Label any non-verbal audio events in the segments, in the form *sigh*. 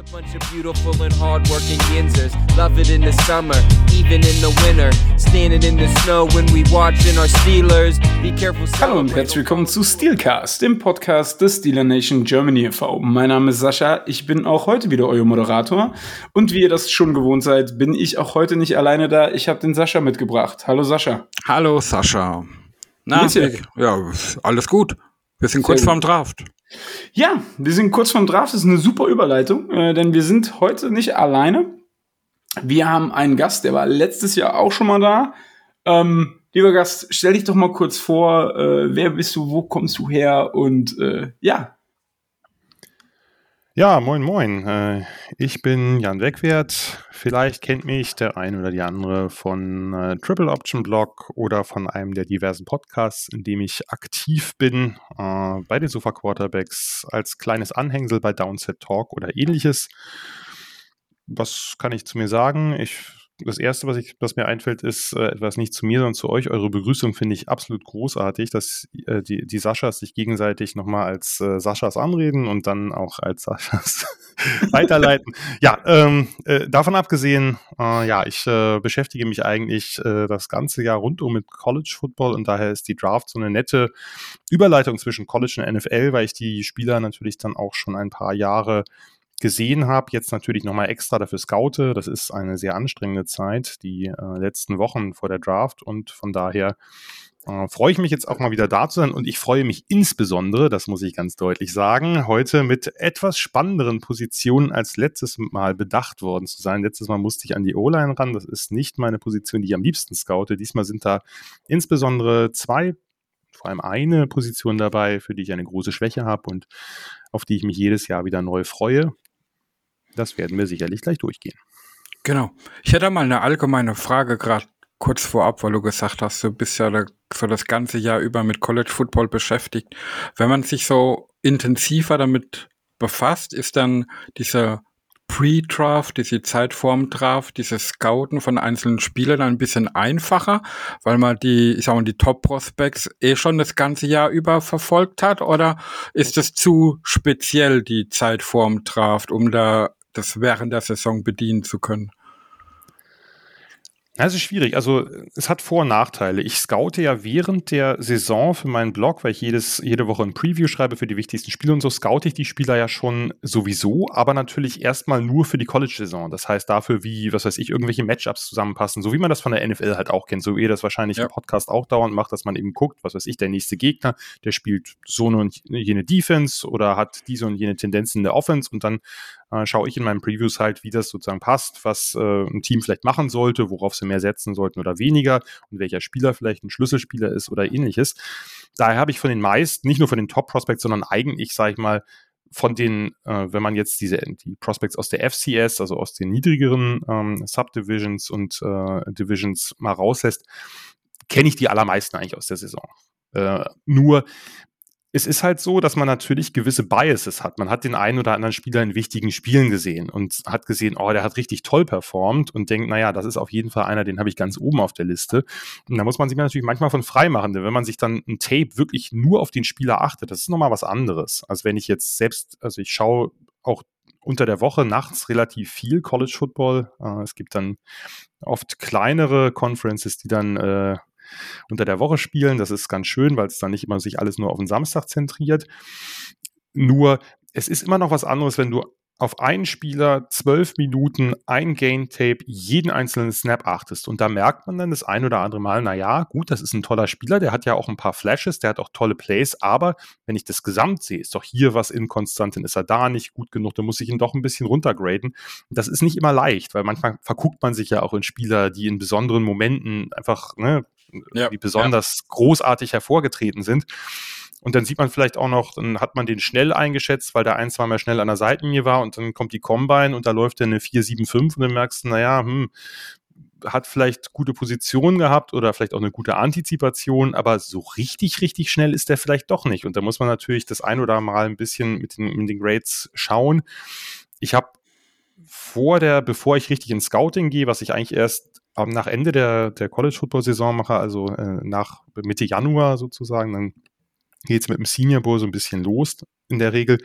a bunch of beautiful and hardworking Yinzers. Love it in the summer, even in the winter. Standing in the snow when we watching our Steelers. Be careful. Hallo und herzlich willkommen zu Steelcast, dem Podcast des Steeler Nation Germany e.V. Mein Name ist Sascha, ich bin auch heute wieder euer Moderator. Und wie ihr das schon gewohnt seid, bin ich auch heute nicht alleine da. Ich habe den Sascha mitgebracht. Hallo Sascha. Hallo Sascha. Na, ja, alles gut. Wir sind kurz vorm Draft. Ja, wir sind kurz vorm Draft. Das ist eine super Überleitung, äh, denn wir sind heute nicht alleine. Wir haben einen Gast, der war letztes Jahr auch schon mal da. Ähm, lieber Gast, stell dich doch mal kurz vor. Äh, wer bist du? Wo kommst du her? Und äh, ja, ja, moin, moin. Äh, ich bin Jan Wegwert. Vielleicht kennt mich der ein oder die andere von äh, Triple Option Blog oder von einem der diversen Podcasts, in dem ich aktiv bin, äh, bei den Sofa Quarterbacks als kleines Anhängsel bei Downset Talk oder ähnliches. Was kann ich zu mir sagen? Ich das erste, was, ich, was mir einfällt, ist äh, etwas nicht zu mir, sondern zu euch. Eure Begrüßung finde ich absolut großartig, dass äh, die, die Saschas sich gegenseitig nochmal als äh, Saschas anreden und dann auch als Saschas *laughs* weiterleiten. *laughs* Ja, ähm, äh, davon abgesehen, äh, ja, ich äh, beschäftige mich eigentlich äh, das ganze Jahr rundum mit College Football und daher ist die Draft so eine nette Überleitung zwischen College und NFL, weil ich die Spieler natürlich dann auch schon ein paar Jahre gesehen habe, jetzt natürlich nochmal extra dafür scoute. Das ist eine sehr anstrengende Zeit, die äh, letzten Wochen vor der Draft und von daher äh, freue ich mich jetzt auch mal wieder da zu sein und ich freue mich insbesondere, das muss ich ganz deutlich sagen, heute mit etwas spannenderen Positionen als letztes Mal bedacht worden zu sein. Letztes Mal musste ich an die O-Line ran. Das ist nicht meine Position, die ich am liebsten scoute. Diesmal sind da insbesondere zwei vor allem eine Position dabei, für die ich eine große Schwäche habe und auf die ich mich jedes Jahr wieder neu freue. Das werden wir sicherlich gleich durchgehen. Genau. Ich hätte mal eine allgemeine Frage gerade kurz vorab, weil du gesagt hast, du bist ja so das ganze Jahr über mit College Football beschäftigt. Wenn man sich so intensiver damit befasst, ist dann diese Pre-Draft, diese Zeit vorm Draft, dieses Scouten von einzelnen Spielern ein bisschen einfacher, weil man die, ich sag mal, die Top-Prospects eh schon das ganze Jahr über verfolgt hat? Oder ist es zu speziell, die Zeit vorm Draft, um da das während der Saison bedienen zu können? Das ist schwierig. Also es hat Vor- und Nachteile. Ich scoute ja während der Saison für meinen Blog, weil ich jedes, jede Woche ein Preview schreibe für die wichtigsten Spiele und so, scoute ich die Spieler ja schon sowieso, aber natürlich erstmal nur für die College-Saison. Das heißt dafür, wie, was weiß ich, irgendwelche Matchups zusammenpassen, so wie man das von der NFL halt auch kennt, so wie ihr das wahrscheinlich ja. im Podcast auch dauernd macht, dass man eben guckt, was weiß ich, der nächste Gegner, der spielt so und jene Defense oder hat diese und jene Tendenzen in der Offense und dann äh, schaue ich in meinen Previews halt, wie das sozusagen passt, was äh, ein Team vielleicht machen sollte, worauf sie mehr setzen sollten oder weniger und welcher Spieler vielleicht ein Schlüsselspieler ist oder ähnliches. Daher habe ich von den meisten, nicht nur von den Top-Prospects, sondern eigentlich, sage ich mal, von den, äh, wenn man jetzt diese die Prospects aus der FCS, also aus den niedrigeren ähm, Subdivisions und äh, Divisions mal rauslässt, kenne ich die allermeisten eigentlich aus der Saison. Äh, nur es ist halt so, dass man natürlich gewisse Biases hat. Man hat den einen oder anderen Spieler in wichtigen Spielen gesehen und hat gesehen, oh, der hat richtig toll performt und denkt, naja, das ist auf jeden Fall einer, den habe ich ganz oben auf der Liste. Und da muss man sich natürlich manchmal von frei machen, denn wenn man sich dann ein Tape wirklich nur auf den Spieler achtet, das ist nochmal was anderes. als wenn ich jetzt selbst, also ich schaue auch unter der Woche nachts relativ viel College Football. Äh, es gibt dann oft kleinere Conferences, die dann äh, unter der Woche spielen. Das ist ganz schön, weil es dann nicht immer sich alles nur auf den Samstag zentriert. Nur, es ist immer noch was anderes, wenn du auf einen Spieler zwölf Minuten ein Gain-Tape jeden einzelnen Snap achtest. Und da merkt man dann das ein oder andere Mal, naja, gut, das ist ein toller Spieler, der hat ja auch ein paar Flashes, der hat auch tolle Plays, aber wenn ich das Gesamt sehe, ist doch hier was inkonstant, dann ist er da nicht gut genug, dann muss ich ihn doch ein bisschen runtergraden. Das ist nicht immer leicht, weil manchmal verguckt man sich ja auch in Spieler, die in besonderen Momenten einfach ne, ja, die besonders ja. großartig hervorgetreten sind. Und dann sieht man vielleicht auch noch, dann hat man den schnell eingeschätzt, weil der ein, zwei Mal schnell an der Seitenlinie war und dann kommt die Combine und da läuft er eine 4-7-5 und dann merkst du, naja, hm, hat vielleicht gute Positionen gehabt oder vielleicht auch eine gute Antizipation, aber so richtig, richtig schnell ist der vielleicht doch nicht. Und da muss man natürlich das ein oder mal ein bisschen mit den, mit den Grades schauen. Ich habe vor der, bevor ich richtig ins Scouting gehe, was ich eigentlich erst nach Ende der, der College-Football-Saison mache, also äh, nach Mitte Januar sozusagen, dann geht es mit dem Senior Bowl so ein bisschen los in der Regel.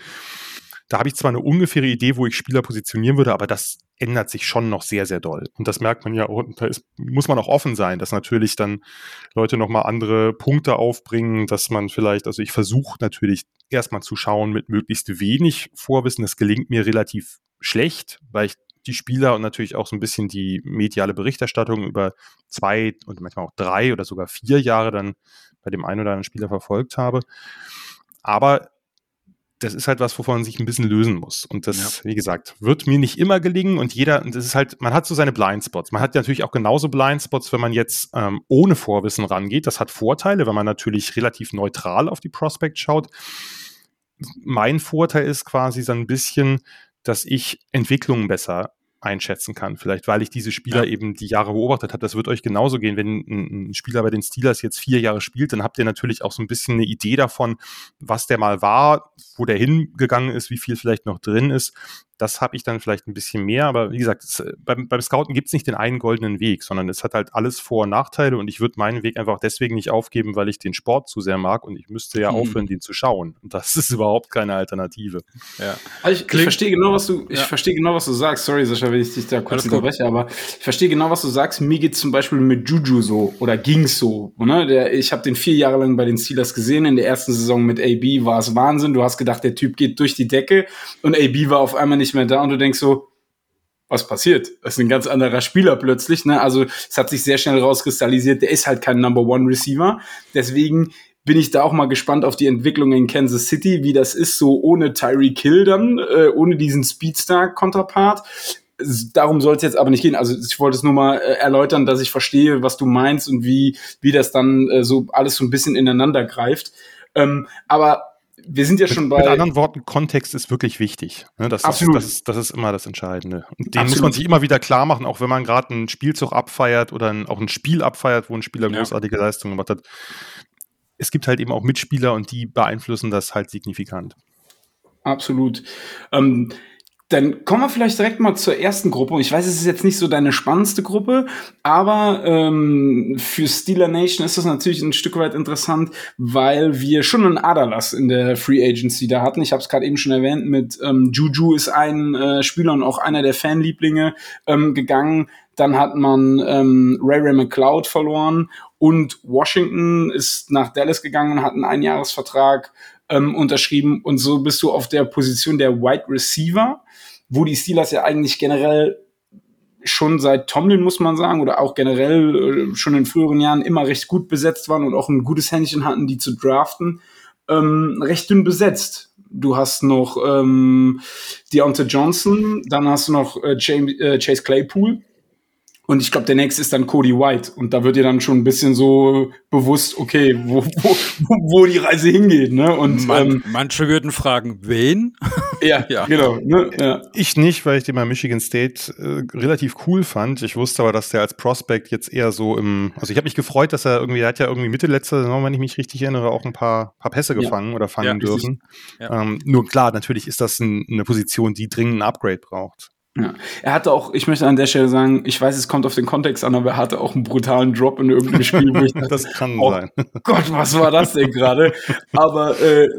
da habe ich zwar eine ungefähre Idee, wo ich Spieler positionieren würde, aber das ändert sich schon noch sehr, sehr doll. Und das merkt man ja, und da ist, muss man auch offen sein, dass natürlich dann Leute nochmal andere Punkte aufbringen, dass man vielleicht, also ich versuche natürlich erstmal zu schauen mit möglichst wenig Vorwissen. Das gelingt mir relativ schlecht, weil ich die Spieler und natürlich auch so ein bisschen die mediale Berichterstattung über zwei und manchmal auch drei oder sogar vier Jahre dann bei dem einen oder anderen Spieler verfolgt habe. Aber das ist halt was, wovon man sich ein bisschen lösen muss. Und das, ja. wie gesagt, wird mir nicht immer gelingen. Und jeder, und das ist halt, man hat so seine Blindspots. Man hat natürlich auch genauso Blindspots, wenn man jetzt ähm, ohne Vorwissen rangeht. Das hat Vorteile, wenn man natürlich relativ neutral auf die Prospect schaut. Mein Vorteil ist quasi so ein bisschen, dass ich Entwicklungen besser einschätzen kann. Vielleicht, weil ich diese Spieler ja. eben die Jahre beobachtet habe. Das wird euch genauso gehen. Wenn ein, ein, Spieler bei den Steelers jetzt vier Jahre spielt, dann habt ihr natürlich auch so ein bisschen eine Idee davon, was der mal war, wo der hingegangen ist, wie viel vielleicht noch drin ist. Das habe ich dann vielleicht ein bisschen mehr, aber wie gesagt, es, beim, beim Scouten gibt es nicht den einen goldenen Weg, sondern es hat halt alles Vor- und Nachteile und ich würde meinen Weg einfach deswegen nicht aufgeben, weil ich den Sport zu sehr mag und ich müsste ja mhm. aufhören, den zu schauen. Und das ist *laughs* überhaupt keine Alternative. Ja. Also ich, ich verstehe genau, was du, ich ja. verstehe genau, was du sagst. Sorry, Sascha, wenn ich dich da kurz unterbreche, aber ich verstehe genau, was du sagst. Mir geht zum Beispiel mit Juju so oder ging's so. Ne? Der, ich habe den vier Jahre lang bei den Steelers gesehen. In der ersten Saison mit AB war es Wahnsinn. Du hast gedacht, der Typ geht durch die Decke und AB war auf einmal nicht mehr da und du denkst so, was passiert? Das ist ein ganz anderer Spieler plötzlich. Ne? Also es hat sich sehr schnell rauskristallisiert, der ist halt kein Number One Receiver. Deswegen bin ich da auch mal gespannt auf die Entwicklung in Kansas City, wie das ist, so ohne Tyree Kill dann, äh, ohne diesen Speedstar-Konterpart. Darum soll es jetzt aber nicht gehen. Also ich wollte es nur mal äh, erläutern, dass ich verstehe, was du meinst und wie, wie das dann äh, so alles so ein bisschen ineinander greift. Ähm, aber wir sind ja schon bei. Mit anderen Worten, Kontext ist wirklich wichtig. Ne? Das, Absolut. Ist, das, ist, das ist immer das Entscheidende. Und den Absolut. muss man sich immer wieder klar machen, auch wenn man gerade einen Spielzug abfeiert oder ein, auch ein Spiel abfeiert, wo ein Spieler ja. großartige Leistungen gemacht hat. Es gibt halt eben auch Mitspieler und die beeinflussen das halt signifikant. Absolut. Ähm, dann kommen wir vielleicht direkt mal zur ersten Gruppe. Ich weiß, es ist jetzt nicht so deine spannendste Gruppe, aber ähm, für Steeler Nation ist das natürlich ein Stück weit interessant, weil wir schon einen Aderlass in der Free Agency da hatten. Ich habe es gerade eben schon erwähnt, mit ähm, Juju ist ein äh, Spieler und auch einer der Fanlieblinge ähm, gegangen. Dann hat man ähm, Ray Ray McLeod verloren und Washington ist nach Dallas gegangen und hat einen Einjahresvertrag ähm, unterschrieben. Und so bist du auf der Position der Wide Receiver wo die Steelers ja eigentlich generell schon seit Tomlin, muss man sagen, oder auch generell äh, schon in früheren Jahren immer recht gut besetzt waren und auch ein gutes Händchen hatten, die zu draften, ähm, recht dünn besetzt. Du hast noch ähm, Deontay Johnson, dann hast du noch äh, James, äh, Chase Claypool, und ich glaube, der nächste ist dann Cody White. Und da wird dir dann schon ein bisschen so bewusst, okay, wo, wo, *laughs* wo die Reise hingeht. Ne? Und, Man, ähm, manche würden fragen, wen? Ja, *laughs* ja. genau. Ne? Ja. Ich nicht, weil ich den bei Michigan State äh, relativ cool fand. Ich wusste aber, dass der als Prospect jetzt eher so im, also ich habe mich gefreut, dass er irgendwie, er hat ja irgendwie Mitte letzter Saison, wenn ich mich richtig erinnere, auch ein paar, paar Pässe gefangen ja. oder fangen ja, dürfen. Ähm, nur klar, natürlich ist das ein, eine Position, die dringend ein Upgrade braucht. Ja. Er hatte auch, ich möchte an der Stelle sagen, ich weiß, es kommt auf den Kontext an, aber er hatte auch einen brutalen Drop in irgendeinem Spiel. Wo ich *laughs* dachte, das kann oh sein. Gott, was war das denn gerade? aber äh,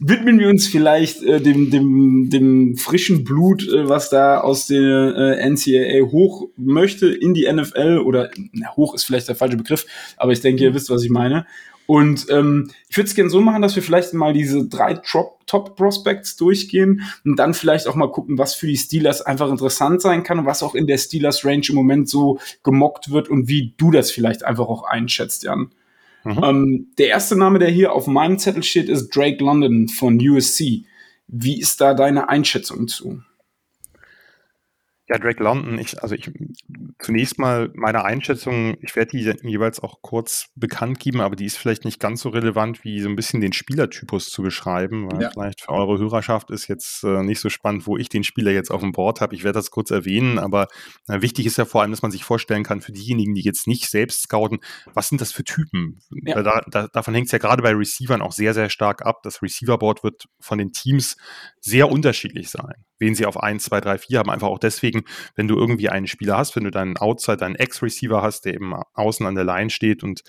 widmen wir uns vielleicht äh, dem, dem, dem frischen Blut, äh, was da aus der äh, NCAA hoch möchte in die NFL oder na, hoch ist vielleicht der falsche Begriff, aber ich denke, ihr wisst, was ich meine. Und ähm, ich würde es gerne so machen, dass wir vielleicht mal diese drei Top-Prospects durchgehen und dann vielleicht auch mal gucken, was für die Steelers einfach interessant sein kann und was auch in der Steelers-Range im Moment so gemockt wird und wie du das vielleicht einfach auch einschätzt, Jan. Mhm. Ähm, der erste Name, der hier auf meinem Zettel steht, ist Drake London von USC. Wie ist da deine Einschätzung zu? Ja, Drake London, ich, also ich zunächst mal meine Einschätzung, ich werde die jeweils auch kurz bekannt geben, aber die ist vielleicht nicht ganz so relevant, wie so ein bisschen den Spielertypus zu beschreiben. Weil ja. Vielleicht für eure Hörerschaft ist jetzt äh, nicht so spannend, wo ich den Spieler jetzt auf dem Board habe. Ich werde das kurz erwähnen, aber äh, wichtig ist ja vor allem, dass man sich vorstellen kann, für diejenigen, die jetzt nicht selbst scouten, was sind das für Typen? Ja. Da, da, davon hängt es ja gerade bei Receivern auch sehr, sehr stark ab. Das Receiver-Board wird von den Teams sehr unterschiedlich sein wen sie auf 1, 2, 3, 4 haben. Einfach auch deswegen, wenn du irgendwie einen Spieler hast, wenn du deinen Outside, deinen Ex-Receiver hast, der eben außen an der Line steht und,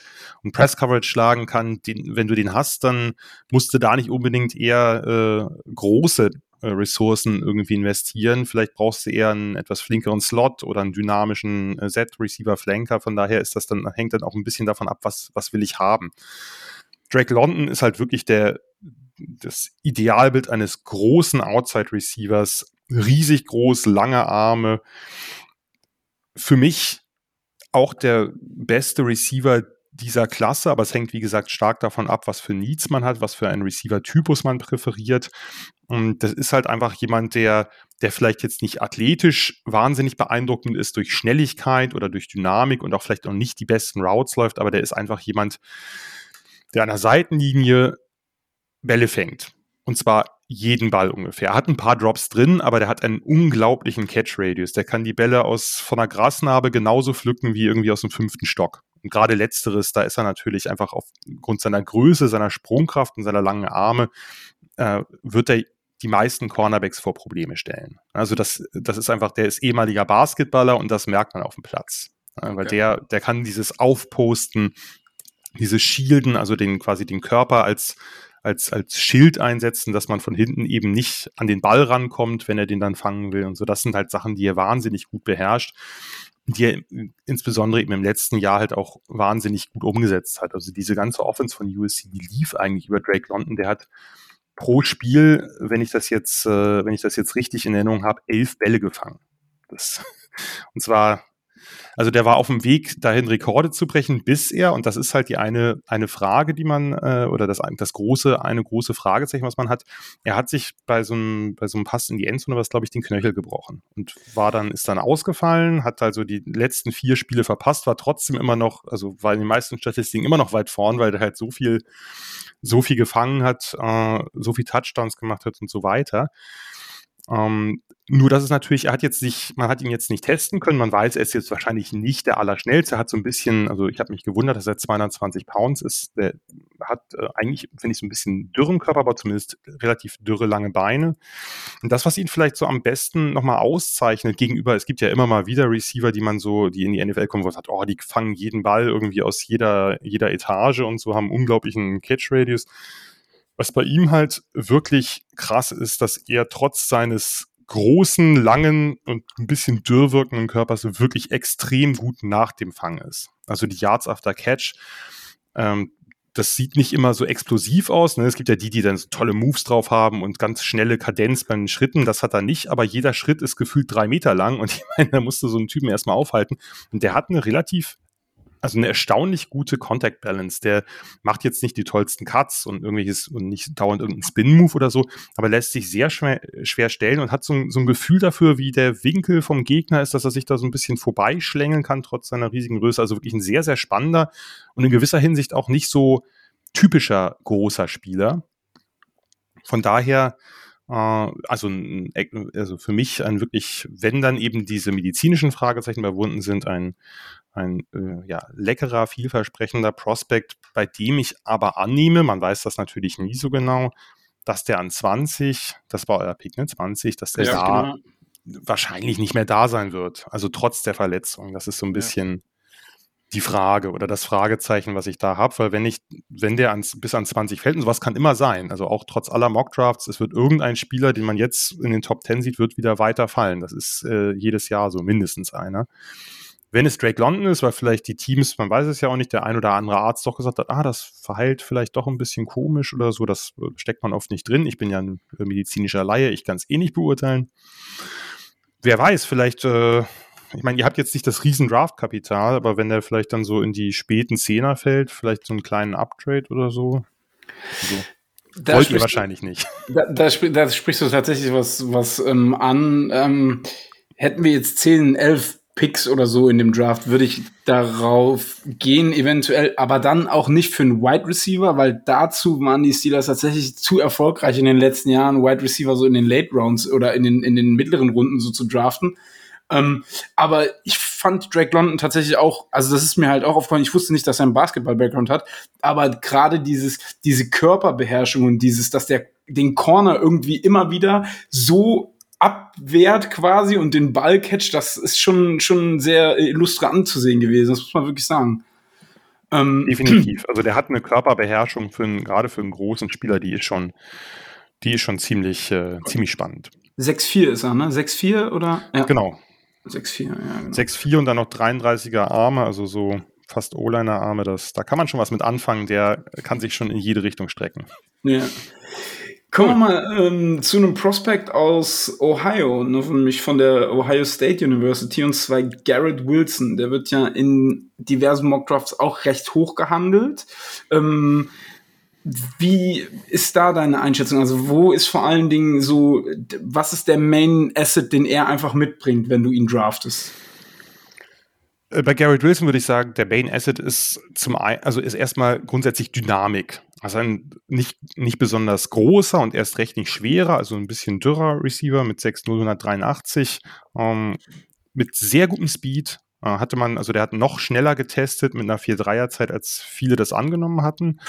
und Press-Coverage schlagen kann, den, wenn du den hast, dann musst du da nicht unbedingt eher äh, große äh, Ressourcen irgendwie investieren. Vielleicht brauchst du eher einen etwas flinkeren Slot oder einen dynamischen äh, Set-Receiver-Flanker. Von daher ist das dann, hängt dann auch ein bisschen davon ab, was, was will ich haben. Drake London ist halt wirklich der, das Idealbild eines großen Outside-Receivers. Riesig groß, lange Arme. Für mich auch der beste Receiver dieser Klasse, aber es hängt, wie gesagt, stark davon ab, was für Needs man hat, was für einen Receiver-Typus man präferiert. Und das ist halt einfach jemand, der, der vielleicht jetzt nicht athletisch wahnsinnig beeindruckend ist durch Schnelligkeit oder durch Dynamik und auch vielleicht auch nicht die besten Routes läuft, aber der ist einfach jemand, der an der Seitenlinie Bälle fängt. Und zwar jeden Ball ungefähr. Er hat ein paar Drops drin, aber der hat einen unglaublichen Catch-Radius. Der kann die Bälle aus von der Grasnarbe genauso pflücken wie irgendwie aus dem fünften Stock. Und gerade letzteres, da ist er natürlich einfach aufgrund seiner Größe, seiner Sprungkraft und seiner langen Arme, äh, wird er die meisten Cornerbacks vor Probleme stellen. Also das, das ist einfach, der ist ehemaliger Basketballer und das merkt man auf dem Platz. Okay. Weil der, der kann dieses Aufposten, dieses Shielden, also den quasi den Körper als als, als Schild einsetzen, dass man von hinten eben nicht an den Ball rankommt, wenn er den dann fangen will und so. Das sind halt Sachen, die er wahnsinnig gut beherrscht, die er insbesondere eben im letzten Jahr halt auch wahnsinnig gut umgesetzt hat. Also diese ganze Offense von USC, die lief eigentlich über Drake London, der hat pro Spiel, wenn ich das jetzt, äh, wenn ich das jetzt richtig in Erinnerung habe, elf Bälle gefangen. Das, *laughs* und zwar also der war auf dem Weg dahin, Rekorde zu brechen, bis er, und das ist halt die eine, eine Frage, die man, äh, oder das, das große, eine große Fragezeichen, was man hat. Er hat sich bei so einem, bei so einem Pass in die Endzone was, glaube ich, den Knöchel gebrochen und war dann, ist dann ausgefallen, hat also die letzten vier Spiele verpasst, war trotzdem immer noch, also war in den meisten Statistiken immer noch weit vorn, weil der halt so viel, so viel gefangen hat, äh, so viel Touchdowns gemacht hat und so weiter. Ähm, nur das ist natürlich, er hat jetzt nicht, man hat ihn jetzt nicht testen können. Man weiß, er ist jetzt wahrscheinlich nicht der Allerschnellste. Er hat so ein bisschen, also ich habe mich gewundert, dass er 220 Pounds ist. Der hat äh, eigentlich, finde ich, so ein bisschen dürren Körper, aber zumindest relativ dürre, lange Beine. Und das, was ihn vielleicht so am besten nochmal auszeichnet gegenüber, es gibt ja immer mal wieder Receiver, die man so, die in die NFL kommen, wo man sagt, oh, die fangen jeden Ball irgendwie aus jeder, jeder Etage und so haben unglaublichen Catch-Radius. Was bei ihm halt wirklich krass ist, dass er trotz seines großen, langen und ein bisschen dürr wirkenden Körpers wirklich extrem gut nach dem Fang ist. Also die Yards after Catch, ähm, das sieht nicht immer so explosiv aus. Ne? Es gibt ja die, die dann so tolle Moves drauf haben und ganz schnelle Kadenz beim Schritten. Das hat er nicht, aber jeder Schritt ist gefühlt drei Meter lang und *laughs* ich meine, da musste so einen Typen erstmal aufhalten. Und der hat eine relativ also eine erstaunlich gute Contact Balance. Der macht jetzt nicht die tollsten Cuts und irgendwelches und nicht dauernd irgendeinen Spin-Move oder so, aber lässt sich sehr schwer, schwer stellen und hat so, ein, so ein Gefühl dafür, wie der Winkel vom Gegner ist, dass er sich da so ein bisschen vorbeischlängeln kann, trotz seiner riesigen Größe. Also wirklich ein sehr, sehr spannender und in gewisser Hinsicht auch nicht so typischer großer Spieler. Von daher, äh, also, also für mich ein wirklich, wenn dann eben diese medizinischen Fragezeichen überwunden sind, ein, ein äh, ja, leckerer, vielversprechender Prospect, bei dem ich aber annehme, man weiß das natürlich nie so genau, dass der an 20, das war euer Pick, ne, 20, dass der ja, da genau. wahrscheinlich nicht mehr da sein wird. Also trotz der Verletzung. Das ist so ein bisschen ja. die Frage oder das Fragezeichen, was ich da habe, weil wenn ich, wenn der ans, bis an 20 fällt, und sowas kann immer sein, also auch trotz aller Mockdrafts, es wird irgendein Spieler, den man jetzt in den Top 10 sieht, wird wieder weiter fallen. Das ist äh, jedes Jahr so mindestens einer. Wenn es Drake London ist, weil vielleicht die Teams, man weiß es ja auch nicht, der ein oder andere Arzt doch gesagt hat, ah, das verheilt vielleicht doch ein bisschen komisch oder so, das äh, steckt man oft nicht drin. Ich bin ja ein äh, medizinischer Laie, ich kann es eh nicht beurteilen. Wer weiß, vielleicht, äh, ich meine, ihr habt jetzt nicht das riesen Draft-Kapital, aber wenn der vielleicht dann so in die späten Zehner fällt, vielleicht so einen kleinen Uptrade oder so. so. Da Wollt ihr wahrscheinlich nicht. *laughs* Da, da, da, sprichst du tatsächlich was, was ähm, an. Ähm, hätten wir jetzt 10, 11 Picks oder so in dem Draft würde ich darauf gehen, eventuell, aber dann auch nicht für einen Wide Receiver, weil dazu waren die Steelers tatsächlich zu erfolgreich in den letzten Jahren, Wide Receiver so in den Late Rounds oder in den, in den mittleren Runden so zu draften. Ähm, aber ich fand Drake London tatsächlich auch, also das ist mir halt auch aufgefallen, ich wusste nicht, dass er einen Basketball-Background hat, aber gerade dieses, diese Körperbeherrschung und dieses, dass der den Corner irgendwie immer wieder so abwehrt quasi und den Ball catcht, das ist schon, schon sehr illustre anzusehen gewesen, das muss man wirklich sagen. Ähm, Definitiv. Also der hat eine Körperbeherrschung für einen, gerade für einen großen Spieler, die ist schon, Die ist schon ziemlich, äh, ziemlich spannend. 6-4 ist er, ne? 6-4 oder? Ja. Genau. 6-4, ja, genau. 6-4 und dann noch 33er Arme, also so fast O-Liner-Arme. Da kann man schon was mit anfangen. Der kann sich schon in jede Richtung strecken. Ja. Kommen wir mal ähm, zu einem Prospect aus Ohio, ne, nämlich von der Ohio State University, und zwar Garrett Wilson. Der wird ja in diversen Mockdrafts auch recht hoch gehandelt. Ähm, wie ist da deine Einschätzung? Also, wo ist vor allen Dingen so, was ist der Main Asset, den er einfach mitbringt, wenn du ihn draftest? Äh, bei Garrett Wilson würde ich sagen, der Main Asset ist zum einen, also ist erstmal grundsätzlich Dynamik. Also ein nicht, nicht besonders großer und erst recht nicht schwerer, also ein bisschen dürrer Receiver mit 6'083, ähm, mit sehr gutem Speed. Äh, hatte man, also der hat noch schneller getestet mit einer 4-3er-Zeit, als viele das angenommen hatten.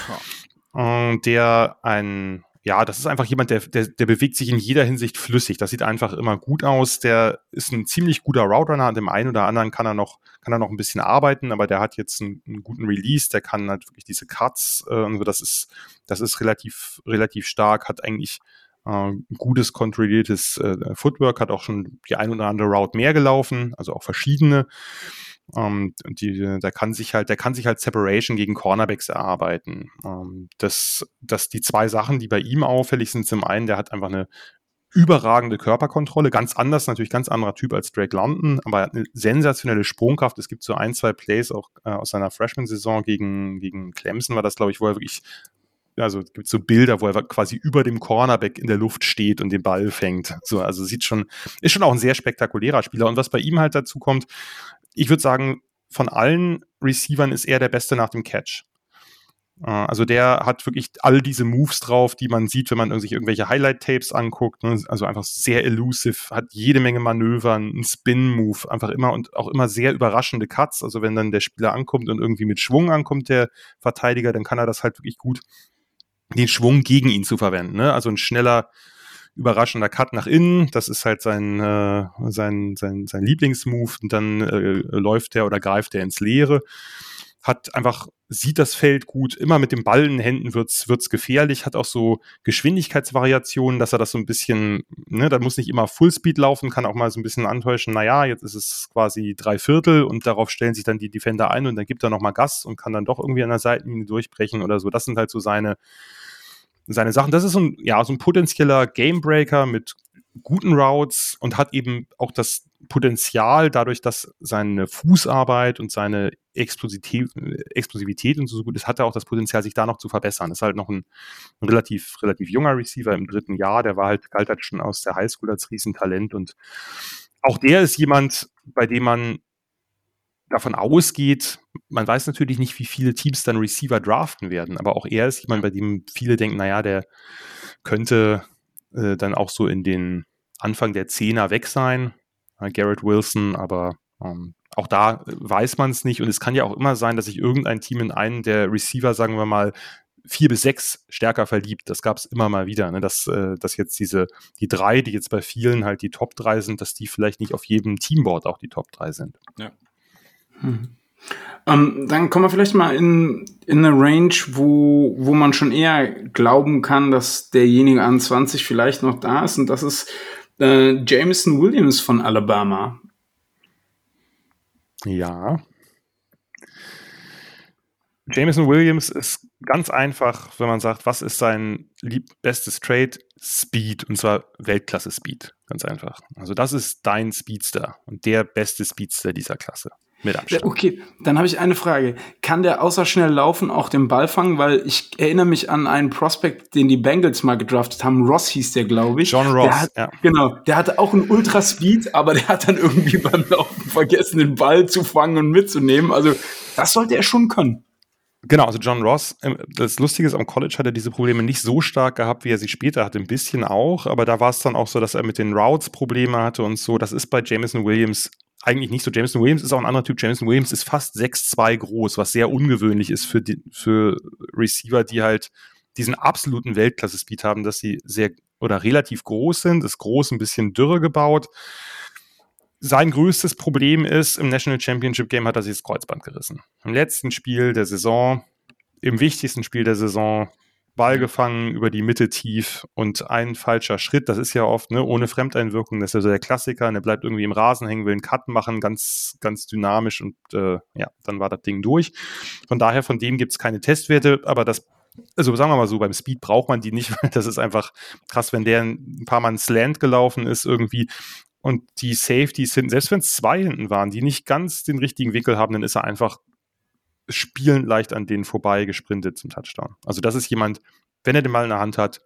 Ja. Äh, der ein ja, das ist einfach jemand, der, der, der bewegt sich in jeder Hinsicht flüssig. Das sieht einfach immer gut aus. Der ist ein ziemlich guter Route Runner. An dem einen oder anderen kann er noch, kann er noch ein bisschen arbeiten, aber der hat jetzt einen, einen guten Release. Der kann halt wirklich diese Cuts, äh, und so. das ist, das ist relativ, relativ stark, hat eigentlich äh, gutes kontrolliertes äh, Footwork, hat auch schon die ein oder andere Route mehr gelaufen, also auch verschiedene. Ähm, die, der kann sich halt, der kann sich halt Separation gegen Cornerbacks erarbeiten. Ähm, das, das die zwei Sachen, die bei ihm auffällig sind, zum einen, der hat einfach eine überragende Körperkontrolle, ganz anders, natürlich ganz anderer Typ als Drake London, aber er hat eine sensationelle Sprungkraft. Es gibt so ein, zwei Plays auch äh, aus seiner Freshman-Saison gegen, gegen Clemson, war das, glaube ich, wo er wirklich also es gibt so Bilder, wo er quasi über dem Cornerback in der Luft steht und den Ball fängt. So, also sieht schon, ist schon auch ein sehr spektakulärer Spieler. Und was bei ihm halt dazu kommt, ich würde sagen, von allen Receivern ist er der Beste nach dem Catch. Äh, also der hat wirklich all diese Moves drauf, die man sieht, wenn man sich irgendwelche Highlight-Tapes anguckt. Ne? Also einfach sehr elusive, hat jede Menge Manöver, einen Spin-Move, einfach immer und auch immer sehr überraschende Cuts. Also wenn dann der Spieler ankommt und irgendwie mit Schwung ankommt, der Verteidiger, dann kann er das halt wirklich gut, den Schwung gegen ihn zu verwenden. Ne? Also ein schneller, überraschender Cut nach innen. Das ist halt sein, äh, sein, sein, sein Lieblingsmove. Und dann äh, läuft er oder greift er ins Leere. Hat einfach, sieht das Feld gut. Immer mit dem Ball in den Händen wird's, wird's gefährlich. Hat auch so Geschwindigkeitsvariationen, dass er das so ein bisschen, ne, da muss nicht immer Fullspeed laufen, kann auch mal so ein bisschen antäuschen. Naja, jetzt ist es quasi drei Viertel und darauf stellen sich dann die Defender ein und dann gibt er nochmal Gas und kann dann doch irgendwie an der Seitenlinie durchbrechen oder so. Das sind halt so seine, seine Sachen. Das ist so ein, ja, so ein potenzieller Gamebreaker mit guten Routes und hat eben auch das Potenzial, dadurch, dass seine Fußarbeit und seine Explosivität, Explosivität und so gut ist, hat er auch das Potenzial, sich da noch zu verbessern. ist halt noch ein, ein, relativ, relativ junger Receiver im dritten Jahr. Der war halt, galt halt schon aus der Highschool als Riesentalent und auch der ist jemand, bei dem man davon ausgeht, man weiß natürlich nicht, wie viele Teams dann Receiver draften werden, aber auch er ist jemand, bei dem viele denken, naja, der könnte äh, dann auch so in den Anfang der Zehner weg sein, äh, Garrett Wilson, aber ähm, auch da weiß man es nicht und es kann ja auch immer sein, dass sich irgendein Team in einen der Receiver, sagen wir mal, vier bis sechs stärker verliebt. Das gab es immer mal wieder, ne? dass, äh, dass jetzt diese, die drei, die jetzt bei vielen halt die Top drei sind, dass die vielleicht nicht auf jedem Teamboard auch die Top drei sind. Ja. Hm. Ähm, dann kommen wir vielleicht mal in, in eine Range, wo, wo man schon eher glauben kann, dass derjenige an 20 vielleicht noch da ist. Und das ist äh, Jameson Williams von Alabama. Ja. Jameson Williams ist ganz einfach, wenn man sagt, was ist sein bestes Trade? Speed, und zwar Weltklasse Speed. Ganz einfach. Also das ist dein Speedster und der beste Speedster dieser Klasse. Mit Abstand. Okay, dann habe ich eine Frage. Kann der außer schnell laufen auch den Ball fangen? Weil ich erinnere mich an einen Prospect, den die Bengals mal gedraftet haben. Ross hieß der, glaube ich. John Ross, hat, ja. Genau, der hatte auch einen Ultraspeed, aber der hat dann irgendwie *laughs* beim Laufen vergessen, den Ball zu fangen und mitzunehmen. Also das sollte er schon können. Genau, also John Ross, ähm, das Lustige ist, am College hat er diese Probleme nicht so stark gehabt, wie er sie später hatte, ein bisschen auch, aber da war es dann auch so, dass er mit den Routes Probleme hatte und so. Das ist bei Jameson Williams eigentlich nicht so. Jameson Williams ist auch ein anderer Typ. Jameson Williams ist fast 6'2 groß, was sehr ungewöhnlich ist für, die, für Receiver, die halt diesen absoluten Weltklasse-Speed haben, dass sie sehr oder relativ groß sind, ist groß, ein bisschen dürre gebaut. Sein größtes Problem ist, im National Championship Game hat er sich das Kreuzband gerissen. Im letzten Spiel der Saison, im wichtigsten Spiel der Saison, Ball gefangen, über die Mitte tief und ein falscher Schritt, das ist ja oft, ne, ohne Fremdeinwirkung, das ist ja so der Klassiker, und er bleibt irgendwie im Rasen hängen, will einen Cut machen, ganz, ganz dynamisch und äh, ja, dann war das Ding durch. Von daher, von dem gibt es keine Testwerte, aber das also sagen wir mal so, beim Speed braucht man die nicht, *laughs* weil das ist einfach krass, wenn der ein paar Mal ins Land gelaufen ist irgendwie und die Safeties hinten, selbst wenn es zwei hinten waren, die nicht ganz den richtigen Winkel haben, dann ist er einfach spielend leicht an denen vorbei gesprintet zum Touchdown. Also das ist jemand, wenn er den Ball in der Hand hat,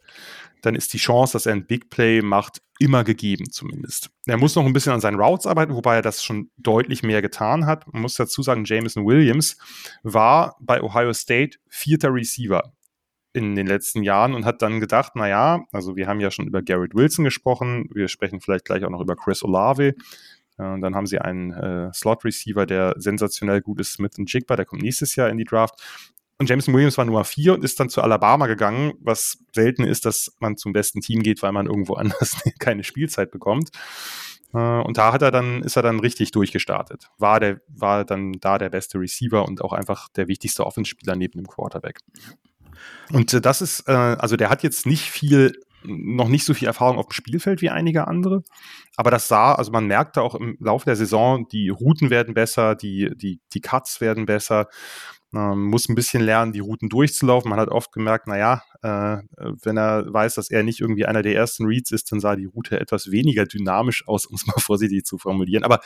dann ist die Chance, dass er ein Big Play macht, immer gegeben zumindest. Er muss noch ein bisschen an seinen Routes arbeiten, wobei er das schon deutlich mehr getan hat. Man muss dazu sagen, Jameson Williams war bei Ohio State vierter Receiver in den letzten Jahren und hat dann gedacht, na ja, also wir haben ja schon über Garrett Wilson gesprochen, wir sprechen vielleicht gleich auch noch über Chris Olave. Und dann haben sie einen äh, Slot-Receiver, der sensationell gut ist, Smith Jigba, der kommt nächstes Jahr in die Draft. Und Jameson Williams war Nummer vier und ist dann zu Alabama gegangen, was selten ist, dass man zum besten Team geht, weil man irgendwo *laughs* anders keine Spielzeit bekommt. Äh, und da hat er dann, ist er dann richtig durchgestartet. War der, war dann da der beste Receiver und auch einfach der wichtigste Offenspieler neben dem Quarterback. Und äh, das ist, äh, also der hat jetzt nicht viel, noch nicht so viel Erfahrung auf dem Spielfeld wie einige andere. Aber das sah, also man merkte auch im Laufe der Saison, die Routen werden besser, die, die, die Cuts werden besser. Ähm, muss ein bisschen lernen, die Routen durchzulaufen. Man hat oft gemerkt, naja, äh, wenn er weiß, dass er nicht irgendwie einer der ersten Reads ist, dann sah die Route etwas weniger dynamisch aus, um es mal *laughs* vorsichtig zu formulieren. Aber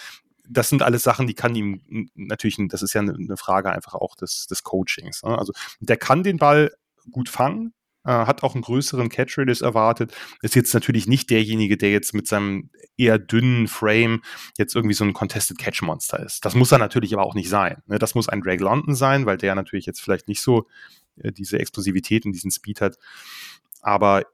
das sind alles Sachen, die kann ihm natürlich, das ist ja eine Frage einfach auch des, des Coachings. Ne? Also der kann den Ball gut fangen, äh, hat auch einen größeren Catch Radius erwartet. Ist jetzt natürlich nicht derjenige, der jetzt mit seinem eher dünnen Frame jetzt irgendwie so ein Contested Catch Monster ist. Das muss er natürlich aber auch nicht sein. Ne? Das muss ein Drake London sein, weil der natürlich jetzt vielleicht nicht so äh, diese Explosivität und diesen Speed hat. Aber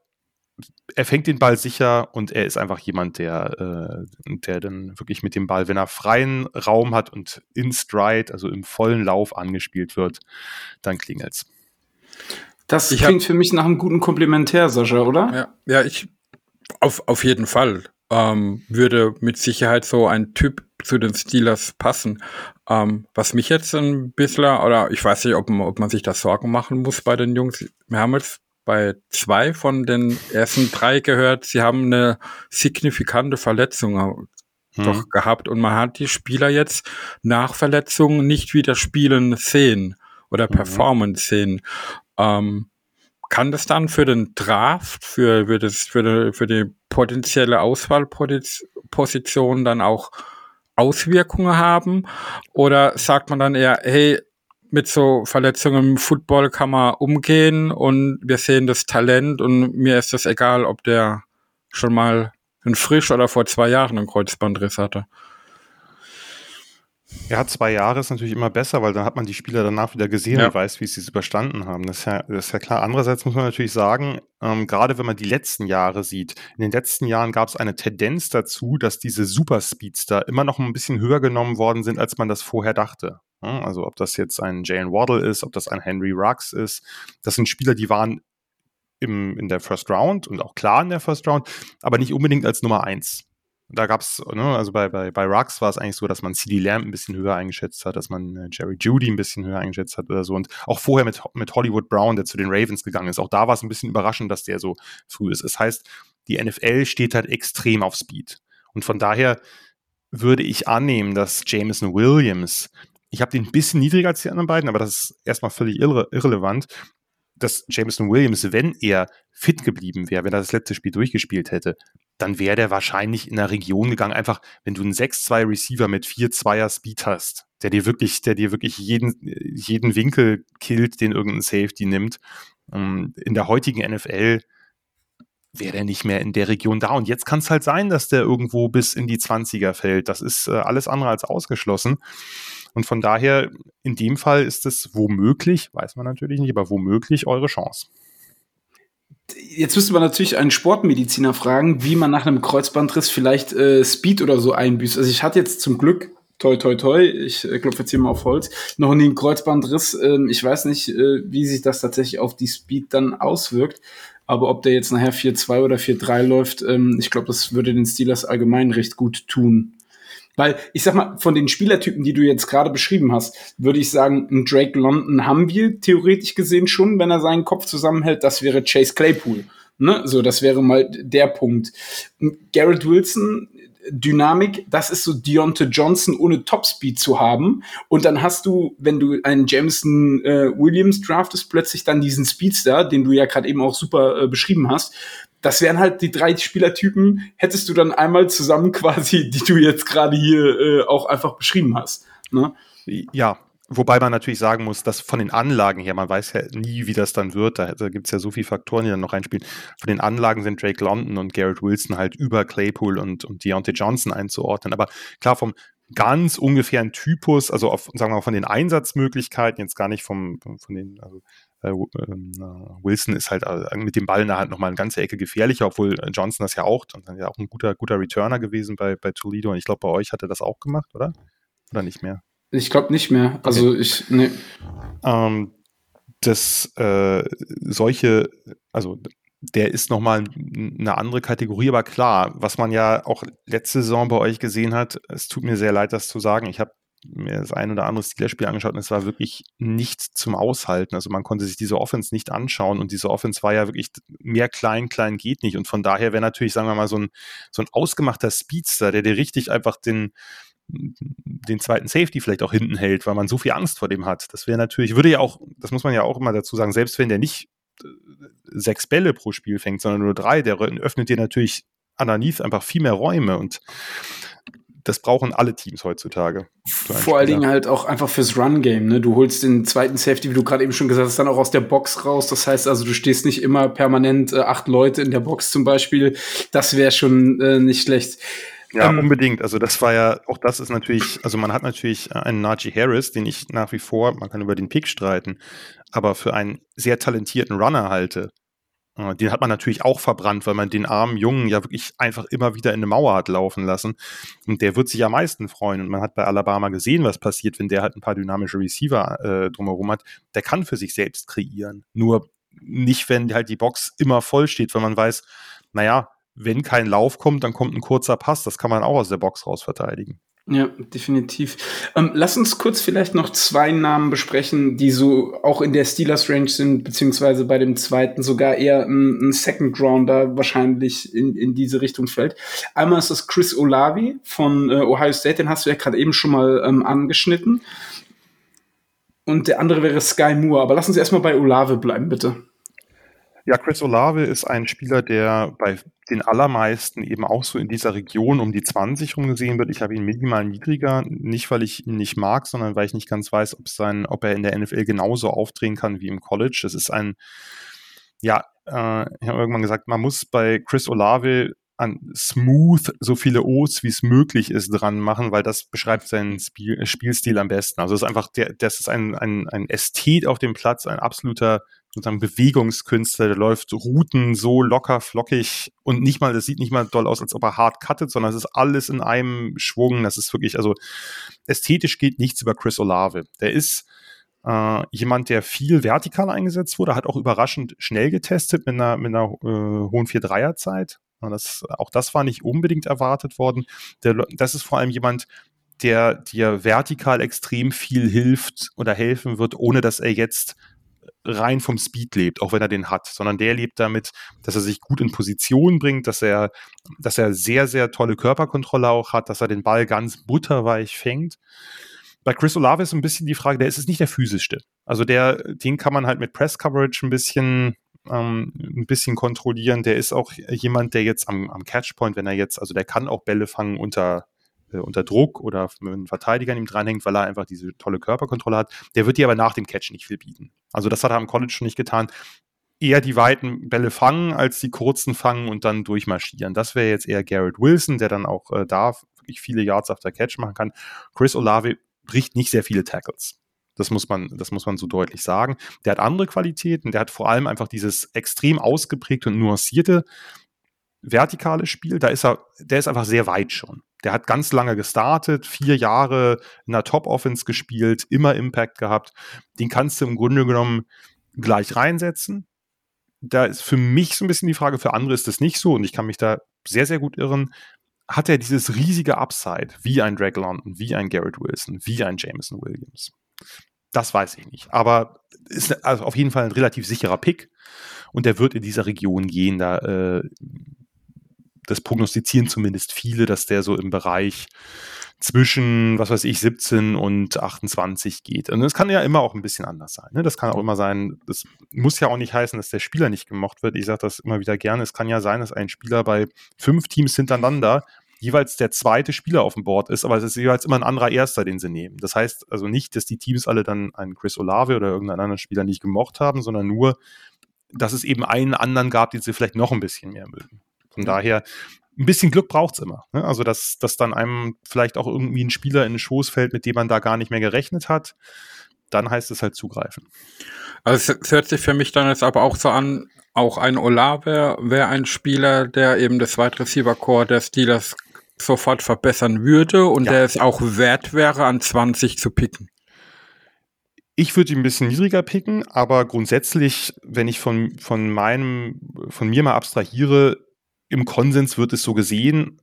er fängt den Ball sicher und er ist einfach jemand, der, äh, der dann wirklich mit dem Ball, wenn er freien Raum hat und in Stride, also im vollen Lauf angespielt wird, dann klingelt's. Das ich klingt hab, für mich nach einem guten Komplementär, Sascha, oder? Ja, ja ich auf, auf jeden Fall ähm, würde mit Sicherheit so ein Typ zu den Steelers passen. Ähm, was mich jetzt ein bisschen, oder ich weiß nicht, ob, ob man sich da Sorgen machen muss bei den Jungs. Wir haben jetzt bei zwei von den ersten drei gehört, sie haben eine signifikante Verletzung hm. doch gehabt und man hat die Spieler jetzt nach Verletzungen nicht wieder spielen sehen oder mhm. performen sehen. Ähm, kann das dann für den Draft, für, für, das, für, die, für die potenzielle Auswahlposition dann auch Auswirkungen haben? Oder sagt man dann eher, hey, mit so Verletzungen im Football kann man umgehen und wir sehen das Talent und mir ist das egal, ob der schon mal ein frisch oder vor zwei Jahren einen Kreuzbandriss hatte. Ja, zwei Jahre ist natürlich immer besser, weil dann hat man die Spieler danach wieder gesehen ja. und weiß, wie sie es überstanden haben. Das ist, ja, das ist ja klar. Andererseits muss man natürlich sagen, ähm, gerade wenn man die letzten Jahre sieht, in den letzten Jahren gab es eine Tendenz dazu, dass diese Superspeedster immer noch ein bisschen höher genommen worden sind, als man das vorher dachte. Ja, also ob das jetzt ein Jalen Waddle ist, ob das ein Henry Rux ist, das sind Spieler, die waren im, in der First Round und auch klar in der First Round, aber nicht unbedingt als Nummer eins da gab es, ne, also bei, bei, bei Rux war es eigentlich so, dass man CD Lamb ein bisschen höher eingeschätzt hat, dass man äh, Jerry Judy ein bisschen höher eingeschätzt hat oder so. Und auch vorher mit, mit Hollywood Brown, der zu den Ravens gegangen ist. Auch da war es ein bisschen überraschend, dass der so früh ist. Das heißt, die NFL steht halt extrem auf Speed. Und von daher würde ich annehmen, dass Jameson Williams, ich habe den ein bisschen niedriger als die anderen beiden, aber das ist erstmal völlig irre irrelevant, dass Jameson Williams, wenn er fit geblieben wäre, wenn er das letzte Spiel durchgespielt hätte, dann wäre der wahrscheinlich in der Region gegangen. Einfach, wenn du einen 6-2 Receiver mit 4-2er Speed hast, der dir wirklich, der dir wirklich jeden, jeden Winkel killt, den irgendein Safety nimmt. Ähm, in der heutigen NFL wäre der nicht mehr in der Region da. Und jetzt kann es halt sein, dass der irgendwo bis in die 20er fällt. Das ist äh, alles andere als ausgeschlossen. Und von daher, in dem Fall ist es womöglich, weiß man natürlich nicht, aber womöglich eure Chance. Jetzt müsste man natürlich einen Sportmediziner fragen, wie man nach einem Kreuzbandriss vielleicht äh, Speed oder so einbüßt. Also ich hatte jetzt zum Glück, toi toi toi, ich äh, klopfe jetzt hier mal auf Holz, noch nie einen Kreuzbandriss. Ähm, ich weiß nicht, äh, wie sich das tatsächlich auf die Speed dann auswirkt. Aber ob der jetzt nachher 4-2 oder 4-3 läuft, ähm, ich glaube, das würde den Steelers allgemein recht gut tun. Weil ich sag mal, von den Spielertypen, die du jetzt gerade beschrieben hast, würde ich sagen, ein Drake London haben wir theoretisch gesehen schon, wenn er seinen Kopf zusammenhält. Das wäre Chase Claypool. Ne? So, das wäre mal der Punkt. Garrett Wilson, Dynamik, das ist so Deontay Johnson ohne Topspeed zu haben. Und dann hast du, wenn du einen Jameson äh, Williams draftest, plötzlich dann diesen Speedster, den du ja gerade eben auch super äh, beschrieben hast. Das wären halt die drei Spielertypen, hättest du dann einmal zusammen *laughs* quasi, die du jetzt gerade hier äh, auch einfach beschrieben hast. Ne? Ja, Wobei man natürlich sagen muss, dass von den Anlagen her, man weiß ja nie, wie das dann wird, da, da gibt es ja so viele Faktoren, die dann noch reinspielen. Von den Anlagen sind Drake London und Garrett Wilson halt über Claypool und, und Deontay Johnson einzuordnen. Aber klar, vom ganz ungefähren Typus, also auf, sagen wir mal, von den Einsatzmöglichkeiten, jetzt gar nicht vom, von den, also Wilson ist halt äh, mit dem Ball in der Hand nochmal eine ganze Ecke gefährlicher, obwohl Johnson das ja auch, und dann ja auch ein guter, guter Returner gewesen bei, bei Toledo. Und ich glaube, bei euch hat er das auch gemacht, oder? Oder nicht mehr? Ich glaube nicht mehr. Also okay. ich, nee. Ähm, das, äh, solche, also der ist nochmal eine andere Kategorie, aber klar, was man ja auch letzte Saison bei euch gesehen hat, es tut mir sehr leid, das zu sagen. Ich habe mir das ein oder andere Steelers-Spiel angeschaut und es war wirklich nicht zum Aushalten. Also man konnte sich diese Offense nicht anschauen und diese Offense war ja wirklich mehr klein, klein geht nicht. Und von daher wäre natürlich, sagen wir mal, so ein, so ein ausgemachter Speedster, der dir richtig einfach den, den zweiten Safety vielleicht auch hinten hält, weil man so viel Angst vor dem hat. Das wäre natürlich, würde ja auch, das muss man ja auch immer dazu sagen, selbst wenn der nicht äh, sechs Bälle pro Spiel fängt, sondern nur drei, der öffnet dir natürlich underneath einfach viel mehr Räume und das brauchen alle Teams heutzutage. Vor allen Dingen halt auch einfach fürs Run-Game. Ne? Du holst den zweiten Safety, wie du gerade eben schon gesagt hast, dann auch aus der Box raus. Das heißt also, du stehst nicht immer permanent äh, acht Leute in der Box zum Beispiel. Das wäre schon äh, nicht schlecht. Ja, ähm, unbedingt. Also das war ja, auch das ist natürlich, also man hat natürlich einen Najee Harris, den ich nach wie vor, man kann über den Pick streiten, aber für einen sehr talentierten Runner halte. Äh, den hat man natürlich auch verbrannt, weil man den armen Jungen ja wirklich einfach immer wieder in eine Mauer hat laufen lassen. Und der wird sich am meisten freuen. Und man hat bei Alabama gesehen, was passiert, wenn der halt ein paar dynamische Receiver äh, drumherum hat. Der kann für sich selbst kreieren. Nur nicht, wenn halt die Box immer voll steht, weil man weiß, naja, wenn kein Lauf kommt, dann kommt ein kurzer Pass. Das kann man auch aus der Box raus verteidigen. Ja, definitiv. Ähm, lass uns kurz vielleicht noch zwei Namen besprechen, die so auch in der Steelers Range sind, beziehungsweise bei dem zweiten sogar eher ein, ein Second Rounder wahrscheinlich in, in diese Richtung fällt. Einmal ist das Chris Olavi von äh, Ohio State, den hast du ja gerade eben schon mal ähm, angeschnitten. Und der andere wäre Sky Moore. Aber lass uns erstmal bei Olave bleiben, bitte. Ja, Chris Olave ist ein Spieler, der bei den allermeisten eben auch so in dieser Region um die 20 rumgesehen wird. Ich habe ihn minimal niedriger, nicht weil ich ihn nicht mag, sondern weil ich nicht ganz weiß, ob, sein, ob er in der NFL genauso aufdrehen kann wie im College. Das ist ein, ja, äh, ich habe irgendwann gesagt, man muss bei Chris Olave an smooth so viele O's, wie es möglich ist, dran machen, weil das beschreibt seinen Spiel, Spielstil am besten. Also es ist einfach, der, das ist ein, ein, ein Ästhet auf dem Platz, ein absoluter sozusagen Bewegungskünstler, der läuft Routen so locker, flockig und nicht mal, das sieht nicht mal doll aus, als ob er hart cuttet, sondern es ist alles in einem Schwung. Das ist wirklich, also ästhetisch geht nichts über Chris Olave. Der ist äh, jemand, der viel vertikal eingesetzt wurde, hat auch überraschend schnell getestet mit einer, mit einer äh, hohen 4-3er-Zeit. Das, auch das war nicht unbedingt erwartet worden. Der, das ist vor allem jemand, der dir vertikal extrem viel hilft oder helfen wird, ohne dass er jetzt rein vom Speed lebt, auch wenn er den hat, sondern der lebt damit, dass er sich gut in Position bringt, dass er, dass er sehr, sehr tolle Körperkontrolle auch hat, dass er den Ball ganz butterweich fängt. Bei Chris Olave ist ein bisschen die Frage, der ist es nicht der physischste. Also der, den kann man halt mit Press Coverage ein bisschen, ähm, ein bisschen kontrollieren. Der ist auch jemand, der jetzt am, am Catchpoint, wenn er jetzt, also der kann auch Bälle fangen unter, äh, unter Druck oder wenn ein Verteidiger an ihm dranhängt, weil er einfach diese tolle Körperkontrolle hat. Der wird dir aber nach dem Catch nicht viel bieten. Also das hat er am College schon nicht getan. Eher die weiten Bälle fangen, als die kurzen fangen und dann durchmarschieren. Das wäre jetzt eher Garrett Wilson, der dann auch äh, da wirklich viele Yards auf der Catch machen kann. Chris Olave bricht nicht sehr viele Tackles. Das muss man, das muss man so deutlich sagen. Der hat andere Qualitäten. Der hat vor allem einfach dieses extrem ausgeprägte und nuancierte vertikale Spiel. Da ist er, der ist einfach sehr weit schon. Der hat ganz lange gestartet, vier Jahre in der Top-Offense gespielt, immer Impact gehabt. Den kannst du im Grunde genommen gleich reinsetzen. Da ist für mich so ein bisschen die Frage, für andere ist das nicht so und ich kann mich da sehr, sehr gut irren. hat er dieses riesige Upside, wie ein Drake London, wie ein Garrett Wilson, wie ein Jameson Williams. Das weiß ich nicht. Aber ist also auf jeden Fall ein relativ sicherer Pick. Und der wird in dieser Region gehen. Da, äh, das prognostizieren zumindest viele, dass der so im Bereich zwischen, was weiß ich, 17 und 28 geht. Und das kann ja immer auch ein bisschen anders sein. Ne? Das kann auch immer sein, das muss ja auch nicht heißen, dass der Spieler nicht gemocht wird. Ich sage das immer wieder gerne. Es kann ja sein, dass ein Spieler bei fünf Teams hintereinander jeweils der zweite Spieler auf dem Board ist, aber es ist jeweils immer ein anderer Erster, den sie nehmen. Das heißt also nicht, dass die Teams alle dann einen Chris Olave oder irgendeinen anderen Spieler nicht gemocht haben, sondern nur, dass es eben einen anderen gab, den sie vielleicht noch ein bisschen mehr mögen. Von daher, ein bisschen Glück braucht es immer. Ne? Also, dass, dass dann einem vielleicht auch irgendwie ein Spieler in den Schoß fällt, mit dem man da gar nicht mehr gerechnet hat, dann heißt es halt zugreifen. Also es hört sich für mich dann jetzt aber auch so an, auch ein Olave wäre ein Spieler, der eben das Wide Receiver Core der Steelers sofort verbessern würde und ja. der es auch wert wäre, an 20 zu picken. Ich würde ihn ein bisschen niedriger picken, aber grundsätzlich, wenn ich von, von meinem, von mir mal abstrahiere, im Konsens wird es so gesehen,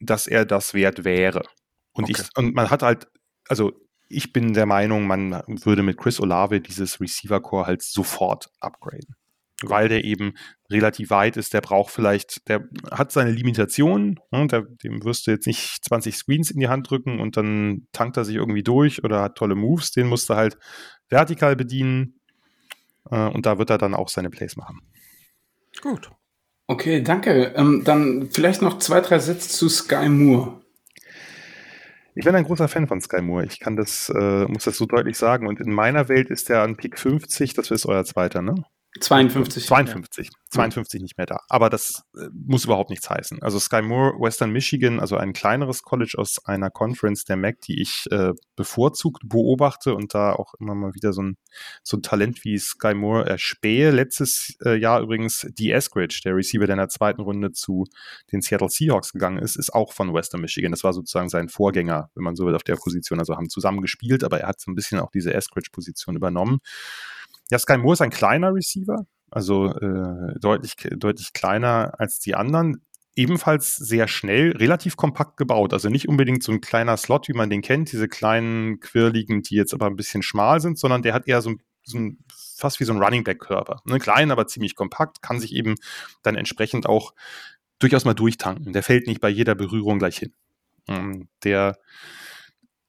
dass er das wert wäre. Und, okay. ich, und man hat halt, also ich bin der Meinung, man würde mit Chris Olave dieses Receiver Core halt sofort upgraden weil der eben relativ weit ist. Der braucht vielleicht, der hat seine Limitationen. Ne? Der, dem wirst du jetzt nicht 20 Screens in die Hand drücken und dann tankt er sich irgendwie durch oder hat tolle Moves. Den musst du halt vertikal bedienen. Äh, und da wird er dann auch seine Plays machen. Gut. Okay, danke. Ähm, dann vielleicht noch zwei, drei Sätze zu Sky Moore. Ich bin ein großer Fan von Sky Moore. Ich kann das, äh, muss das so deutlich sagen. Und in meiner Welt ist der an Pick 50, das ist euer zweiter, ne? 52. 52. Ja. 52 nicht mehr da. Aber das äh, muss überhaupt nichts heißen. Also Sky Moore, Western Michigan, also ein kleineres College aus einer Conference der MAC, die ich äh, bevorzugt beobachte und da auch immer mal wieder so ein, so ein Talent wie Sky Moore erspähe. Letztes äh, Jahr übrigens die Eskridge, der Receiver, der in der zweiten Runde zu den Seattle Seahawks gegangen ist, ist auch von Western Michigan. Das war sozusagen sein Vorgänger, wenn man so will, auf der Position. Also haben zusammen gespielt, aber er hat so ein bisschen auch diese Eskridge-Position übernommen. Sky Moore ist ein kleiner Receiver, also äh, deutlich, deutlich kleiner als die anderen. Ebenfalls sehr schnell, relativ kompakt gebaut. Also nicht unbedingt so ein kleiner Slot, wie man den kennt, diese kleinen, quirligen, die jetzt aber ein bisschen schmal sind, sondern der hat eher so, so ein, fast wie so ein Running Back-Körper. Ne? Klein, aber ziemlich kompakt, kann sich eben dann entsprechend auch durchaus mal durchtanken. Der fällt nicht bei jeder Berührung gleich hin. Ähm, der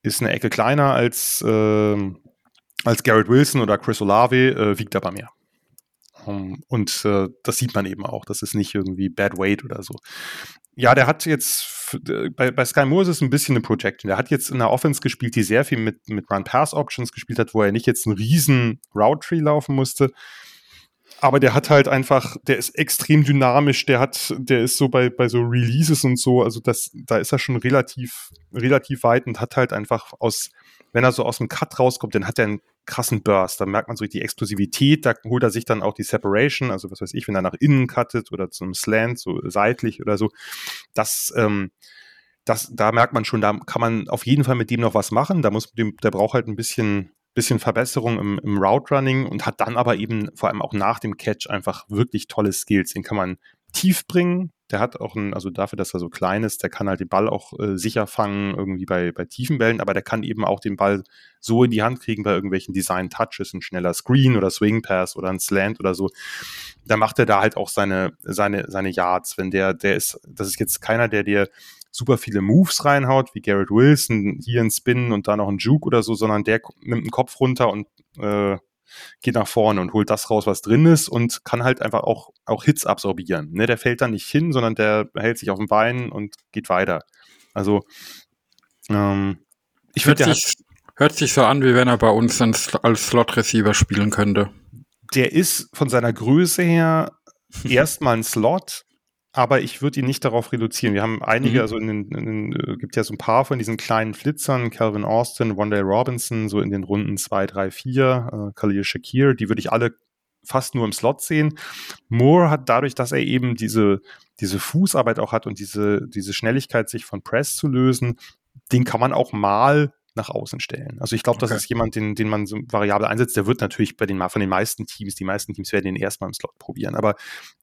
ist eine Ecke kleiner als, äh, als Garrett Wilson oder Chris Olave, äh, wiegt aber mehr. Um, und äh, das sieht man eben auch. Das ist nicht irgendwie Bad Weight oder so. Ja, der hat jetzt, bei, bei Sky Moore ist es ein bisschen eine Projection. Der hat jetzt in einer Offense gespielt, die sehr viel mit, mit Run-Pass-Options gespielt hat, wo er nicht jetzt einen riesen Route-Tree laufen musste. Aber der hat halt einfach, der ist extrem dynamisch, der hat, der ist so bei, bei so Releases und so, also das, da ist er schon relativ, relativ weit und hat halt einfach aus, wenn er so aus dem Cut rauskommt, dann hat er einen krassen Burst. Da merkt man so die Explosivität, da holt er sich dann auch die Separation, also was weiß ich, wenn er nach innen cuttet oder zum Slant, so seitlich oder so. Das, ähm, das, da merkt man schon, da kann man auf jeden Fall mit dem noch was machen. Da muss der braucht halt ein bisschen, bisschen Verbesserung im, im Route Running und hat dann aber eben vor allem auch nach dem Catch einfach wirklich tolle Skills. Den kann man tief bringen, der hat auch ein, also dafür, dass er so klein ist, der kann halt den Ball auch äh, sicher fangen, irgendwie bei, bei tiefen Bällen, aber der kann eben auch den Ball so in die Hand kriegen bei irgendwelchen Design-Touches, ein schneller Screen oder Swing Pass oder ein Slant oder so. Da macht er da halt auch seine, seine, seine Yards. Wenn der, der ist, das ist jetzt keiner, der dir super viele Moves reinhaut, wie Garrett Wilson, hier ein Spin und da noch ein Juke oder so, sondern der nimmt den Kopf runter und äh, geht nach vorne und holt das raus, was drin ist und kann halt einfach auch, auch Hits absorbieren. Ne, der fällt dann nicht hin, sondern der hält sich auf dem Bein und geht weiter. Also, ähm, ich würde hört, sich, hört sich so an, wie wenn er bei uns als Slot-Receiver spielen könnte. Der ist von seiner Größe her *laughs* erstmal ein Slot, aber ich würde ihn nicht darauf reduzieren. Wir haben einige, mhm. also in den, in den, äh, gibt ja so ein paar von diesen kleinen Flitzern, Calvin Austin, Wondell Robinson, so in den Runden 2, 3, 4, äh, Khalil Shakir, die würde ich alle fast nur im Slot sehen. Moore hat dadurch, dass er eben diese, diese Fußarbeit auch hat und diese, diese Schnelligkeit, sich von Press zu lösen, den kann man auch mal nach außen stellen. Also ich glaube, das Okay. ist jemand, den, den man so variabel einsetzt. Der wird natürlich bei den von den meisten Teams, die meisten Teams werden ihn erstmal im Slot probieren. Aber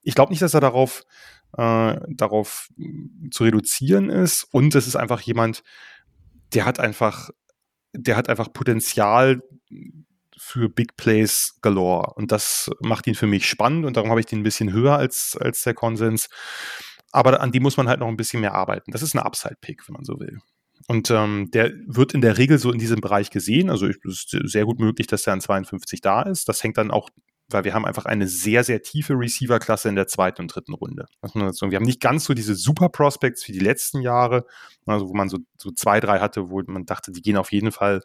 ich glaube nicht, dass er darauf, äh, darauf mh, zu reduzieren ist. Und es ist einfach jemand, der hat einfach, der hat einfach Potenzial für Big Plays galore. Und das macht ihn für mich spannend und darum habe ich den ein bisschen höher als, als der Konsens. Aber an dem muss man halt noch ein bisschen mehr arbeiten. Das ist ein Upside-Pick, wenn man so will. Und ähm, der wird in der Regel so in diesem Bereich gesehen. Also es ist sehr gut möglich, dass er an 52 da ist. Das hängt dann auch, weil wir haben einfach eine sehr, sehr tiefe Receiver-Klasse in der zweiten und dritten Runde. Sagen. Wir haben nicht ganz so diese Super-Prospects wie die letzten Jahre, also wo man so, so zwei, drei hatte, wo man dachte, die gehen auf jeden Fall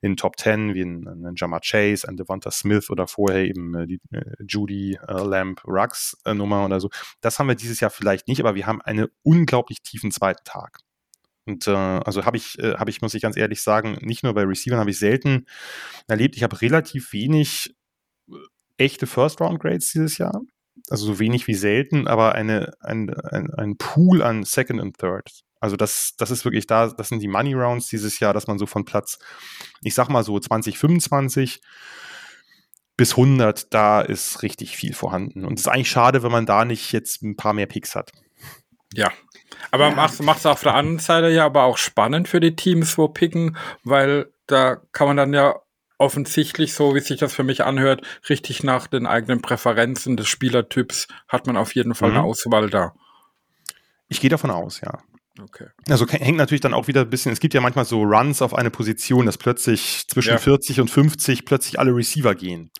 in Top 10, wie ein, ein Jamar Chase, ein Devonta Smith oder vorher eben äh, die äh, Judy äh, Lamb Rux äh, Nummer oder so. Das haben wir dieses Jahr vielleicht nicht, aber wir haben einen unglaublich tiefen zweiten Tag. Und äh, also habe ich, äh, habe ich, muss ich ganz ehrlich sagen, nicht nur bei Receivern habe ich selten erlebt. Ich habe relativ wenig äh, echte First-Round-Grades dieses Jahr. Also so wenig wie selten, aber eine, ein, ein, ein Pool an Second und Third. Also das, das ist wirklich da, das sind die Money Rounds dieses Jahr, dass man so von Platz, ich sag mal so 2025 bis 100, da ist richtig viel vorhanden. Und es ist eigentlich schade, wenn man da nicht jetzt ein paar mehr Picks hat. Ja. Aber Ja. macht macht's auf der anderen Seite ja aber auch spannend für die Teams, wo picken, weil da kann man dann ja offensichtlich, so wie sich das für mich anhört, richtig nach den eigenen Präferenzen des Spielertyps hat man auf jeden Fall Mhm. eine Auswahl da. Ich gehe davon aus, ja. Okay. Also hängt natürlich dann auch wieder ein bisschen, es gibt ja manchmal so Runs auf eine Position, dass plötzlich zwischen Ja. 40 und 50 plötzlich alle Receiver gehen.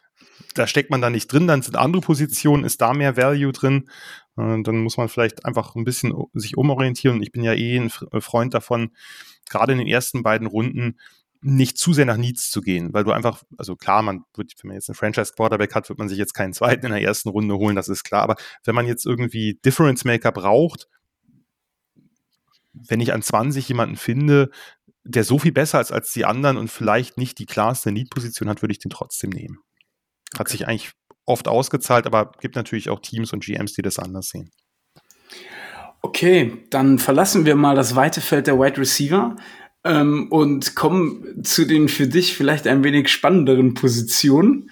Da steckt man dann nicht drin, dann sind andere Positionen, ist da mehr Value drin. Äh, Dann muss man vielleicht einfach ein bisschen sich umorientieren. Ich bin ja eh ein Freund davon, gerade in den ersten beiden Runden nicht zu sehr nach Needs zu gehen, weil du einfach, also klar, man wird, wenn man jetzt einen Franchise-Quarterback hat, wird man sich jetzt keinen zweiten in der ersten Runde holen, das ist klar. Aber wenn man jetzt irgendwie Difference-Maker braucht, wenn ich an 20 jemanden finde, der so viel besser ist als die anderen und vielleicht nicht die klarste Need-Position hat, würde ich den trotzdem nehmen. Hat sich eigentlich oft ausgezahlt, aber gibt natürlich auch Teams und GMs, die das anders sehen. Okay, dann verlassen wir mal das weite Feld der Wide Receiver ähm, und kommen zu den für dich vielleicht ein wenig spannenderen Positionen.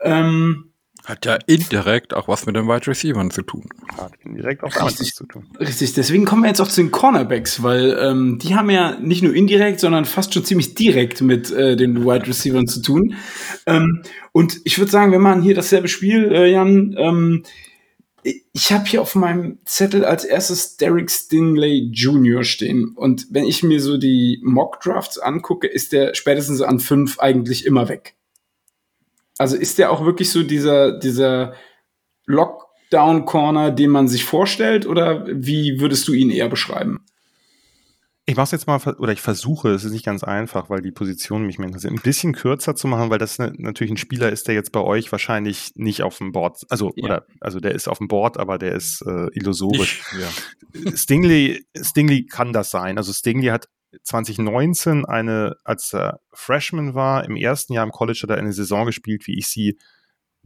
Ähm, Hat ja indirekt auch was mit den Wide Receivers zu tun. Hat direkt auch was zu tun. richtig, deswegen kommen wir jetzt auch zu den Cornerbacks, weil ähm, die haben ja nicht nur indirekt, sondern fast schon ziemlich direkt mit äh, den Wide Receivers zu tun. Ähm, und ich würde sagen, wir machen hier dasselbe Spiel, äh, Jan. Ähm, ich habe hier auf meinem Zettel als erstes Derek Stingley Jr. stehen. Und wenn ich mir so die Mock Drafts angucke, ist der spätestens an fünf eigentlich immer weg. Also ist der auch wirklich so dieser, dieser Lockdown-Corner, den man sich vorstellt, oder wie würdest du ihn eher beschreiben? Ich mache es jetzt mal, oder ich versuche, es ist nicht ganz einfach, weil die Positionen mich mehr interessieren, ein bisschen kürzer zu machen, weil das ne, natürlich ein Spieler ist, der jetzt bei euch wahrscheinlich nicht auf dem Board, also, Ja. oder, also der ist auf dem Board, aber der ist äh, illusorisch. Ich, ja. Stingley, Stingley kann das sein. Also Stingley hat 2019 eine, als er Freshman war, im ersten Jahr im College hat er eine Saison gespielt, wie ich sie,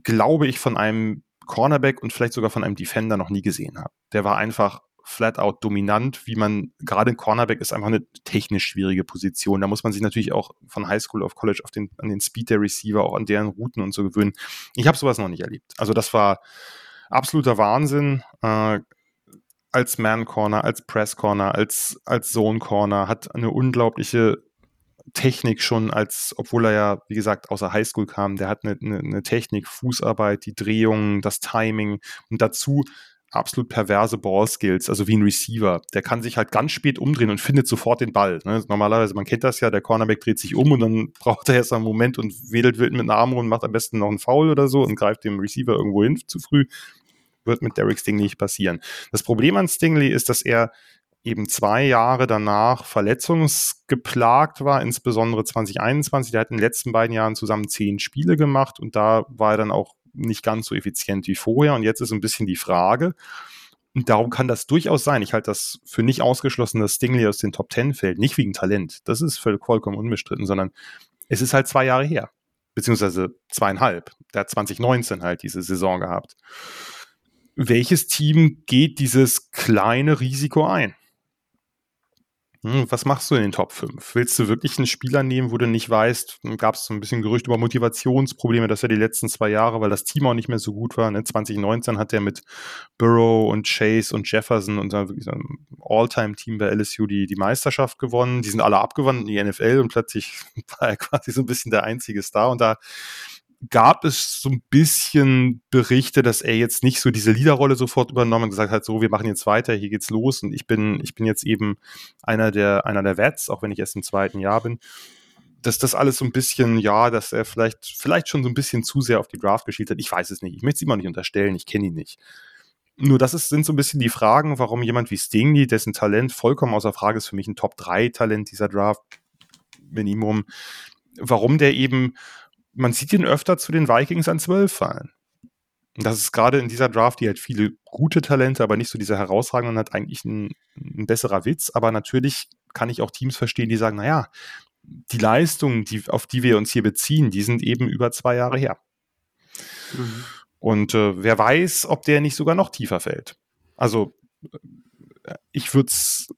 glaube ich, von einem Cornerback und vielleicht sogar von einem Defender noch nie gesehen habe. Der war einfach flat out dominant, wie man gerade ein Cornerback ist einfach eine technisch schwierige Position. Da muss man sich natürlich auch von Highschool auf College auf den, an den Speed der Receiver, auch an deren Routen und so gewöhnen. Ich habe sowas noch nicht erlebt. Also das war absoluter Wahnsinn. Äh, als Man Corner, als Press Corner, als, als Zone Corner, hat eine unglaubliche Technik schon, als, obwohl er ja, wie gesagt, außer Highschool kam, der hat eine, eine, eine Technik, Fußarbeit, die Drehung, das Timing und dazu absolut perverse Ballskills, also wie ein Receiver. Der kann sich halt ganz spät umdrehen und findet sofort den Ball. Ne? Normalerweise, man kennt das ja, der Cornerback dreht sich um und dann *laughs* braucht er erst einen Moment und wedelt wild mit einem Arm und macht am besten noch einen Foul oder so und greift dem Receiver irgendwo hin zu früh. Wird mit Derek Stingley nicht passieren. Das Problem an Stingley ist, dass er eben zwei Jahre danach verletzungsgeplagt war, insbesondere 2021. Der hat in den letzten beiden Jahren zusammen zehn Spiele gemacht und da war er dann auch nicht ganz so effizient wie vorher. Und jetzt ist ein bisschen die Frage, und darum kann das durchaus sein. Ich halte das für nicht ausgeschlossen, dass Stingley aus den Top Ten fällt. Nicht wegen Talent. Das ist voll- vollkommen unbestritten, sondern es ist halt zwei Jahre her. Beziehungsweise zweieinhalb. Der hat 2019 halt diese Saison gehabt. Welches Team geht dieses kleine Risiko ein? hm, was machst du in den Top 5? Willst du wirklich einen Spieler nehmen, wo du nicht weißt, gab es so ein bisschen Gerücht über Motivationsprobleme, dass er die letzten zwei Jahre, weil das Team auch nicht mehr so gut war. Ne? 2019 hat er mit Burrow und Chase und Jefferson und so All-Time-Team bei LSU die, die Meisterschaft gewonnen. Die sind alle abgewandt in die NFL und plötzlich *laughs* war er quasi so ein bisschen der einzige Star. Und da gab es so ein bisschen Berichte, dass er jetzt nicht so diese Leaderrolle sofort übernommen und gesagt hat, so, wir machen jetzt weiter, hier geht's los und ich bin, ich bin jetzt eben einer der, einer der Vets, auch wenn ich erst im zweiten Jahr bin. Dass das alles so ein bisschen, ja, dass er vielleicht, vielleicht schon so ein bisschen zu sehr auf die Draft geschielt hat. Ich weiß es nicht. Ich möchte es ihm auch nicht unterstellen. Ich kenne ihn nicht. Nur das ist, sind so ein bisschen die Fragen, warum jemand wie Stingley, dessen Talent vollkommen außer Frage ist, für mich ein Top-3-Talent dieser Draft, Minimum, warum der eben man sieht ihn öfter zu den Vikings an 12 fallen. Und das ist gerade in dieser Draft, die halt viele gute Talente, aber nicht so diese herausragenden, hat eigentlich ein, ein besserer Witz. Aber natürlich kann ich auch Teams verstehen, die sagen, naja, die Leistungen, die, auf die wir uns hier beziehen, die sind eben über zwei Jahre her. Mhm. Und äh, wer weiß, ob der nicht sogar noch tiefer fällt. Also äh, ich würde es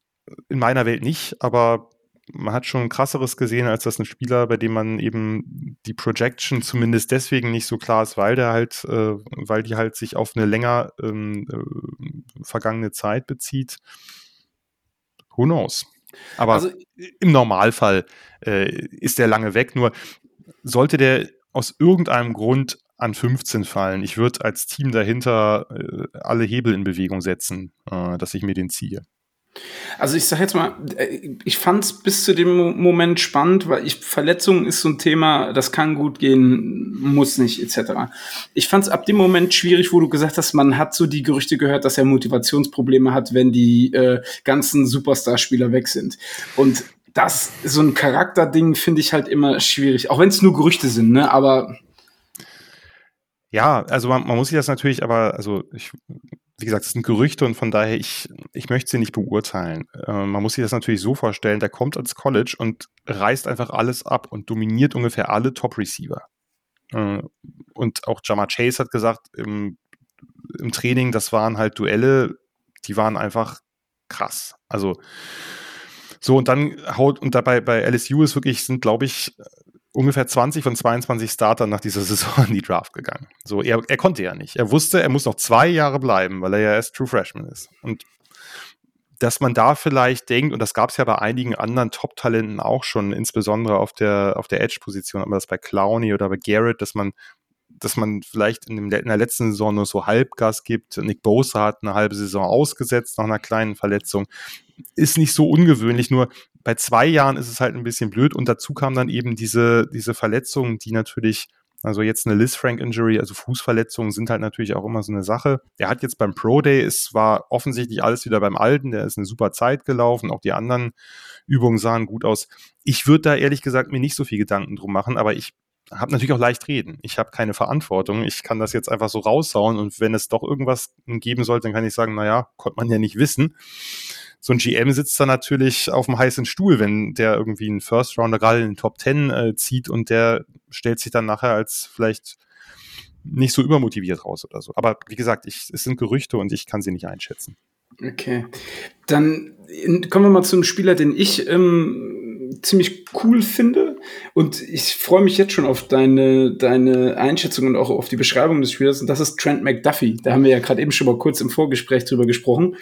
in meiner Welt nicht, aber man hat schon krasseres gesehen, als das ein Spieler, bei dem man eben die Projection zumindest deswegen nicht so klar ist, weil der halt, äh, weil die halt sich auf eine länger ähm, äh, vergangene Zeit bezieht. Who knows? Aber also, im Normalfall äh, ist der lange weg. Nur sollte der aus irgendeinem Grund an 15 fallen, ich würde als Team dahinter äh, alle Hebel in Bewegung setzen, äh, dass ich mir den ziehe. Also ich sag jetzt mal, äh, ich fand es bis zu dem Moment spannend, weil ich Verletzungen ist so ein Thema, das kann gut gehen, muss nicht etc. Ich fand es ab dem Moment schwierig, wo du gesagt hast, man hat so die Gerüchte gehört, dass er Motivationsprobleme hat, wenn die äh, ganzen Superstar-Spieler weg sind. Und das so ein Charakterding finde ich halt immer schwierig, auch wenn es nur Gerüchte sind, ne? Aber ja, also man, man, muss sich das natürlich, aber also ich wie gesagt, es sind Gerüchte und von daher, ich, ich möchte sie nicht beurteilen. Äh, man muss sich das natürlich so vorstellen, der kommt als College und reißt einfach alles ab und dominiert ungefähr alle Top-Receiver. Äh, und auch Jama Chase hat gesagt, im, im Training, das waren halt Duelle, die waren einfach krass. Also so, und dann haut, und dabei bei LSU ist wirklich, sind, glaube ich, ungefähr 20 von 22 Startern nach dieser *laughs* Saison in die Draft gegangen. So, er, er konnte ja nicht. Er wusste, er muss noch zwei Jahre bleiben, weil er ja erst True Freshman ist. Und dass man da vielleicht denkt, und das gab es ja bei einigen anderen Top-Talenten auch schon, insbesondere auf der, auf der Edge-Position, aber das bei Clowney oder bei Garrett, dass man, dass man vielleicht in, dem, in der letzten Saison nur so Halbgas gibt. Nick Bosa hat eine halbe Saison ausgesetzt nach einer kleinen Verletzung. Ist nicht so ungewöhnlich, nur bei zwei Jahren ist es halt ein bisschen blöd und dazu kam dann eben diese, diese Verletzungen, die natürlich, also jetzt eine Liz Frank Injury, also Fußverletzungen sind halt natürlich auch immer so eine Sache. Er hat jetzt beim Pro Day, es war offensichtlich alles wieder beim Alten, der ist eine super Zeit gelaufen, auch die anderen Übungen sahen gut aus. Ich würde da ehrlich gesagt mir nicht so viel Gedanken drum machen, aber ich habe natürlich auch leicht reden. Ich habe keine Verantwortung. Ich kann das jetzt einfach so raushauen und wenn es doch irgendwas geben sollte, dann kann ich sagen, naja, konnte man ja nicht wissen so ein GM sitzt da natürlich auf dem heißen Stuhl, wenn der irgendwie einen First Rounder gerade in den Top Ten äh, zieht und der stellt sich dann nachher als vielleicht nicht so übermotiviert raus oder so. Aber wie gesagt, ich, es sind Gerüchte und ich kann sie nicht einschätzen. Okay. Dann kommen wir mal zu einem Spieler, den ich ähm, ziemlich cool finde. Und ich freue mich jetzt schon auf deine, deine Einschätzung und auch auf die Beschreibung des Spielers. Und das ist Trent McDuffie. Da haben wir ja gerade eben schon mal kurz im Vorgespräch drüber gesprochen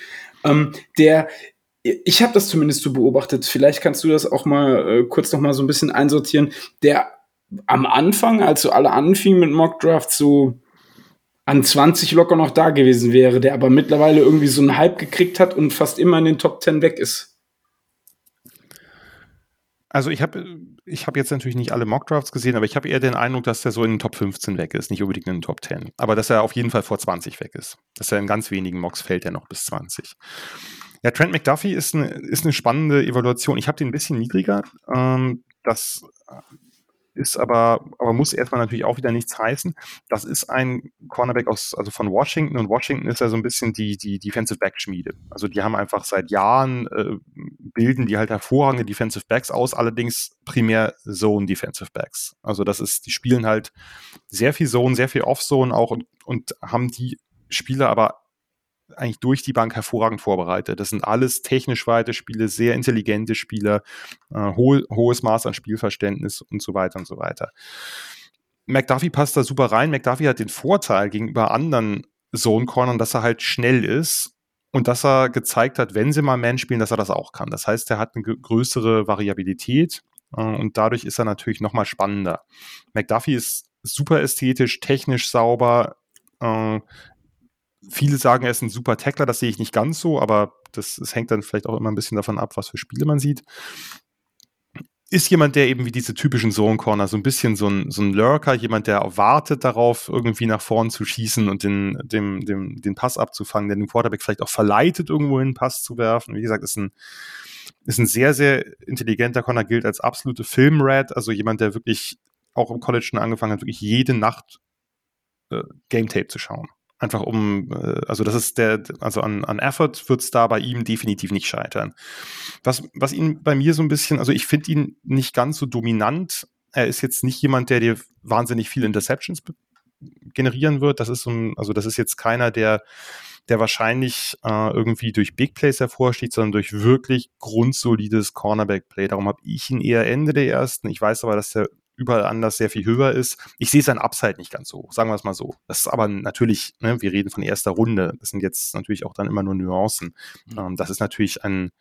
ähm, der ich habe das zumindest so beobachtet. Vielleicht kannst du das auch mal äh, kurz noch mal so ein bisschen einsortieren. Der am Anfang, als so alle anfingen mit Mockdraft, so an 20 locker noch da gewesen wäre, der aber mittlerweile irgendwie so einen Hype gekriegt hat und fast immer in den Top 10 weg ist. Also ich habe ich hab jetzt natürlich nicht alle Mockdrafts gesehen, aber ich habe eher den Eindruck, dass er so in den Top 15 weg ist, nicht unbedingt in den Top 10. Aber dass er auf jeden Fall vor 20 weg ist. Dass er in ganz wenigen Mocks fällt er noch bis 20. Ja, Trent McDuffie ist eine, ist eine spannende Evaluation. Ich habe den ein bisschen niedriger. Ähm, das ist aber, aber muss erstmal natürlich auch wieder nichts heißen. Das ist ein Cornerback aus, also von Washington und Washington ist ja so ein bisschen die, die Defensive Back Schmiede. Also die haben einfach seit Jahren, äh, bilden die halt hervorragende Defensive Backs aus, allerdings primär Zone Defensive Backs. Also das ist, die spielen halt sehr viel Zone, sehr viel Off-Zone auch und, und haben die Spieler aber eigentlich durch die Bank hervorragend vorbereitet. Das sind alles technisch weite Spiele, sehr intelligente Spieler, äh, ho hohes Maß an Spielverständnis und so weiter und so weiter. McDuffie passt da super rein. McDuffie hat den Vorteil gegenüber anderen Zone-Cornern, dass er halt schnell ist und dass er gezeigt hat, wenn sie mal Man spielen, dass er das auch kann. Das heißt, er hat eine größere Variabilität äh, und dadurch ist er natürlich nochmal spannender. McDuffie ist super ästhetisch, technisch sauber. Äh, viele sagen, er ist ein super Tackler, das sehe ich nicht ganz so, aber das, das hängt dann vielleicht auch immer ein bisschen davon ab, was für Spiele man sieht ist jemand, der eben wie diese typischen Zone Corner so ein bisschen so ein, so ein Lurker, jemand, der wartet darauf, irgendwie nach vorn zu schießen und den, dem, dem, den Pass abzufangen, der den Quarterback vielleicht auch verleitet, irgendwo einen Pass zu werfen. Wie gesagt, ist ein, ist ein sehr, sehr intelligenter Corner, gilt als absolute Filmrat, also jemand, der wirklich auch im College schon angefangen hat, wirklich jede Nacht äh, Game Tape zu schauen. Einfach um, äh, also das ist der, also an, an Effort wird es da bei ihm definitiv nicht scheitern. Was, was ihn bei mir so ein bisschen, also ich finde ihn nicht ganz so dominant. Er ist jetzt nicht jemand, der dir wahnsinnig viele Interceptions generieren wird. Das ist so ein, also das ist jetzt keiner, der, der wahrscheinlich äh, irgendwie durch Big Plays hervorsteht, sondern durch wirklich grundsolides Cornerback-Play. Darum habe ich ihn eher Ende der ersten. Ich weiß aber, dass er überall anders sehr viel höher ist. Ich sehe sein Upside nicht ganz so, sagen wir es mal so. Das ist aber natürlich, ne, wir reden von erster Runde. Das sind jetzt natürlich auch dann immer nur Nuancen. Mhm. Ähm, das ist natürlich ein,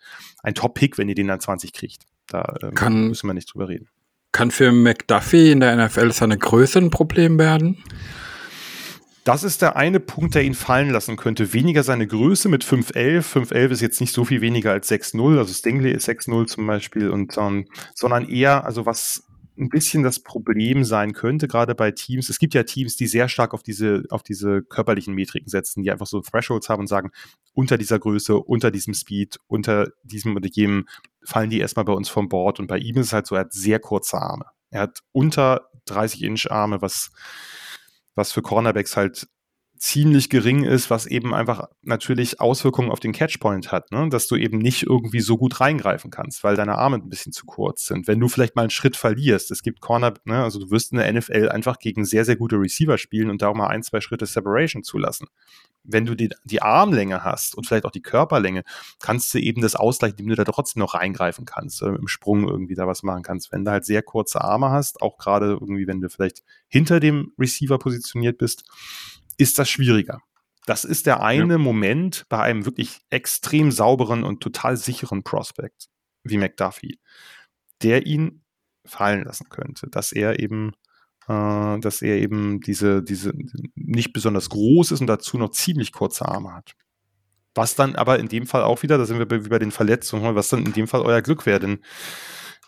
ein Top-Pick, wenn ihr den dann 20 kriegt. Da ähm, kann, müssen wir nicht drüber reden. Kann für McDuffie in der NFL seine Größe ein Problem werden? Das ist der eine Punkt, der ihn fallen lassen könnte. Weniger seine Größe mit 5'11. 5'11 ist jetzt nicht so viel weniger als 6'0. Also Stingley ist 6'0 zum Beispiel. Und, ähm, sondern eher, also was ein bisschen das Problem sein könnte, gerade bei Teams. Es gibt ja Teams, die sehr stark auf diese, auf diese körperlichen Metriken setzen, die einfach so Thresholds haben und sagen, unter dieser Größe, unter diesem Speed, unter diesem oder jenem fallen die erstmal bei uns vom Board. Und bei ihm ist es halt so, er hat sehr kurze Arme. Er hat unter 30 Inch Arme, was, was für Cornerbacks halt ziemlich gering ist, was eben einfach natürlich Auswirkungen auf den Catchpoint hat, ne? dass du eben nicht irgendwie so gut reingreifen kannst, weil deine Arme ein bisschen zu kurz sind. Wenn du vielleicht mal einen Schritt verlierst, es gibt Corner, ne? also du wirst in der NFL einfach gegen sehr, sehr gute Receiver spielen und da auch mal ein, zwei Schritte Separation zulassen. Wenn du die, die Armlänge hast und vielleicht auch die Körperlänge, kannst du eben das ausgleichen, indem du da trotzdem noch reingreifen kannst, äh, im Sprung irgendwie da was machen kannst. Wenn du halt sehr kurze Arme hast, auch gerade irgendwie, wenn du vielleicht hinter dem Receiver positioniert bist, ist das schwieriger. Das ist der eine ja. Moment bei einem wirklich extrem sauberen und total sicheren Prospect wie McDuffie, der ihn fallen lassen könnte, dass er eben, äh, dass er eben diese, diese nicht besonders groß ist und dazu noch ziemlich kurze Arme hat. Was dann aber in dem Fall auch wieder, da sind wir wie bei den Verletzungen, was dann in dem Fall euer Glück wäre, denn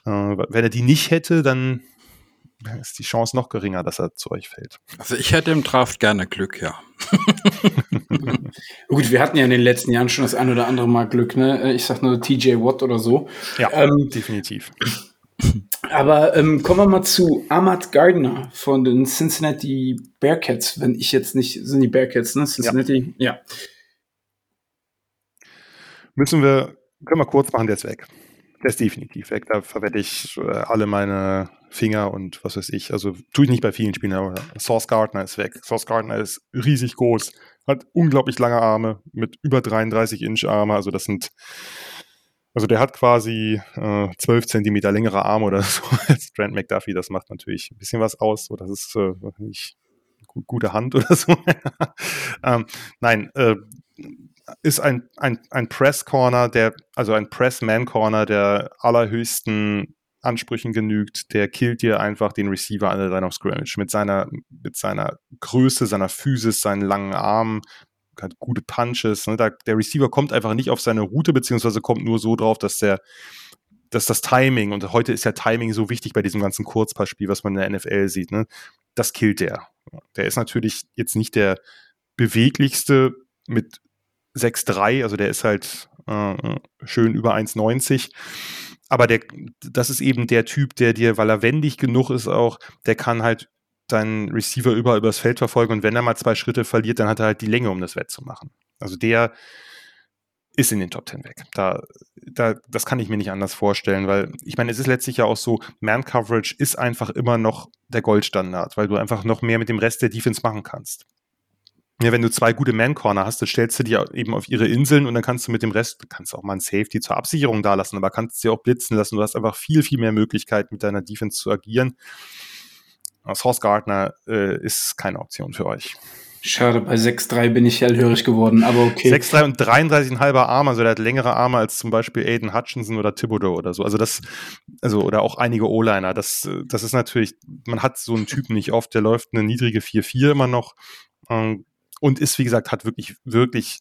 äh, wenn er die nicht hätte, dann ist die Chance noch geringer, dass er zu euch fällt. Also ich hätte im Draft gerne Glück, ja. *laughs* Gut, wir hatten ja in den letzten Jahren schon das ein oder andere Mal Glück, ne? Ich sag nur TJ Watt oder so. Ja, ähm, definitiv. Aber ähm, kommen wir mal zu Ahmad Gardner von den Cincinnati Bearcats, wenn ich jetzt nicht, sind die Bearcats, ne? Cincinnati, ja. ja. Müssen wir, können wir kurz machen, der ist weg. Der ist definitiv weg. Da verwette ich äh, alle meine Finger und was weiß ich. Also tue ich nicht bei vielen Spielen, aber Source Gardner ist weg. Source Gardner ist riesig groß, hat unglaublich lange Arme mit über 33 Inch Arme. Also das sind, also der hat quasi äh, 12 Zentimeter längere Arme oder *laughs* so als Trent McDuffie. Das macht natürlich ein bisschen was aus. So, das ist äh, nicht gute Hand *laughs* oder so. ähm, nein, äh, ist ein, ein, ein Press Corner, der, also ein Press Man Corner der allerhöchsten Ansprüchen genügt, der killt dir einfach den Receiver an der Line of Scrimmage mit seiner, mit seiner Größe, seiner Physis, seinen langen Armen, hat gute Punches. Ne? Da, der Receiver kommt einfach nicht auf seine Route, beziehungsweise kommt nur so drauf, dass der, dass das Timing, und heute ist ja Timing so wichtig bei diesem ganzen Kurzpassspiel, was man in der NFL sieht, ne? das killt der. Der ist natürlich jetzt nicht der beweglichste mit 6'3, also der ist halt äh, schön über 1,90 aber der, das ist eben der Typ, der dir, weil er wendig genug ist auch, der kann halt deinen Receiver überall übers Feld verfolgen und wenn er mal zwei Schritte verliert, dann hat er halt die Länge, um das wettzumachen. Also der ist in den Top Ten weg. Da, da, das kann ich mir nicht anders vorstellen, weil ich meine, es ist letztlich ja auch so, Man Coverage ist einfach immer noch der Goldstandard, weil du einfach noch mehr mit dem Rest der Defense machen kannst. Ja, wenn du zwei gute Man-Corner hast, dann stellst du die eben auf ihre Inseln und dann kannst du mit dem Rest, kannst auch mal ein Safety zur Absicherung da lassen, aber kannst sie auch blitzen lassen. Du hast einfach viel, viel mehr Möglichkeit, mit deiner Defense zu agieren. Source Gardner äh, ist keine Option für euch. Schade, bei 6-3 bin ich hellhörig geworden, aber okay. 6-3 und 33,5 Arme, also der hat längere Arme als zum Beispiel Aiden Hutchinson oder Thibodeau oder so. Also das, also, oder auch einige O-Liner. Das, das ist natürlich, man hat so einen Typen nicht oft, der läuft eine niedrige 4-4 immer noch ähm, und ist, wie gesagt, hat wirklich, wirklich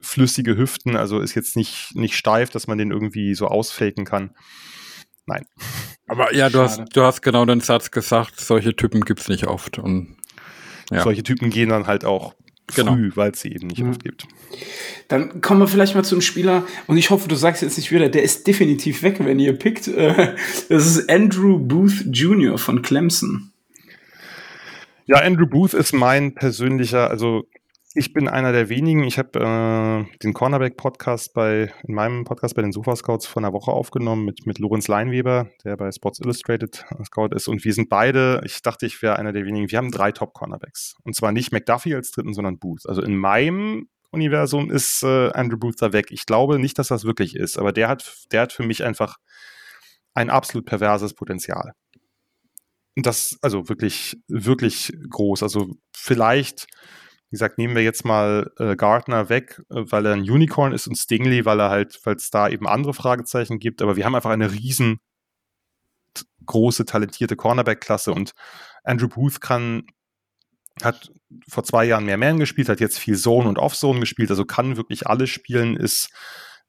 flüssige Hüften, also ist jetzt nicht, nicht steif, dass man den irgendwie so ausfaken kann. Nein. Aber ja, du hast, du hast genau den Satz gesagt, solche Typen gibt's nicht oft. Und ja. solche Typen gehen dann halt auch genau. früh, weil es sie eben nicht mhm. oft gibt. Dann kommen wir vielleicht mal zum Spieler und ich hoffe, du sagst jetzt nicht wieder, der ist definitiv weg, wenn ihr pickt. Das ist Andrew Booth Jr. von Clemson. Ja, Andrew Booth ist mein persönlicher, also ich bin einer der wenigen. Ich habe äh, den Cornerback-Podcast bei in meinem Podcast bei den Sofa Scouts vor einer Woche aufgenommen mit, mit Lorenz Leinweber, der bei Sports Illustrated Scout ist. Und wir sind beide, ich dachte, ich wäre einer der wenigen. Wir haben drei Top-Cornerbacks. Und zwar nicht McDuffie als dritten, sondern Booth. Also in meinem Universum ist äh, Andrew Booth da weg. Ich glaube nicht, dass das wirklich ist, aber der hat, der hat für mich einfach ein absolut perverses Potenzial. Und das, also wirklich, wirklich groß. Also vielleicht wie gesagt, nehmen wir jetzt mal äh, Gardner weg, äh, weil er ein Unicorn ist und Stingley, weil er halt, weil es da eben andere Fragezeichen gibt. Aber wir haben einfach eine riesen große, talentierte Cornerback-Klasse. Und Andrew Booth kann, hat vor zwei Jahren mehr Man gespielt, hat jetzt viel Zone und Off-Zone gespielt, also kann wirklich alles spielen, ist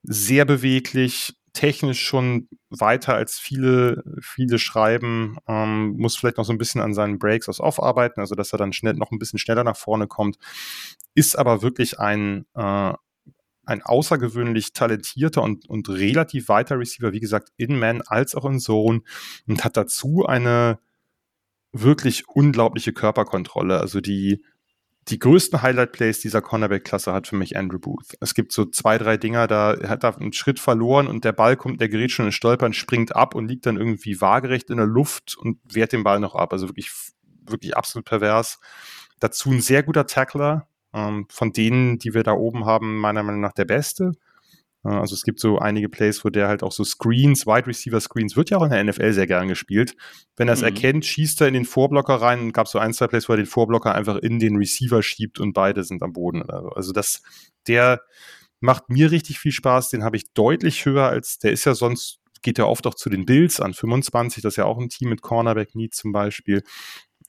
sehr beweglich, technisch schon weiter als viele, viele schreiben, ähm, muss vielleicht noch so ein bisschen an seinen Breaks aus Off arbeiten, also dass er dann schnell noch ein bisschen schneller nach vorne kommt, ist aber wirklich ein, äh, ein außergewöhnlich talentierter und, und relativ weiter Receiver, wie gesagt, in Man als auch in Zone und hat dazu eine wirklich unglaubliche Körperkontrolle. Also die die größten Highlight-Plays dieser Cornerback-Klasse hat für mich Andrew Booth. Es gibt so zwei, drei Dinger, da hat er einen Schritt verloren und der Ball kommt, der gerät schon in Stolpern, springt ab und liegt dann irgendwie waagerecht in der Luft und wehrt den Ball noch ab. Also wirklich, wirklich absolut pervers. Dazu ein sehr guter Tackler, ähm, von denen, die wir da oben haben, meiner Meinung nach der beste. Also es gibt so einige Plays, wo der halt auch so Screens, Wide Receiver Screens, wird ja auch in der NFL sehr gern gespielt. Wenn er es mhm. erkennt, schießt er in den Vorblocker rein. Gab so ein, zwei Plays, wo er den Vorblocker einfach in den Receiver schiebt und beide sind am Boden. Also das, der macht mir richtig viel Spaß. Den habe ich deutlich höher als, der ist ja sonst, geht ja oft auch zu den Bills an 25. Das ist ja auch ein Team mit Cornerback Need zum Beispiel.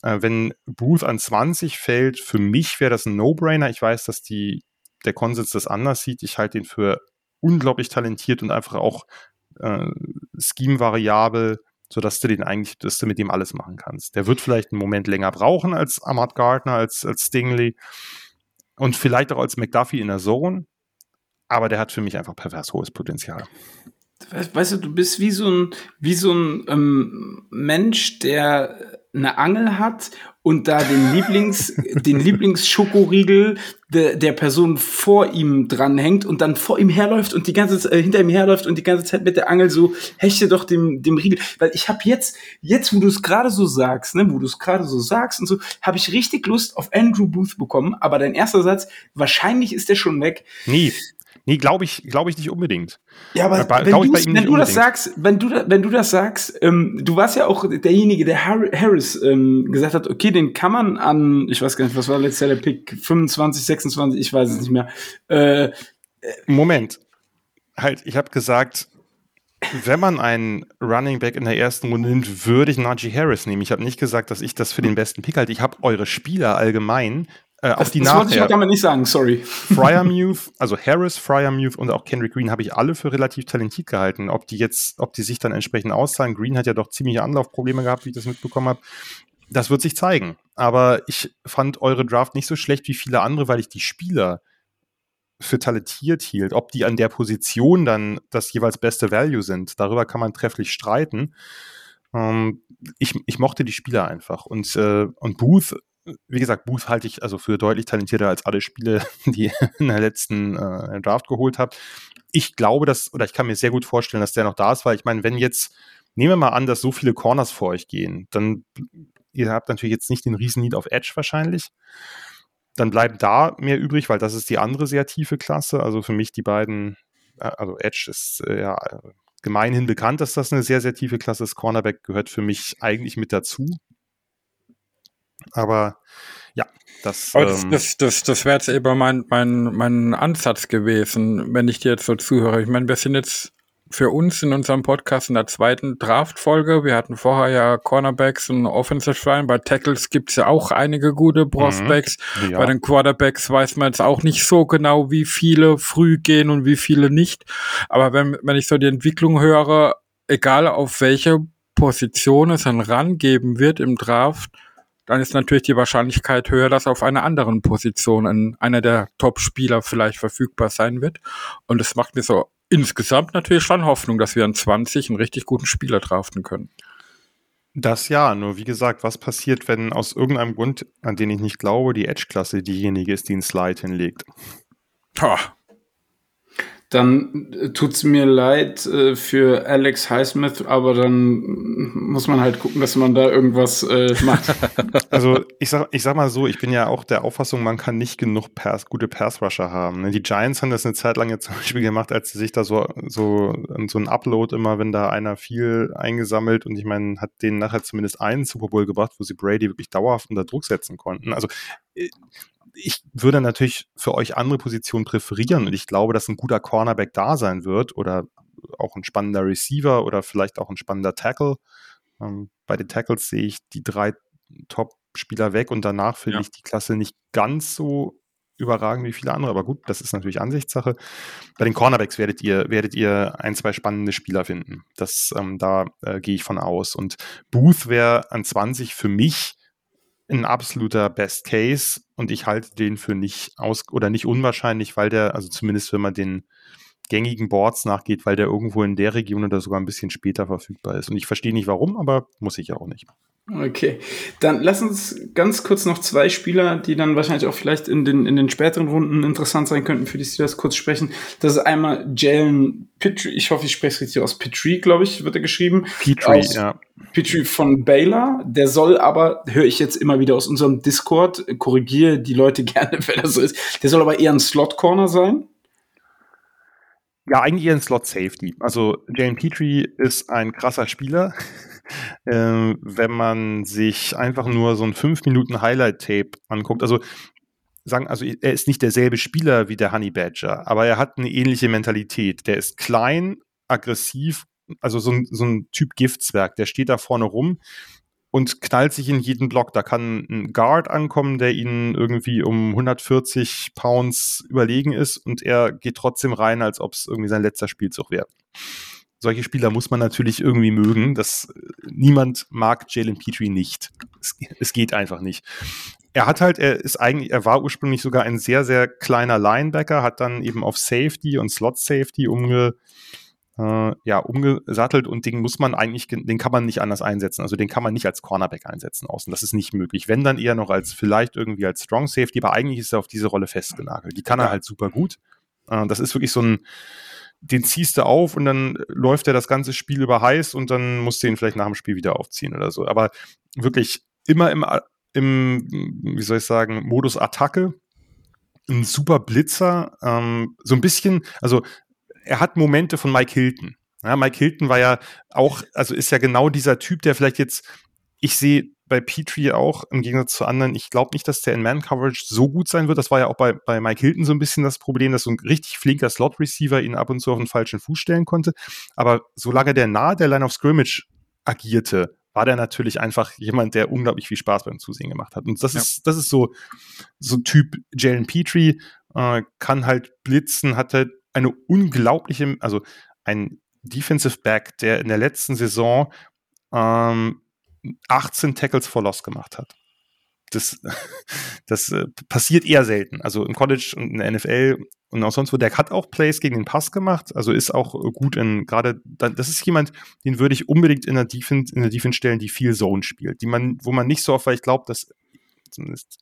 Äh, wenn Booth an 20 fällt, für mich wäre das ein No-Brainer. Ich weiß, dass die, der Konsens das anders sieht. Ich halte ihn für unglaublich talentiert und einfach auch äh, scheme-variabel, sodass du den eigentlich, dass du mit dem alles machen kannst. Der wird vielleicht einen Moment länger brauchen als Ahmad Gardner, als, als Stingley und vielleicht auch als McDuffie in der Zone, aber der hat für mich einfach pervers hohes Potenzial. Weißt du, du bist wie so ein, wie so ein ähm, Mensch, der eine Angel hat und da den Lieblings, *laughs* den Lieblingsschokoriegel de, der Person vor ihm dranhängt und dann vor ihm herläuft und die ganze äh, hinter ihm herläuft und die ganze Zeit mit der Angel so hechte doch dem dem Riegel, weil ich habe jetzt jetzt wo du es gerade so sagst, ne, wo du es gerade so sagst und so, habe ich richtig Lust auf Andrew Booth bekommen, aber dein erster Satz, wahrscheinlich ist der schon weg. Nie. Nee, glaube ich, glaube ich nicht unbedingt. Ja, aber bei, wenn, du, wenn du das sagst, wenn du, wenn du das sagst, ähm, du warst ja auch derjenige, der Harris ähm, gesagt hat, okay, den kann man an, ich weiß gar nicht, was war letztes Jahr der Pick, 25, 26, ich weiß es nicht mehr. Äh, Moment, halt, ich habe gesagt, wenn man einen Running Back in der ersten Runde nimmt, würde ich Najee Harris nehmen. Ich habe nicht gesagt, dass ich das für den besten Pick halte. Ich habe eure Spieler allgemein äh, auf die das wollte ich auch damit nicht sagen, sorry. Fryermuth, also Harris, Fryermuth und auch Kendrick Green habe ich alle für relativ talentiert gehalten. Ob die jetzt, ob die sich dann entsprechend auszahlen. Green hat ja doch ziemliche Anlaufprobleme gehabt, wie ich das mitbekommen habe. Das wird sich zeigen. Aber ich fand eure Draft nicht so schlecht wie viele andere, weil ich die Spieler für talentiert hielt. Ob die an der Position dann das jeweils beste Value sind, darüber kann man trefflich streiten. Ähm, ich, ich mochte die Spieler einfach. Und, äh, und Booth wie gesagt, Booth halte ich also für deutlich talentierter als alle Spiele, *laughs* die in der letzten äh, Draft geholt habe. Ich glaube, dass, oder ich kann mir sehr gut vorstellen, dass der noch da ist, weil ich meine, wenn jetzt, nehmen wir mal an, dass so viele Corners vor euch gehen, dann, ihr habt natürlich jetzt nicht den riesen Need auf Edge wahrscheinlich. dann bleibt da mehr übrig, weil das ist die andere sehr tiefe Klasse. Also für mich die beiden, äh, also Edge ist äh, ja gemeinhin bekannt, dass das eine sehr, sehr tiefe Klasse ist. Cornerback gehört für mich eigentlich mit dazu. Aber ja, das. Aber das, ähm, das, das, das wäre jetzt eben mein, mein, mein Ansatz gewesen, wenn ich dir jetzt so zuhöre. Ich meine, wir sind jetzt für uns in unserem Podcast in der zweiten Draft-Folge. Wir hatten vorher ja Cornerbacks und Offensive Line. Bei Tackles gibt's ja auch einige gute Prospects. Mhm, ja. Bei den Quarterbacks weiß man jetzt auch nicht so genau, wie viele früh gehen und wie viele nicht. Aber wenn, wenn ich so die Entwicklung höre, egal auf welche Position es dann rangeben wird im Draft, dann ist natürlich die Wahrscheinlichkeit höher, dass auf einer anderen Position ein, einer der Top-Spieler vielleicht verfügbar sein wird. Und das macht mir so insgesamt natürlich schon Hoffnung, dass wir an 20 einen richtig guten Spieler draften können. Das ja, nur wie gesagt, was passiert, wenn aus irgendeinem Grund, an den ich nicht glaube, die Edge-Klasse diejenige ist, die einen Slide hinlegt? Ha, dann äh, tut's mir leid äh, für Alex Highsmith, aber dann muss man halt gucken, dass man da irgendwas äh, macht. *laughs* Also ich sag, ich sag mal so, ich bin ja auch der Auffassung, man kann nicht genug Pass, gute Pass-Rusher haben. Ne? Die Giants haben das eine Zeit lang jetzt *laughs* zum Beispiel gemacht, als sie sich da so, so, so ein Upload immer, wenn da einer viel eingesammelt und ich meine, hat denen nachher zumindest einen Super Bowl gebracht, wo sie Brady wirklich dauerhaft unter Druck setzen konnten. Also äh, ich würde natürlich für euch andere Positionen präferieren und ich glaube, dass ein guter Cornerback da sein wird oder auch ein spannender Receiver oder vielleicht auch ein spannender Tackle. Ähm, bei den Tackles sehe ich die drei Top-Spieler weg und danach finde ja. ich die Klasse nicht ganz so überragend wie viele andere, aber gut, das ist natürlich Ansichtssache. Bei den Cornerbacks werdet ihr, werdet ihr ein, zwei spannende Spieler finden. Das, ähm, da äh, gehe ich von aus. Und Booth wäre an 20 für mich ein absoluter Best Case und ich halte den für nicht aus oder nicht unwahrscheinlich, weil der, also zumindest wenn man den gängigen Boards nachgeht, weil der irgendwo in der Region oder sogar ein bisschen später verfügbar ist. Und ich verstehe nicht warum, aber muss ich auch nicht. Okay, dann lass uns ganz kurz noch zwei Spieler, die dann wahrscheinlich auch vielleicht in den, in den späteren Runden interessant sein könnten, für die Steelers kurz sprechen. Das ist einmal Jalen Petrie, ich hoffe, ich spreche es richtig aus, Petrie, glaube ich, wird er geschrieben. Petrie, ja. Petrie von Baylor, der soll aber, höre ich jetzt immer wieder aus unserem Discord, korrigiere die Leute *laughs* gerne, wenn das so ist, der soll aber eher ein Slot-Corner sein. Ja, eigentlich eher ein Slot-Safety. Also Jalen Petrie ist ein krasser Spieler *laughs* äh, wenn man sich einfach nur so ein 5 Minuten Highlight-Tape anguckt. Also sagen, also er ist nicht derselbe Spieler wie der Honey Badger, aber er hat eine ähnliche Mentalität. Der ist klein, aggressiv, also so ein, so ein Typ Giftzwerg, der steht da vorne rum und knallt sich in jeden Block. Da kann ein Guard ankommen, der ihnen irgendwie um 140 Pounds überlegen ist und er geht trotzdem rein, als ob es irgendwie sein letzter Spielzug wäre solche Spieler muss man natürlich irgendwie mögen. Das, niemand mag Jalen Petrie nicht. Es, es, geht einfach nicht. Er hat halt, er ist eigentlich, er war ursprünglich sogar ein sehr, sehr kleiner Linebacker, hat dann eben auf Safety und Slot Safety umge, äh, ja, umgesattelt und den muss man eigentlich, den kann man nicht anders einsetzen. Also den kann man nicht als Cornerback einsetzen außen. Das ist nicht möglich. Wenn dann eher noch als, vielleicht irgendwie als Strong Safety, aber eigentlich ist er auf diese Rolle festgenagelt. Die kann er halt super gut. Äh, das ist wirklich so ein, den ziehst du auf und dann läuft er das ganze Spiel über heiß und dann musst du ihn vielleicht nach dem Spiel wieder aufziehen oder so. Aber wirklich immer im, im wie soll ich sagen, Modus Attacke. Ein super Blitzer. Ähm, so ein bisschen, also er hat Momente von Mike Hilton. Ja, Mike Hilton war ja auch, also ist ja genau dieser Typ, der vielleicht jetzt, ich sehe bei Petrie auch, im Gegensatz zu anderen, ich glaube nicht, dass der in Man-Coverage so gut sein wird. Das war ja auch bei, bei Mike Hilton so ein bisschen das Problem, dass so ein richtig flinker Slot-Receiver ihn ab und zu auf den falschen Fuß stellen konnte. Aber solange der nahe der Line of Scrimmage agierte, war der natürlich einfach jemand, der unglaublich viel Spaß beim Zusehen gemacht hat. Und das ja. ist, das ist so, so Typ Jalen Petrie, äh, kann halt blitzen, hat halt eine unglaubliche, also ein Defensive Back, der in der letzten Saison ähm, 18 Tackles for Loss gemacht hat. Das, *laughs* das äh, passiert eher selten. Also im College und in der NFL und auch sonst wo. Der hat auch Plays gegen den Pass gemacht. Also ist auch gut in gerade, das ist jemand, den würde ich unbedingt in der Defense, in der Defense stellen, die viel Zone spielt. Die man, wo man nicht so oft, weil ich glaube, dass zumindest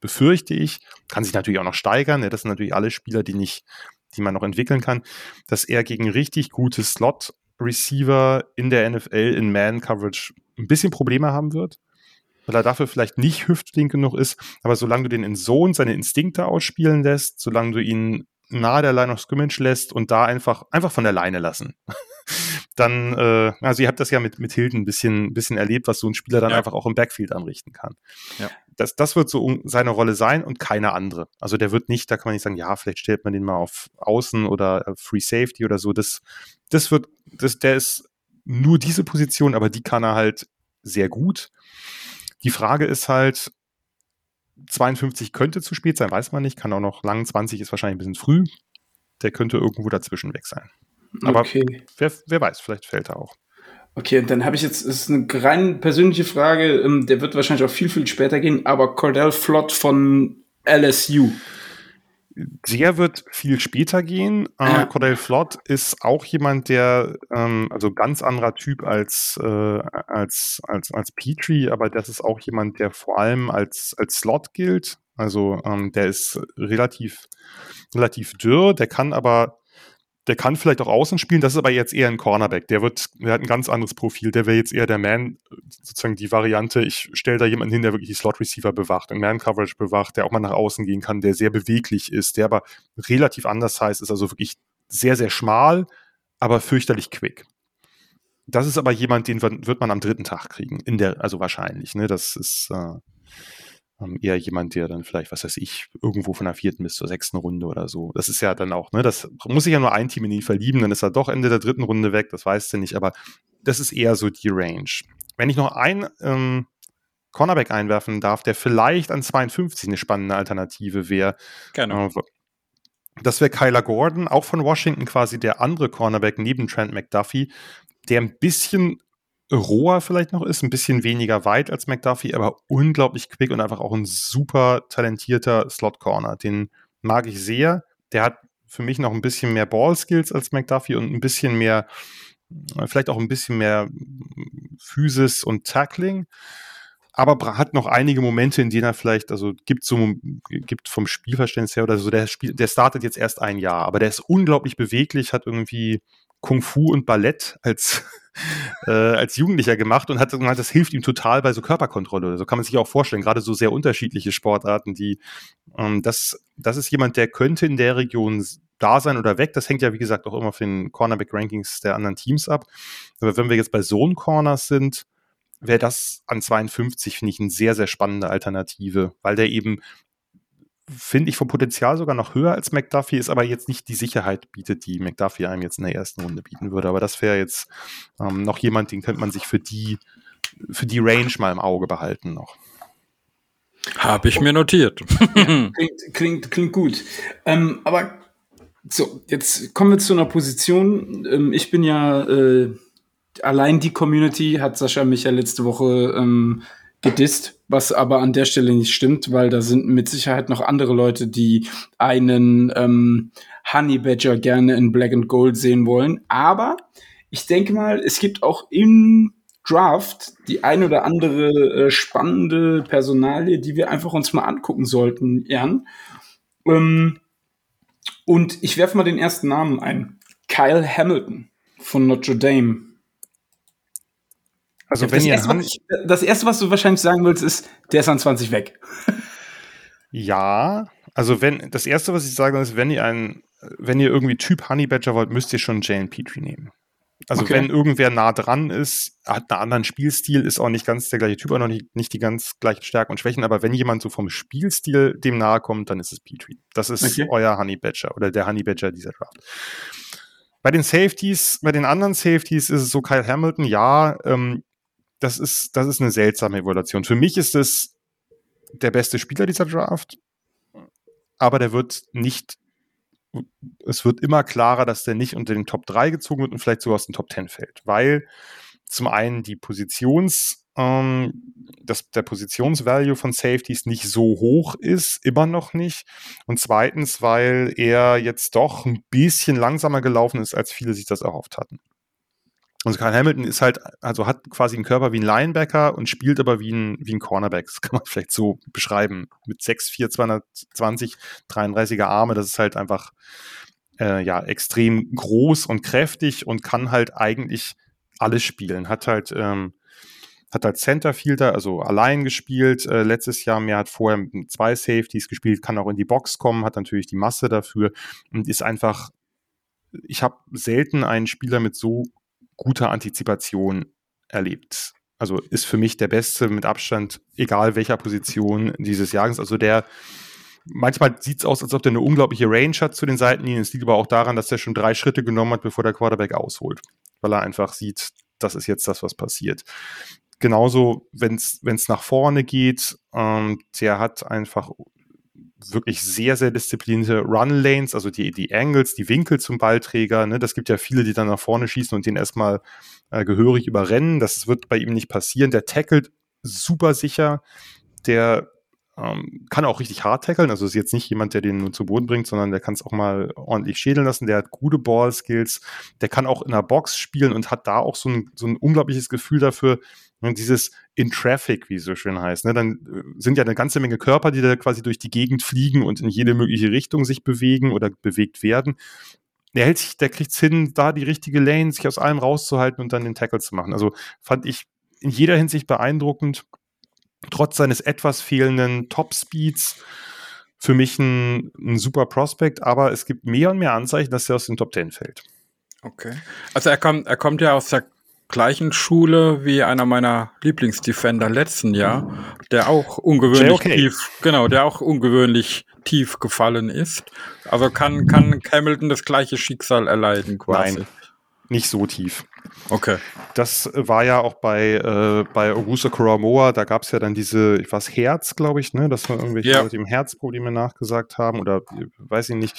befürchte ich, kann sich natürlich auch noch steigern. Ja, das sind natürlich alle Spieler, die nicht, die man noch entwickeln kann, dass er gegen richtig gute Slot Receiver in der NFL in Man-Coverage ein bisschen Probleme haben wird. weil er dafür vielleicht nicht hüftflink genug ist. Aber solange du den in Zone seine Instinkte ausspielen lässt, solange du ihn nahe der Line of Scrimmage lässt und da einfach, einfach von der Leine lassen. Dann, äh, also ihr habt das ja mit, mit Hilden ein bisschen, bisschen erlebt, was so ein Spieler dann ja. einfach auch im Backfield anrichten kann. Ja. Das, das wird so seine Rolle sein und keine andere. Also der wird nicht, da kann man nicht sagen, ja, vielleicht stellt man den mal auf Außen oder äh, Free Safety oder so. Das, das wird, das, der ist nur diese Position, aber die kann er halt sehr gut. Die Frage ist halt, 52 könnte zu spät sein, weiß man nicht, kann auch noch lang, 20 ist wahrscheinlich ein bisschen früh. Der könnte irgendwo dazwischen weg sein. Aber okay. wer, wer weiß, vielleicht fällt er auch. Okay, und dann habe ich jetzt, das ist eine rein persönliche Frage, ähm, der wird wahrscheinlich auch viel, viel später gehen, aber Cordell Flott von LSU. Der wird viel später gehen. Ja. Äh, Cordell Flott ist auch jemand, der, ähm, also ganz anderer Typ als, äh, als, als, als Petrie, aber das ist auch jemand, der vor allem als, als Slot gilt. Also ähm, der ist relativ, relativ dürr, der kann aber der kann vielleicht auch außen spielen, das ist aber jetzt eher ein Cornerback. Der wird, der hat ein ganz anderes Profil. Der wäre jetzt eher der Man, sozusagen die Variante. Ich stelle da jemanden hin, der wirklich die Slot Receiver bewacht und Man Coverage bewacht, der auch mal nach außen gehen kann, der sehr beweglich ist, der aber relativ anders heißt, ist also wirklich sehr, sehr schmal, aber fürchterlich quick. Das ist aber jemand, den wird man am dritten Tag kriegen, in der, also wahrscheinlich. Ne? Das ist, äh, ähm, eher jemand, der dann vielleicht, was weiß ich, irgendwo von der vierten bis zur sechsten Runde oder so. Das ist ja dann auch, ne, das muss sich ja nur ein Team in ihn verlieben, dann ist er doch Ende der dritten Runde weg, das weißt du nicht, aber das ist eher so die Range. Wenn ich noch ein ähm, Cornerback einwerfen darf, der vielleicht an 52 eine spannende Alternative wäre. Genau. Äh, das wäre Kyler Gordon, auch von Washington quasi der andere Cornerback neben Trent McDuffie, der ein bisschen roher vielleicht noch ist, ein bisschen weniger weit als McDuffie, aber unglaublich quick und einfach auch ein super talentierter Slot-Corner. Den mag ich sehr. Der hat für mich noch ein bisschen mehr Ball-Skills als McDuffie und ein bisschen mehr, äh, vielleicht auch ein bisschen mehr Physis und Tackling. Aber hat noch einige Momente, in denen er vielleicht, also gibt so, gibt vom Spielverständnis her oder so, der, Spiel, der startet jetzt erst ein Jahr, aber der ist unglaublich beweglich, hat irgendwie Kung Fu und Ballett als, *laughs* äh, als Jugendlicher gemacht und hat gesagt, das hilft ihm total bei so Körperkontrolle. So kann man sich auch vorstellen, gerade so sehr unterschiedliche Sportarten, die ähm, das, das ist jemand, der könnte in der Region da sein oder weg. Das hängt ja, wie gesagt, auch immer von den Cornerback-Rankings der anderen Teams ab. Aber wenn wir jetzt bei Zone-Corners sind, wäre das an 52, finde ich, eine sehr, sehr spannende Alternative, weil der eben finde ich vom Potenzial sogar noch höher als McDuffie, ist aber jetzt nicht die Sicherheit bietet, die McDuffie einem jetzt in der ersten Runde bieten würde. Aber das wäre jetzt ähm, noch jemand, den könnte man sich für die, für die Range mal im Auge behalten noch. Habe ich mir notiert. *laughs* klingt, klingt, klingt gut. Ähm, aber so, jetzt kommen wir zu einer Position. Ähm, ich bin ja äh, allein die Community, hat Sascha mich ja letzte Woche ähm, gedisst, was aber an der Stelle nicht stimmt, weil da sind mit Sicherheit noch andere Leute, die einen ähm, Honey Badger gerne in Black and Gold sehen wollen. Aber ich denke mal, es gibt auch im Draft die ein oder andere äh, spannende Personalie, die wir einfach uns mal angucken sollten, Jan. Ähm, und ich werfe mal den ersten Namen ein. Kyle Hamilton von Notre Dame. Also wenn das, ihr erste, was, das erste, was du wahrscheinlich sagen willst, ist, der ist an 20 weg. ja, also wenn das erste, was ich sage, ist, wenn ihr einen, wenn ihr irgendwie Typ Honey Badger wollt, müsst ihr schon Jane Petrie nehmen. Also okay. wenn irgendwer nah dran ist, hat einen anderen Spielstil, ist auch nicht ganz der gleiche Typ, auch noch nicht, nicht die ganz gleichen Stärken und Schwächen, aber wenn jemand so vom Spielstil dem nahe kommt, dann ist es Petrie. Das ist okay. euer Honey Badger oder der Honey Badger dieser Draft. Bei den Safeties, bei den anderen Safeties ist es so Kyle Hamilton, ja, ähm, das ist, das ist eine seltsame Evaluation. Für mich ist es der beste Spieler dieser Draft, aber der wird nicht, es wird immer klarer, dass der nicht unter den Top 3 gezogen wird und vielleicht sogar aus den Top 10 fällt, weil zum einen die Positions, ähm, das, der Positionsvalue von Safeties nicht so hoch ist, immer noch nicht. Und zweitens, weil er jetzt doch ein bisschen langsamer gelaufen ist, als viele sich das erhofft hatten. Also Kyle Hamilton ist halt, also hat quasi einen Körper wie ein Linebacker und spielt aber wie ein, wie ein Cornerback. Das *laughs* kann man vielleicht so beschreiben. Mit 6'4, 220, 33er Arme. Das ist halt einfach, äh, ja, extrem groß und kräftig und kann halt eigentlich alles spielen. Hat halt, ähm, hat als Centerfielder, also allein gespielt äh, letztes Jahr. Mehr hat vorher zwei Safeties gespielt, kann auch in die Box kommen, hat natürlich die Masse dafür und ist einfach, ich habe selten einen Spieler mit so guter Antizipation erlebt. Also ist für mich der Beste mit Abstand, egal welcher Position dieses Jahres. Also der manchmal sieht es aus, als ob der eine unglaubliche Range hat zu den Seitenlinien. Es liegt aber auch daran, dass er schon drei Schritte genommen hat, bevor der Quarterback ausholt. Weil er einfach sieht, das ist jetzt das, was passiert. Genauso, wenn es nach vorne geht, ähm, der hat einfach wirklich sehr, sehr disziplinierte Run-Lanes, also die, die Angles, die Winkel zum Ballträger. Ne? Das gibt ja viele, die dann nach vorne schießen und den erstmal äh, gehörig überrennen. Das wird bei ihm nicht passieren. Der tackelt super sicher. Der ähm, kann auch richtig hart tackeln, also ist jetzt nicht jemand, der den nur zu Boden bringt, sondern der kann es auch mal ordentlich schädeln lassen. Der hat gute Ball-Skills, der kann auch in der Box spielen und hat da auch so ein, so ein unglaubliches Gefühl dafür, ne, dieses in Traffic, wie es so schön heißt. Ne? Dann äh, sind ja eine ganze Menge Körper, die da quasi durch die Gegend fliegen und in jede mögliche Richtung sich bewegen oder bewegt werden. Der hält sich, der kriegt es hin, da die richtige Lane, sich aus allem rauszuhalten und dann den Tackle zu machen. Also fand ich in jeder Hinsicht beeindruckend trotz seines etwas fehlenden Top-Speeds für mich ein, ein, super Prospect, aber es gibt mehr und mehr Anzeichen, dass er aus den Top 10 fällt. Okay. Also er kommt, er kommt ja aus der gleichen Schule wie einer meiner Lieblingsdefender letzten Jahr, der auch ungewöhnlich okay. tief, genau, der auch ungewöhnlich tief gefallen ist. Also kann, kann Hamilton das gleiche Schicksal erleiden quasi. Nein, nicht so tief. Okay. Das war ja auch bei, äh, bei Augusto Koromoa, da gab es ja dann diese, ich weiß, Herz, glaube ich, ne, dass wir irgendwelche ja. Leute im Herzprobleme nachgesagt haben oder weiß ich nicht.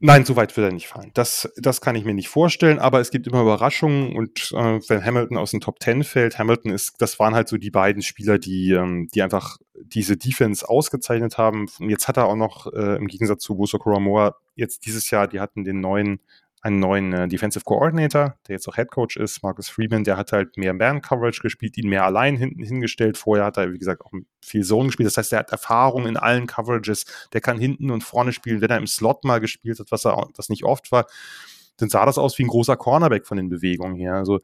Nein, so weit wird er nicht fallen. Das, das kann ich mir nicht vorstellen, aber es gibt immer Überraschungen und äh, wenn Hamilton aus dem Top Ten fällt, Hamilton ist, das waren halt so die beiden Spieler, die, ähm, die einfach diese Defense ausgezeichnet haben. Und jetzt hat er auch noch, äh, im Gegensatz zu Buso Koromoa, jetzt dieses Jahr, die hatten den neuen einen neuen äh, Defensive Coordinator, der jetzt auch Head Coach ist, Marcus Freeman, der hat halt mehr Man-Coverage gespielt, ihn mehr allein hinten hingestellt. Vorher hat er, wie gesagt, auch viel Zone gespielt. Das heißt, er hat Erfahrung in allen Coverages. Der kann hinten und vorne spielen. Wenn er im Slot mal gespielt hat, was er, was nicht oft war, dann sah das aus wie ein großer Cornerback von den Bewegungen her. Also,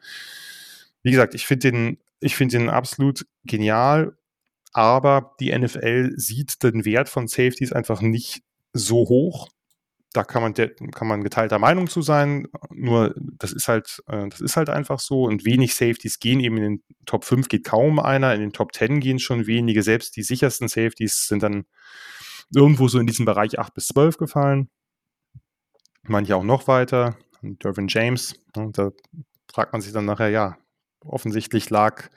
wie gesagt, ich finde den, ich finde den absolut genial. Aber die NFL sieht den Wert von Safeties einfach nicht so hoch da kann man, kann man geteilter Meinung zu sein. Nur das ist halt, äh, das ist halt einfach so. Und wenig Safeties gehen eben in den Top 5 geht kaum einer. In den Top 10 gehen schon wenige. Selbst die sichersten Safeties sind dann irgendwo so in diesem Bereich 8 bis 12 gefallen. Manche auch noch weiter. Dervin James. Und da fragt man sich dann nachher, ja, offensichtlich lag,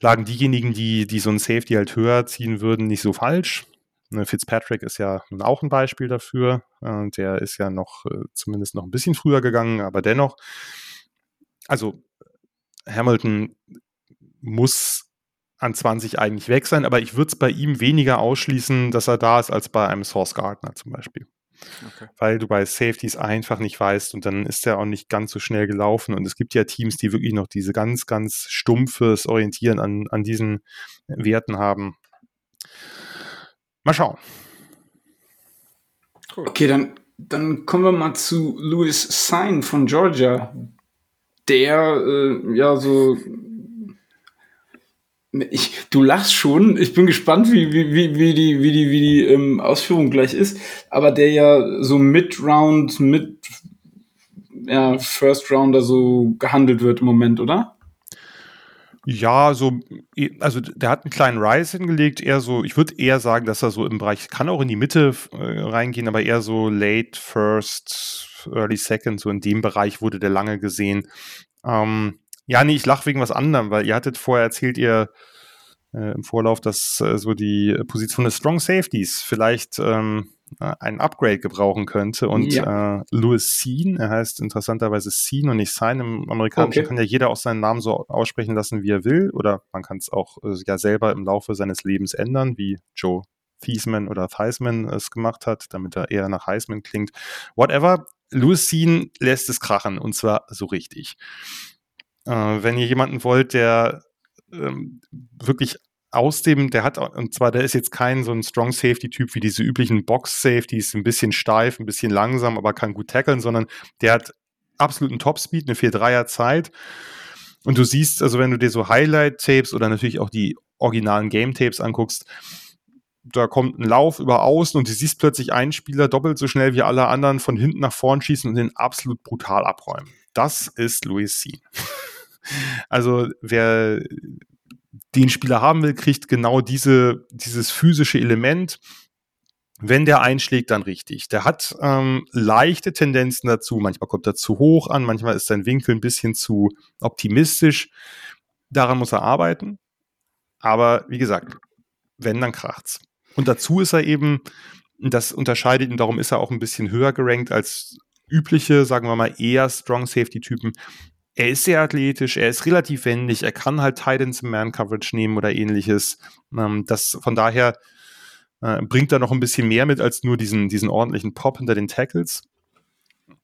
lagen diejenigen, die, die so ein Safety halt höher ziehen würden, nicht so falsch. Ne, Fitzpatrick ist ja nun auch ein Beispiel dafür. Äh, der ist ja noch äh, zumindest noch ein bisschen früher gegangen, aber dennoch, also Hamilton muss an 20 eigentlich weg sein, aber ich würde es bei ihm weniger ausschließen, dass er da ist, als bei einem Source Gardner zum Beispiel. Okay. Weil du bei Safeties einfach nicht weißt und dann ist er auch nicht ganz so schnell gelaufen. Und es gibt ja Teams, die wirklich noch diese ganz, ganz stumpfes Orientieren an, an diesen Werten haben. Mal schauen. Cool. Okay, dann, dann kommen wir mal zu Louis Sign von Georgia. Der, äh, ja, so. Ich, du lachst schon. Ich bin gespannt, wie, wie, wie, wie die, wie die, wie die ähm, Ausführung gleich ist. Aber der ja so Mid-Round, mit ja, First Rounder so gehandelt wird im Moment, oder? Ja, so, also der hat einen kleinen Rise hingelegt, eher so, ich würde eher sagen, dass er so im Bereich, kann auch in die Mitte äh, reingehen, aber eher so late first, early second, so in dem Bereich wurde der lange gesehen. Ähm, ja, nee, ich lache wegen was anderem, weil ihr hattet vorher erzählt, ihr äh, im Vorlauf, dass äh, so die Position des Strong Safeties vielleicht ähm, äh, ein Upgrade gebrauchen könnte. Und ja. äh, Louis Sean, er heißt interessanterweise Sean und nicht Sign. Im Amerikanischen okay. kann ja jeder auch seinen Namen so aussprechen lassen, wie er will. Oder man kann es auch äh, ja selber im Laufe seines Lebens ändern, wie Joe Thiesman oder Theisman es gemacht hat, damit er eher nach Heisman klingt. Whatever. Louis Sean lässt es krachen und zwar so richtig. Äh, wenn ihr jemanden wollt, der ähm, wirklich aus dem, der hat, und zwar, der ist jetzt kein so ein Strong Safety-Typ wie diese üblichen Box-Safeties, ein bisschen steif, ein bisschen langsam, aber kann gut tackeln, sondern der hat absoluten Top-Speed, eine 4-3er Zeit Und du siehst, also wenn du dir so Highlight-Tapes oder natürlich auch die originalen Game-Tapes anguckst, da kommt ein Lauf über außen und du siehst plötzlich einen Spieler doppelt so schnell wie alle anderen von hinten nach vorn schießen und den absolut brutal abräumen. Das ist Louis C. *laughs* also wer den Spieler haben will, kriegt genau diese, dieses physische Element. Wenn der einschlägt, dann richtig. Der hat ähm, leichte Tendenzen dazu. Manchmal kommt er zu hoch an, manchmal ist sein Winkel ein bisschen zu optimistisch. Daran muss er arbeiten. Aber wie gesagt, wenn, dann kracht's. Und dazu ist er eben, das unterscheidet ihn, darum ist er auch ein bisschen höher gerankt als übliche, sagen wir mal, eher Strong Safety-Typen. Er ist sehr athletisch, er ist relativ wendig, er kann halt Titans im Man-Coverage nehmen oder ähnliches. Ähm, das von daher äh, bringt er noch ein bisschen mehr mit als nur diesen, diesen ordentlichen Pop hinter den Tackles.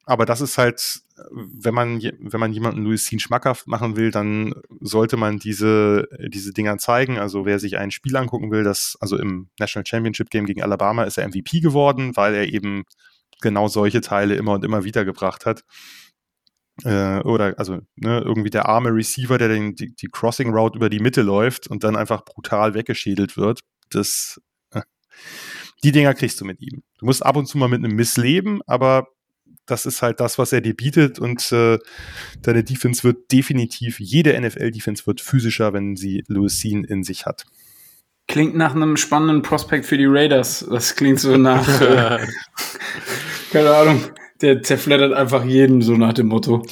Aber das ist halt, wenn man, wenn man jemanden Louis Sean schmackhaft machen will, dann sollte man diese, diese Dinger zeigen. Also wer sich ein Spiel angucken will, das, also im National Championship Game gegen Alabama ist er MVP geworden, weil er eben genau solche Teile immer und immer wieder gebracht hat. Äh, oder also ne, irgendwie der arme Receiver, der den, die, die Crossing Route über die Mitte läuft und dann einfach brutal weggeschädelt wird. Das, äh, die Dinger kriegst du mit ihm. Du musst ab und zu mal mit einem Miss leben, aber das ist halt das, was er dir bietet und äh, deine Defense wird definitiv, jede NFL-Defense wird physischer, wenn sie Sean in sich hat. Klingt nach einem spannenden Prospekt für die Raiders. Das klingt so nach, *laughs* äh, keine Ahnung, der zerfleddert einfach jeden, so nach dem Motto.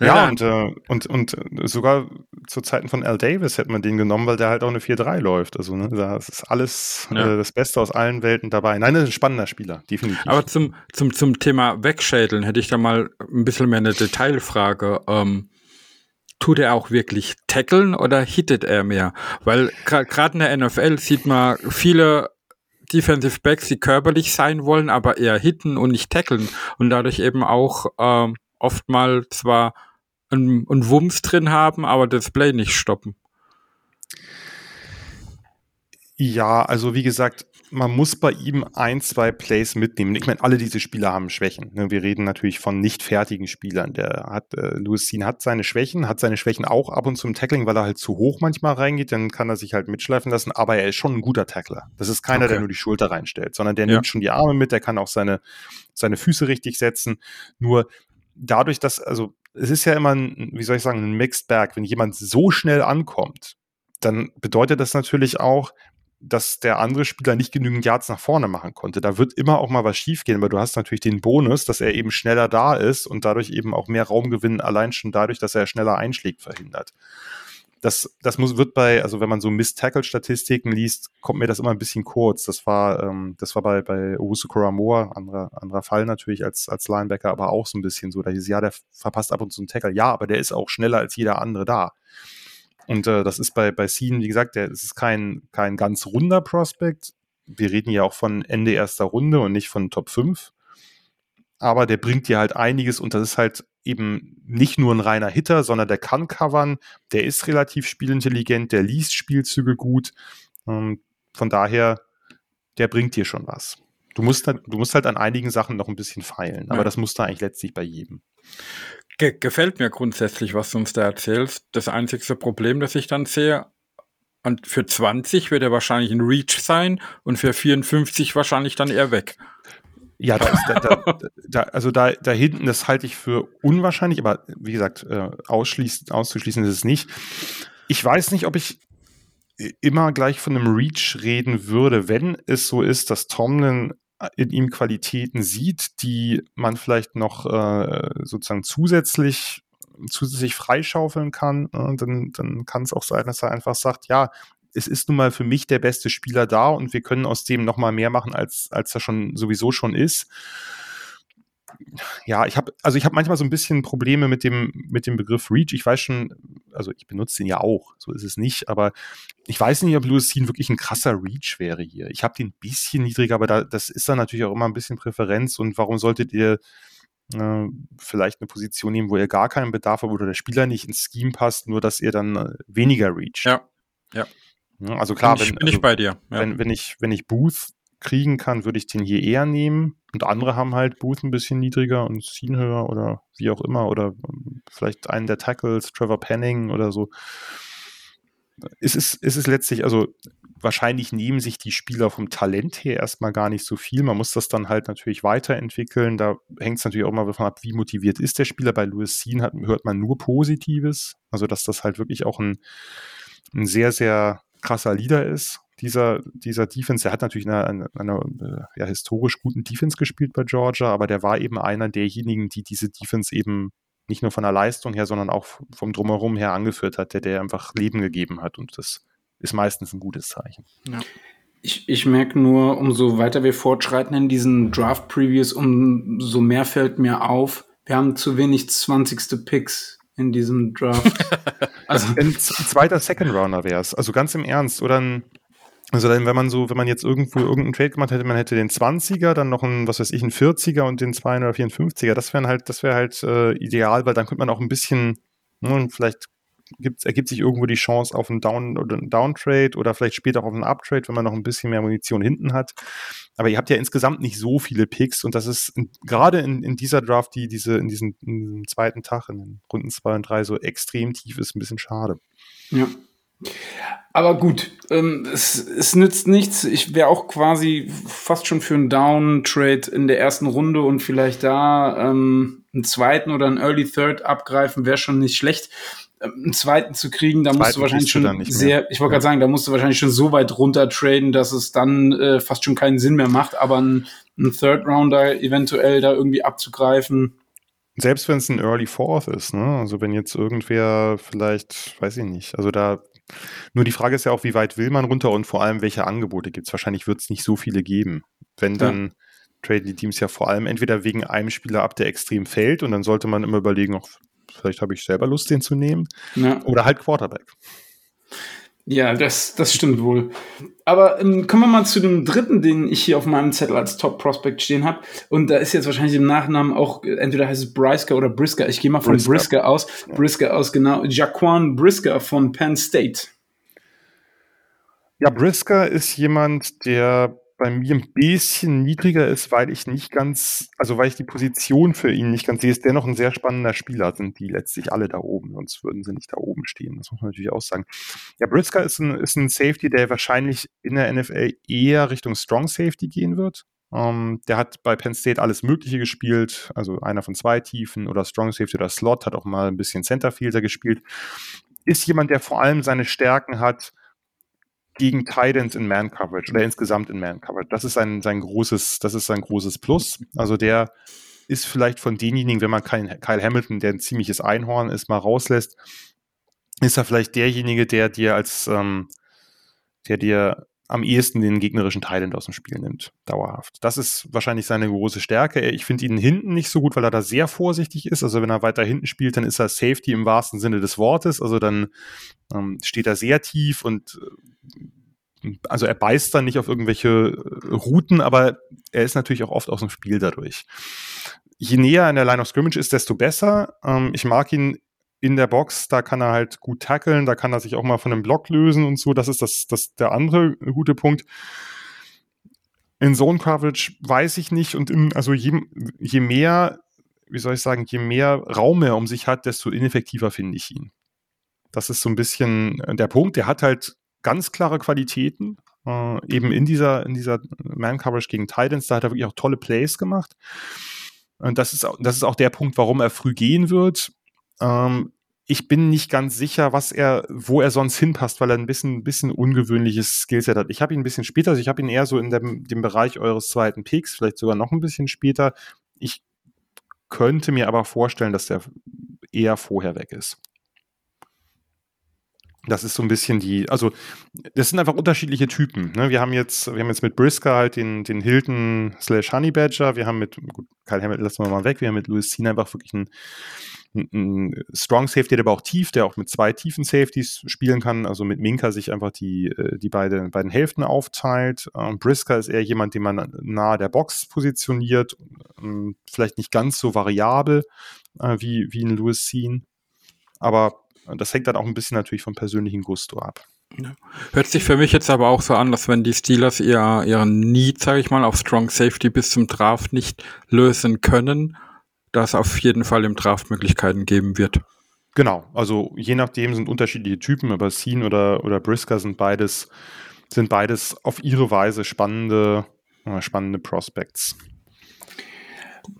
Ja, ja. Und, äh, und, und sogar zu Zeiten von Al Davis hätte man den genommen, weil der halt auch eine 4-3 läuft. Also, ne, das ist alles ja. äh, das Beste aus allen Welten dabei. Nein, das ist ein spannender Spieler, definitiv. Aber zum, zum, zum Thema Wegschädeln hätte ich da mal ein bisschen mehr eine Detailfrage. Ähm, tut er auch wirklich tackeln oder hittet er mehr? Weil gerade in der NFL sieht man viele Defensive Backs, die körperlich sein wollen, aber eher hitten und nicht tackeln und dadurch eben auch ähm, oft mal zwar einen, einen Wumms drin haben, aber das Play nicht stoppen. Ja, also wie gesagt, man muss bei ihm ein, zwei Plays mitnehmen. Ich meine, alle diese Spieler haben Schwächen. Ne? Wir reden natürlich von nicht fertigen Spielern. Der hat, äh, Louis Sean hat seine Schwächen, hat seine Schwächen auch ab und zu im Tackling, weil er halt zu hoch manchmal reingeht, dann kann er sich halt mitschleifen lassen, aber er ist schon ein guter Tackler. Das ist keiner, okay. der nur die Schulter reinstellt, sondern der ja. nimmt schon die Arme mit, der kann auch seine, seine Füße richtig setzen. Nur dadurch, dass, also es ist ja immer ein, wie soll ich sagen, ein Mixed Bag. Wenn jemand so schnell ankommt, dann bedeutet das natürlich auch, dass der andere Spieler nicht genügend Yards nach vorne machen konnte. Da wird immer auch mal was schiefgehen, weil du hast natürlich den Bonus, dass er eben schneller da ist und dadurch eben auch mehr Raumgewinn allein schon dadurch, dass er schneller einschlägt, verhindert. Das, das muss, wird bei, also wenn man so Miss-Tackle-Statistiken liest, kommt mir das immer ein bisschen kurz. Das war, ähm, das war bei, bei Owusu Koramoa, anderer, anderer Fall natürlich als, als Linebacker, aber auch so ein bisschen so. Da hieß, ja, der verpasst ab und zu einen Tackle. Ja, aber der ist auch schneller als jeder andere da. Und äh, das ist bei, bei Scene, wie gesagt, der ist kein, kein ganz runder Prospect. Wir reden ja auch von Ende erster Runde und nicht von Top 5. Aber der bringt dir halt einiges und das ist halt eben nicht nur ein reiner Hitter, sondern der kann covern, der ist relativ spielintelligent, der liest Spielzüge gut. Ähm, von daher, der bringt dir schon was. Du musst, halt, du musst halt an einigen Sachen noch ein bisschen feilen, aber ja. das musst du eigentlich letztlich bei jedem. Ge gefällt mir grundsätzlich, was du uns da erzählst. Das einzigste Problem, das ich dann sehe, und für 20 wird er wahrscheinlich ein Reach sein und für 54 wahrscheinlich dann eher weg. Ja, da ist, da, da, da, also da, da hinten, das halte ich für unwahrscheinlich, aber wie gesagt, äh, auszuschließen ist es nicht. Ich weiß nicht, ob ich immer gleich von einem Reach reden würde, wenn es so ist, dass Tomlin in ihm Qualitäten sieht, die man vielleicht noch äh, sozusagen zusätzlich zusätzlich freischaufeln kann, äh, dann, dann kann es auch sein, dass er einfach sagt, ja, es ist nun mal für mich der beste Spieler da und wir können aus dem noch mal mehr machen, als, als er schon sowieso schon ist ja, ich habe also ich habe manchmal so ein bisschen Probleme mit dem mit dem Begriff Reach. Ich weiß schon, also ich benutze den ja auch, so ist es nicht, aber ich weiß nicht, ob Louis Lucine wirklich ein krasser Reach wäre hier. Ich habe den ein bisschen niedriger, aber da, das ist dann natürlich auch immer ein bisschen Präferenz und warum solltet ihr äh, vielleicht eine Position nehmen, wo ihr gar keinen Bedarf habt oder der Spieler nicht ins Scheme passt, nur dass ihr dann äh, weniger Reach. Ja. Ja. Also klar, bin ich, wenn, bin also, ich bei dir. Ja. Wenn, wenn ich wenn ich Booth kriegen kann, würde ich den hier eher nehmen Und andere haben halt Booth ein bisschen niedriger und Scene höher oder wie auch immer. Oder ähm, vielleicht einen der Tackles, Trevor Penning oder so. Es ist, es ist letztlich, also wahrscheinlich nehmen sich die Spieler vom Talent her erstmal gar nicht so viel. Man muss das dann halt natürlich weiterentwickeln. Da hängt es natürlich auch mal davon ab, wie motiviert ist der Spieler. Bei Louis Sean hat, hört man nur Positives. Also, dass das halt wirklich auch ein, ein sehr, sehr krasser Leader ist dieser, dieser Defense. Der hat natürlich in einer, einer äh, ja, historisch guten Defense gespielt bei Georgia, aber der war eben einer derjenigen, die diese Defense eben nicht nur von der Leistung her, sondern auch vom Drumherum her angeführt hat, der, der einfach Leben gegeben hat. Und das ist meistens ein gutes Zeichen. Ja. Ich, ich merke nur, umso weiter wir fortschreiten in diesen Draft-Previews, umso mehr fällt mir auf, wir haben zu wenig 20. Picks in diesem Draft. *laughs* also ein zweiter Second Rounder wäre es. Also ganz im Ernst. Oder ein also dann, wenn man so, wenn man jetzt irgendwo irgendeinen Trade gemacht hätte, man hätte den 20er, dann noch ein, was weiß ich, ein 40er und den 254er. Das wären halt, das wäre halt äh, ideal, weil dann könnte man auch ein bisschen, ne, vielleicht gibt, ergibt sich irgendwo die Chance auf einen Down oder einen Downtrade oder vielleicht später auch auf einen Uptrade, wenn man noch ein bisschen mehr Munition hinten hat. Aber ihr habt ja insgesamt nicht so viele Picks und das ist gerade in, in dieser Draft, die diese, in diesem, in diesem zweiten Tag, in den Runden 2 und 3 so extrem tief ist, ein bisschen schade. Ja. Aber gut, ähm, es, es nützt nichts. Ich wäre auch quasi fast schon für einen Down-Trade in der ersten Runde und vielleicht da ähm, einen zweiten oder einen Early Third abgreifen, wäre schon nicht schlecht. Ähm, einen zweiten zu kriegen, da musst du wahrscheinlich schon sehr, ich wollte ja. gerade sagen, da musst du wahrscheinlich schon so weit runter traden, dass es dann äh, fast schon keinen Sinn mehr macht, aber ein, ein Third Rounder eventuell da irgendwie abzugreifen. Selbst wenn es ein Early Fourth ist, ne? Also wenn jetzt irgendwer vielleicht, weiß ich nicht, also da nur die Frage ist ja auch, wie weit will man runter und vor allem, welche Angebote gibt es? Wahrscheinlich wird es nicht so viele geben. Wenn dann ja. traden die Teams ja vor allem entweder wegen einem Spieler ab, der extrem fällt und dann sollte man immer überlegen, auch, vielleicht habe ich selber Lust, den zu nehmen. Ja. Oder halt Quarterback. Ja, das, das stimmt wohl. Aber ähm, kommen wir mal zu dem dritten, den ich hier auf meinem Zettel als Top Prospect stehen habe. Und da ist jetzt wahrscheinlich im Nachnamen auch, entweder heißt es Brisker oder Brisker. Ich gehe mal von Brisker, Brisker aus. Ja. Brisker aus, genau. Jaquan Brisker von Penn State. Ja, Brisker ist jemand, der bei mir ein bisschen niedriger ist, weil ich nicht ganz, also weil ich die Position für ihn nicht ganz sehe, ist dennoch ein sehr spannender Spieler, sind die letztlich alle da oben, sonst würden sie nicht da oben stehen. Das muss man natürlich auch sagen. Ja, Brisker ist ein, ist ein Safety, der wahrscheinlich in der NFL eher Richtung Strong Safety gehen wird. Um, ähm, der hat bei Penn State alles Mögliche gespielt, also einer von zwei Tiefen oder Strong Safety oder Slot, hat auch mal ein bisschen Centerfielder gespielt. Ist jemand, der vor allem seine Stärken hat, gegen Titans in Man Coverage oder insgesamt in Man Coverage. Das ist sein, sein großes, das ist sein großes Plus. Also der ist vielleicht von denjenigen, wenn man keinen Kyle Hamilton, der ein ziemliches Einhorn ist, mal rauslässt, ist er vielleicht derjenige, der dir als, ähm, der dir am ehesten den gegnerischen Thailand aus dem Spiel nimmt, dauerhaft. Das ist wahrscheinlich seine große Stärke. Ich finde ihn hinten nicht so gut, weil er da sehr vorsichtig ist. Also wenn er weiter hinten spielt, dann ist er Safety im wahrsten Sinne des Wortes. Also dann ähm, steht er sehr tief und äh, also er beißt dann nicht auf irgendwelche äh, Routen, aber er ist natürlich auch oft aus dem Spiel dadurch. Je näher an der Line of Scrimmage ist, desto besser. Ähm, ich mag ihn in der Box, da kann er halt gut tackeln, da kann er sich auch mal von einem Block lösen und so. Das ist das, das der andere gute Punkt. In Zone Coverage weiß ich nicht und in, also je, je mehr, wie soll ich sagen, je mehr Raum er um sich hat, desto ineffektiver finde ich ihn. Das ist so ein bisschen äh, der Punkt. Der hat halt ganz klare Qualitäten, äh, eben in dieser, in dieser Man Coverage gegen Titans, da hat er wirklich auch tolle Plays gemacht. Und das ist, das ist auch der Punkt, warum er früh gehen wird. Ähm, ich bin nicht ganz sicher, was er, wo er sonst hinpasst, weil er ein bisschen, bisschen ungewöhnliches Skillset hat. Ich habe ihn ein bisschen später, also ich habe ihn eher so in dem, dem Bereich eures zweiten Picks, vielleicht sogar noch ein bisschen später. Ich könnte mir aber vorstellen, dass der eher vorher weg ist. Das ist so ein bisschen die, also das sind einfach unterschiedliche Typen. Ne? Wir haben jetzt, wir haben jetzt mit Brisker halt den, den Hilton slash Honey Badger, wir haben mit, gut, Kyle Hammett lassen wir mal weg, wir haben mit Louis Cena einfach wirklich einen ein Strong Safety, der aber auch tief, der auch mit zwei tiefen Safeties spielen kann, also mit Minka sich einfach die, äh, die beide, beiden Hälften aufteilt. Ähm, Brisker ist eher jemand, den man nahe der Box positioniert, ähm, vielleicht nicht ganz so variabel äh, wie, wie ein Louis Sean, aber das hängt dann auch ein bisschen natürlich vom persönlichen Gusto ab. Hört sich für mich jetzt aber auch so an, dass wenn die Steelers ihr, ihren Need, sage ich mal, auf Strong Safety bis zum Draft nicht lösen können, dass auf jeden Fall im Draft Möglichkeiten geben wird. Genau, also je nachdem sind unterschiedliche Typen, aber Scene oder, oder Brisker sind beides, sind beides auf ihre Weise spannende, äh, spannende Prospects.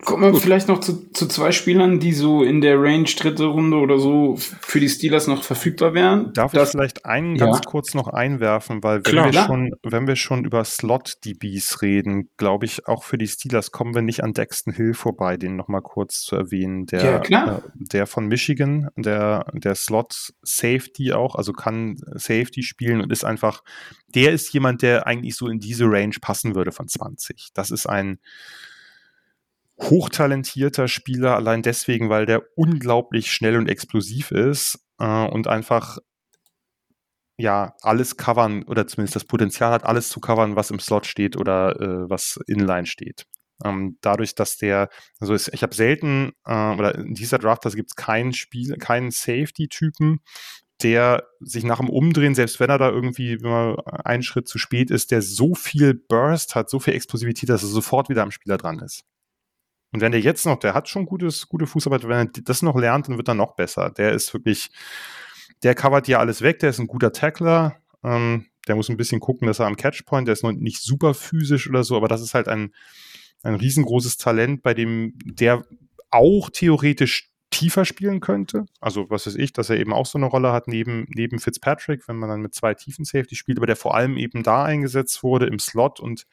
Kommen wir vielleicht noch zu, zu zwei Spielern, die so in der Range dritte Runde oder so für die Steelers noch verfügbar wären. Darf das, ich vielleicht einen ganz ja. kurz noch einwerfen, weil wenn Klar. wir schon, wenn wir schon über Slot-DBs reden, glaube ich, auch für die Steelers kommen wir nicht an Dexton Hill vorbei, den nochmal kurz zu erwähnen. Der, ja, äh, der von Michigan, der, der Slot-Safety auch, also kann Safety spielen und ist einfach, der ist jemand, der eigentlich so in diese Range passen würde von 20. Das ist ein hochtalentierter Spieler, allein deswegen, weil der unglaublich schnell und explosiv ist äh, und einfach ja alles covern oder zumindest das Potenzial hat, alles zu covern, was im Slot steht oder äh, was inline steht. Ähm, dadurch, dass der, also ist, ich habe selten, äh, oder in dieser Draft, gibt es keinen Spiel, keinen Safety-Typen, der sich nach dem Umdrehen, selbst wenn er da irgendwie immer einen Schritt zu spät ist, der so viel Burst hat, so viel Explosivität, dass er sofort wieder am Spieler dran ist. Und wenn der jetzt noch, der hat schon gutes, gute Fußarbeit, wenn er das noch lernt, dann wird er noch besser. Der ist wirklich, der covert ja alles weg, der ist ein guter Tackler. Ähm, der muss ein bisschen gucken, dass er am Catchpoint, der ist noch nicht super physisch oder so, aber das ist halt ein, ein riesengroßes Talent, bei dem der auch theoretisch tiefer spielen könnte. Also, was weiß ich, dass er eben auch so eine Rolle hat neben, neben Fitzpatrick, wenn man dann mit zwei tiefen Safety spielt, aber der vor allem eben da eingesetzt wurde im Slot und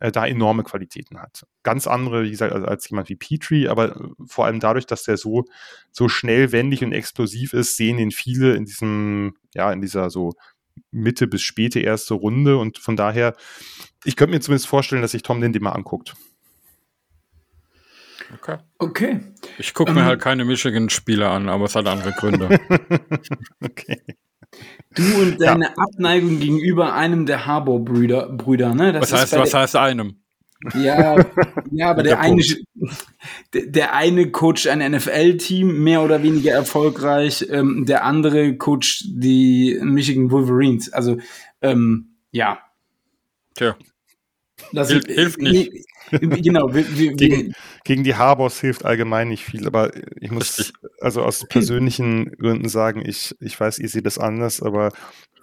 äh, da enorme Qualitäten hat. Ganz andere, wie gesagt, als, als jemand wie Petrie, aber äh, vor allem dadurch, dass der so, so schnell, wendig und explosiv ist, sehen ihn viele in diesem, ja, in dieser so Mitte bis späte erste Runde und von daher, ich könnte mir zumindest vorstellen, dass sich Tom den mal anguckt. Okay. Okay. Ich gucke mir um, ähm, halt keine Michigan-Spieler an, aber es hat andere Gründe. *laughs* okay. Du und deine ja. Abneigung gegenüber einem der Harbour-Brüder, Brüder, ne? Das was heißt, was heißt einem? Ja, ja, aber *laughs* der, der eine, der, eine coacht ein NFL-Team, mehr oder weniger erfolgreich, ähm, der andere coacht die Michigan Wolverines. Also, ähm, ja. Tja. Das hilft, hilft nicht. Genau. Wir, wir, gegen, gegen, die Harbors hilft allgemein nicht viel, aber ich muss also aus persönlichen Gründen sagen, ich, ich weiß, ihr seht das anders, aber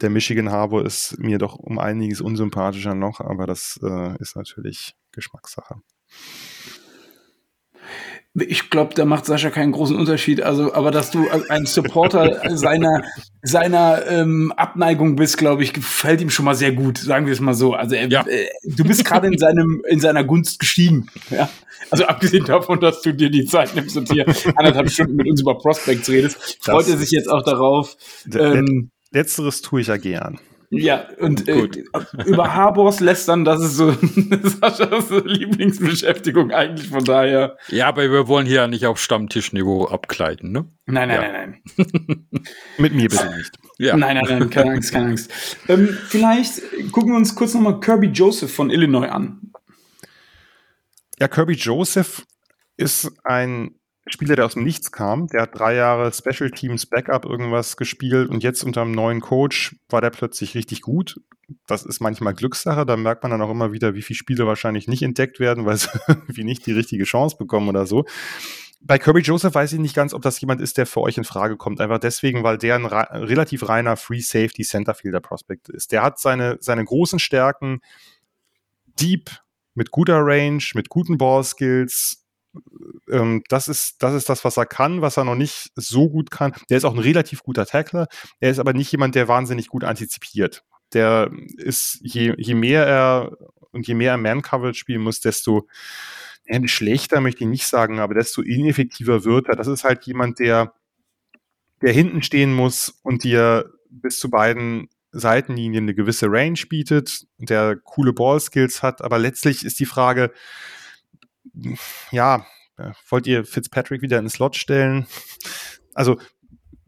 der Michigan Harbor ist mir doch um einiges unsympathischer noch, aber das äh, ist natürlich Geschmackssache. Ich glaube, da macht Sascha keinen großen Unterschied. Also, aber dass du ein Supporter seiner seiner ähm, Abneigung bist, glaube ich, gefällt ihm schon mal sehr gut. Sagen wir es mal so. Also, er, ja. äh, du bist gerade in seinem in seiner Gunst gestiegen. Ja? Also abgesehen davon, dass du dir die Zeit nimmst und hier anderthalb Stunden mit uns über Prospects redest, freut er sich jetzt auch darauf. Ähm, Letzteres tue ich ja gern. Ja, und äh, *laughs* über Harbors lästern, das ist so *laughs* Saschas Lieblingsbeschäftigung eigentlich, von daher. Ja, aber wir wollen hier ja nicht auf Stammtischniveau abkleiden, ne? Nein, nein, ja. nein, nein. *laughs* Mit mir bitte nicht. Ja. Nein, nein, nein, keine Angst, keine Angst. Ähm, vielleicht gucken wir uns kurz nochmal Kirby Joseph von Illinois an. Ja, Kirby Joseph ist ein Spieler, der aus dem Nichts kam. Der hat drei Jahre Special Teams Backup irgendwas gespielt und jetzt unter einem neuen Coach war der plötzlich richtig gut. Das ist manchmal Glückssache. Da merkt man dann auch immer wieder, wie viele Spiele wahrscheinlich nicht entdeckt werden, weil sie *laughs* irgendwie nicht die richtige Chance bekommen oder so. Bei Kirby Joseph weiß ich nicht ganz, ob das jemand ist, der für euch in Frage kommt. Einfach deswegen, weil der ein relativ reiner Free Safety Centerfielder Prospect ist. Der hat seine, seine großen Stärken deep, mit guter Range, mit guten Ball Skills, ähm, das, ist, das ist das, was er kann, was er noch nicht so gut kann. Der ist auch ein relativ guter Tackler. Er ist aber nicht jemand, der wahnsinnig gut antizipiert. Der ist, je, je mehr er und je mehr er Man-Coverage spielen muss, desto ja, schlechter möchte ich nicht sagen, aber desto ineffektiver wird er. Das ist halt jemand, der, der hinten stehen muss und dir bis zu beiden Seitenlinien eine gewisse Range bietet, der coole Ball-Skills hat, aber letztlich ist die Frage, ja, äh, wollt ihr Fitzpatrick wieder in den Slot stellen? Also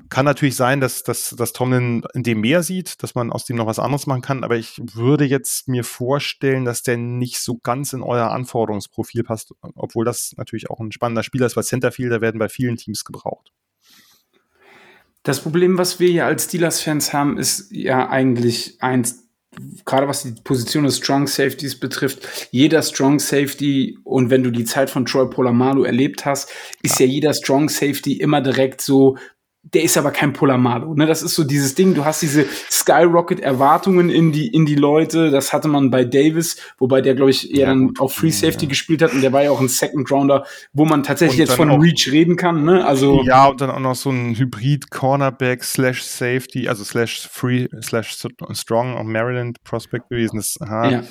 kann natürlich sein, dass, dass, dass Tomlin in dem mehr sieht, dass man aus dem noch was anderes machen kann, aber ich würde jetzt mir vorstellen, dass der nicht so ganz in euer Anforderungsprofil passt, obwohl das natürlich auch ein spannender Spieler ist, weil Centerfielder werden bei vielen Teams gebraucht. Das Problem, was wir hier als Steelers-Fans haben, ist ja eigentlich eins, gerade was die Position des Strong Safeties betrifft, jeder Strong Safety und wenn du die Zeit von Troy Polamalu erlebt hast, ist ja, ja jeder Strong Safety immer direkt so der ist aber kein Polamalu. Ne? Das ist so dieses Ding, du hast diese Skyrocket-Erwartungen in die, in die Leute. Das hatte man bei Davis, wobei der, glaube ich, eher ja, dann auch Free Safety ja. gespielt hat und der war ja auch ein Second Rounder, wo man tatsächlich jetzt von Reach reden kann. Ne? Also ja, und dann auch noch so ein Hybrid-Cornerback slash Safety, also slash Free slash Strong auf Maryland Prospect gewesen. Das aha, ja.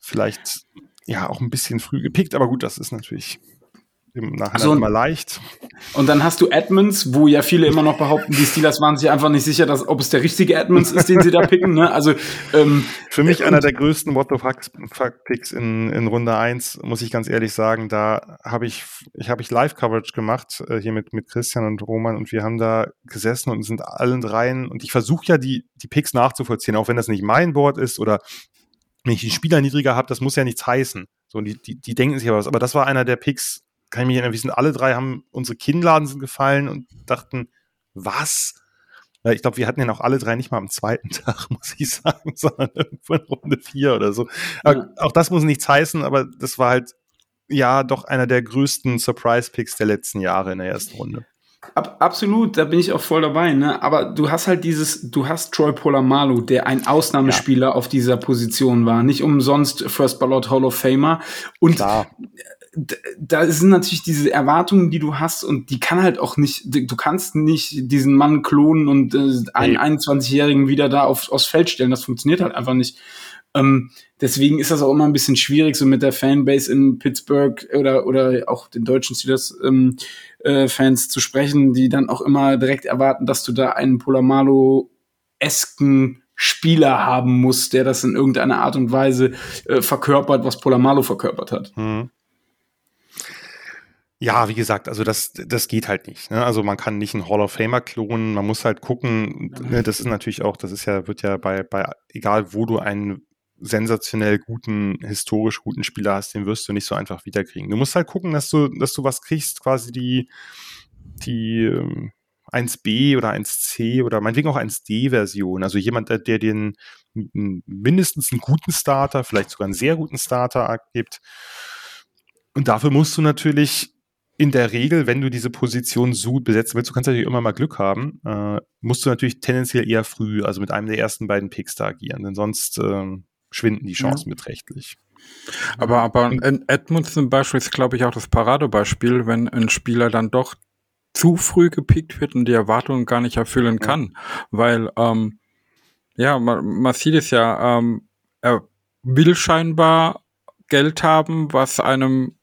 vielleicht ja auch ein bisschen früh gepickt, aber gut, das ist natürlich im Nachhinein so, immer leicht. Und dann hast du Edmonds, wo ja viele immer noch behaupten, die Steelers waren sich einfach nicht sicher, dass, ob es der richtige Edmonds ist, den sie da picken. Ne? Also ähm, Für mich einer der größten What the Fuck Picks in, in Runde 1, muss ich ganz ehrlich sagen. Da habe ich, ich habe ich Live-Coverage gemacht, äh, hier mit, mit Christian und Roman, und wir haben da gesessen und sind allen dreien, und ich versuche ja die, die Picks nachzuvollziehen, auch wenn das nicht mein Board ist oder wenn ich die Spieler niedriger habe, das muss ja nichts heißen. So, die, die, die denken sich aber was. Aber das war einer der Picks, kann ich mich erinnern, wir sind alle drei, haben unsere Kinnladen sind gefallen und dachten, was? Ich glaube, wir hatten ja noch alle drei nicht mal am zweiten *laughs* Tag, muss ich sagen, *laughs* sondern irgendwo in Runde vier oder so. Ja. Auch das muss nichts heißen, aber das war halt ja doch einer der größten Surprise-Picks der letzten Jahre in der ersten Runde. Ab, absolut, da bin ich auch voll dabei, ne? Aber du hast halt dieses, du hast Troy Polamalu, der ein Ausnahmespieler ja. auf dieser Position war, nicht umsonst First Ballot Hall of Famer. Und Klar da sind natürlich diese Erwartungen, die du hast und die kann halt auch nicht, du kannst nicht diesen Mann klonen und äh, einen 21-Jährigen wieder da auf, aufs Feld stellen. Das funktioniert halt einfach nicht. Ähm, deswegen ist das auch immer ein bisschen schwierig, so mit der Fanbase in Pittsburgh oder, oder auch den deutschen Steelers ähm, äh, zu sprechen, die dann auch immer direkt erwarten, dass du da einen Polamalo-esken Spieler haben musst, der das in irgendeiner Art und Weise äh, verkörpert, was Polamalo verkörpert hat. Mhm. Ja, wie gesagt, also das, das geht halt nicht. Ne? Also man kann nicht einen Hall of Famer klonen, man muss halt gucken, ne, das ist natürlich auch, das ist ja, wird ja bei, bei, egal wo du einen sensationell guten, historisch guten Spieler hast, den wirst du nicht so einfach wiederkriegen. Du musst halt gucken, dass du, dass du was kriegst, quasi die, die 1b ähm, oder 1c oder meinetwegen auch 1d-Version. Also jemand, der, der den mindestens einen guten Starter, vielleicht sogar einen sehr guten Starter gibt. Und dafür musst du natürlich in der Regel, wenn du diese Position so besetzen willst, du kannst natürlich immer mal Glück haben, äh, musst du natürlich tendenziell eher früh, also mit einem der ersten beiden Picks da agieren, denn sonst äh, schwinden die Chancen ja. beträchtlich. Aber, aber in Edmonds zum Beispiel ist, glaube ich, auch das Paradebeispiel, wenn ein Spieler dann doch zu früh gepickt wird und die Erwartungen gar nicht erfüllen kann. Weil, ähm, ja, man, man sieht es ja, ähm, er will scheinbar Geld haben, was einem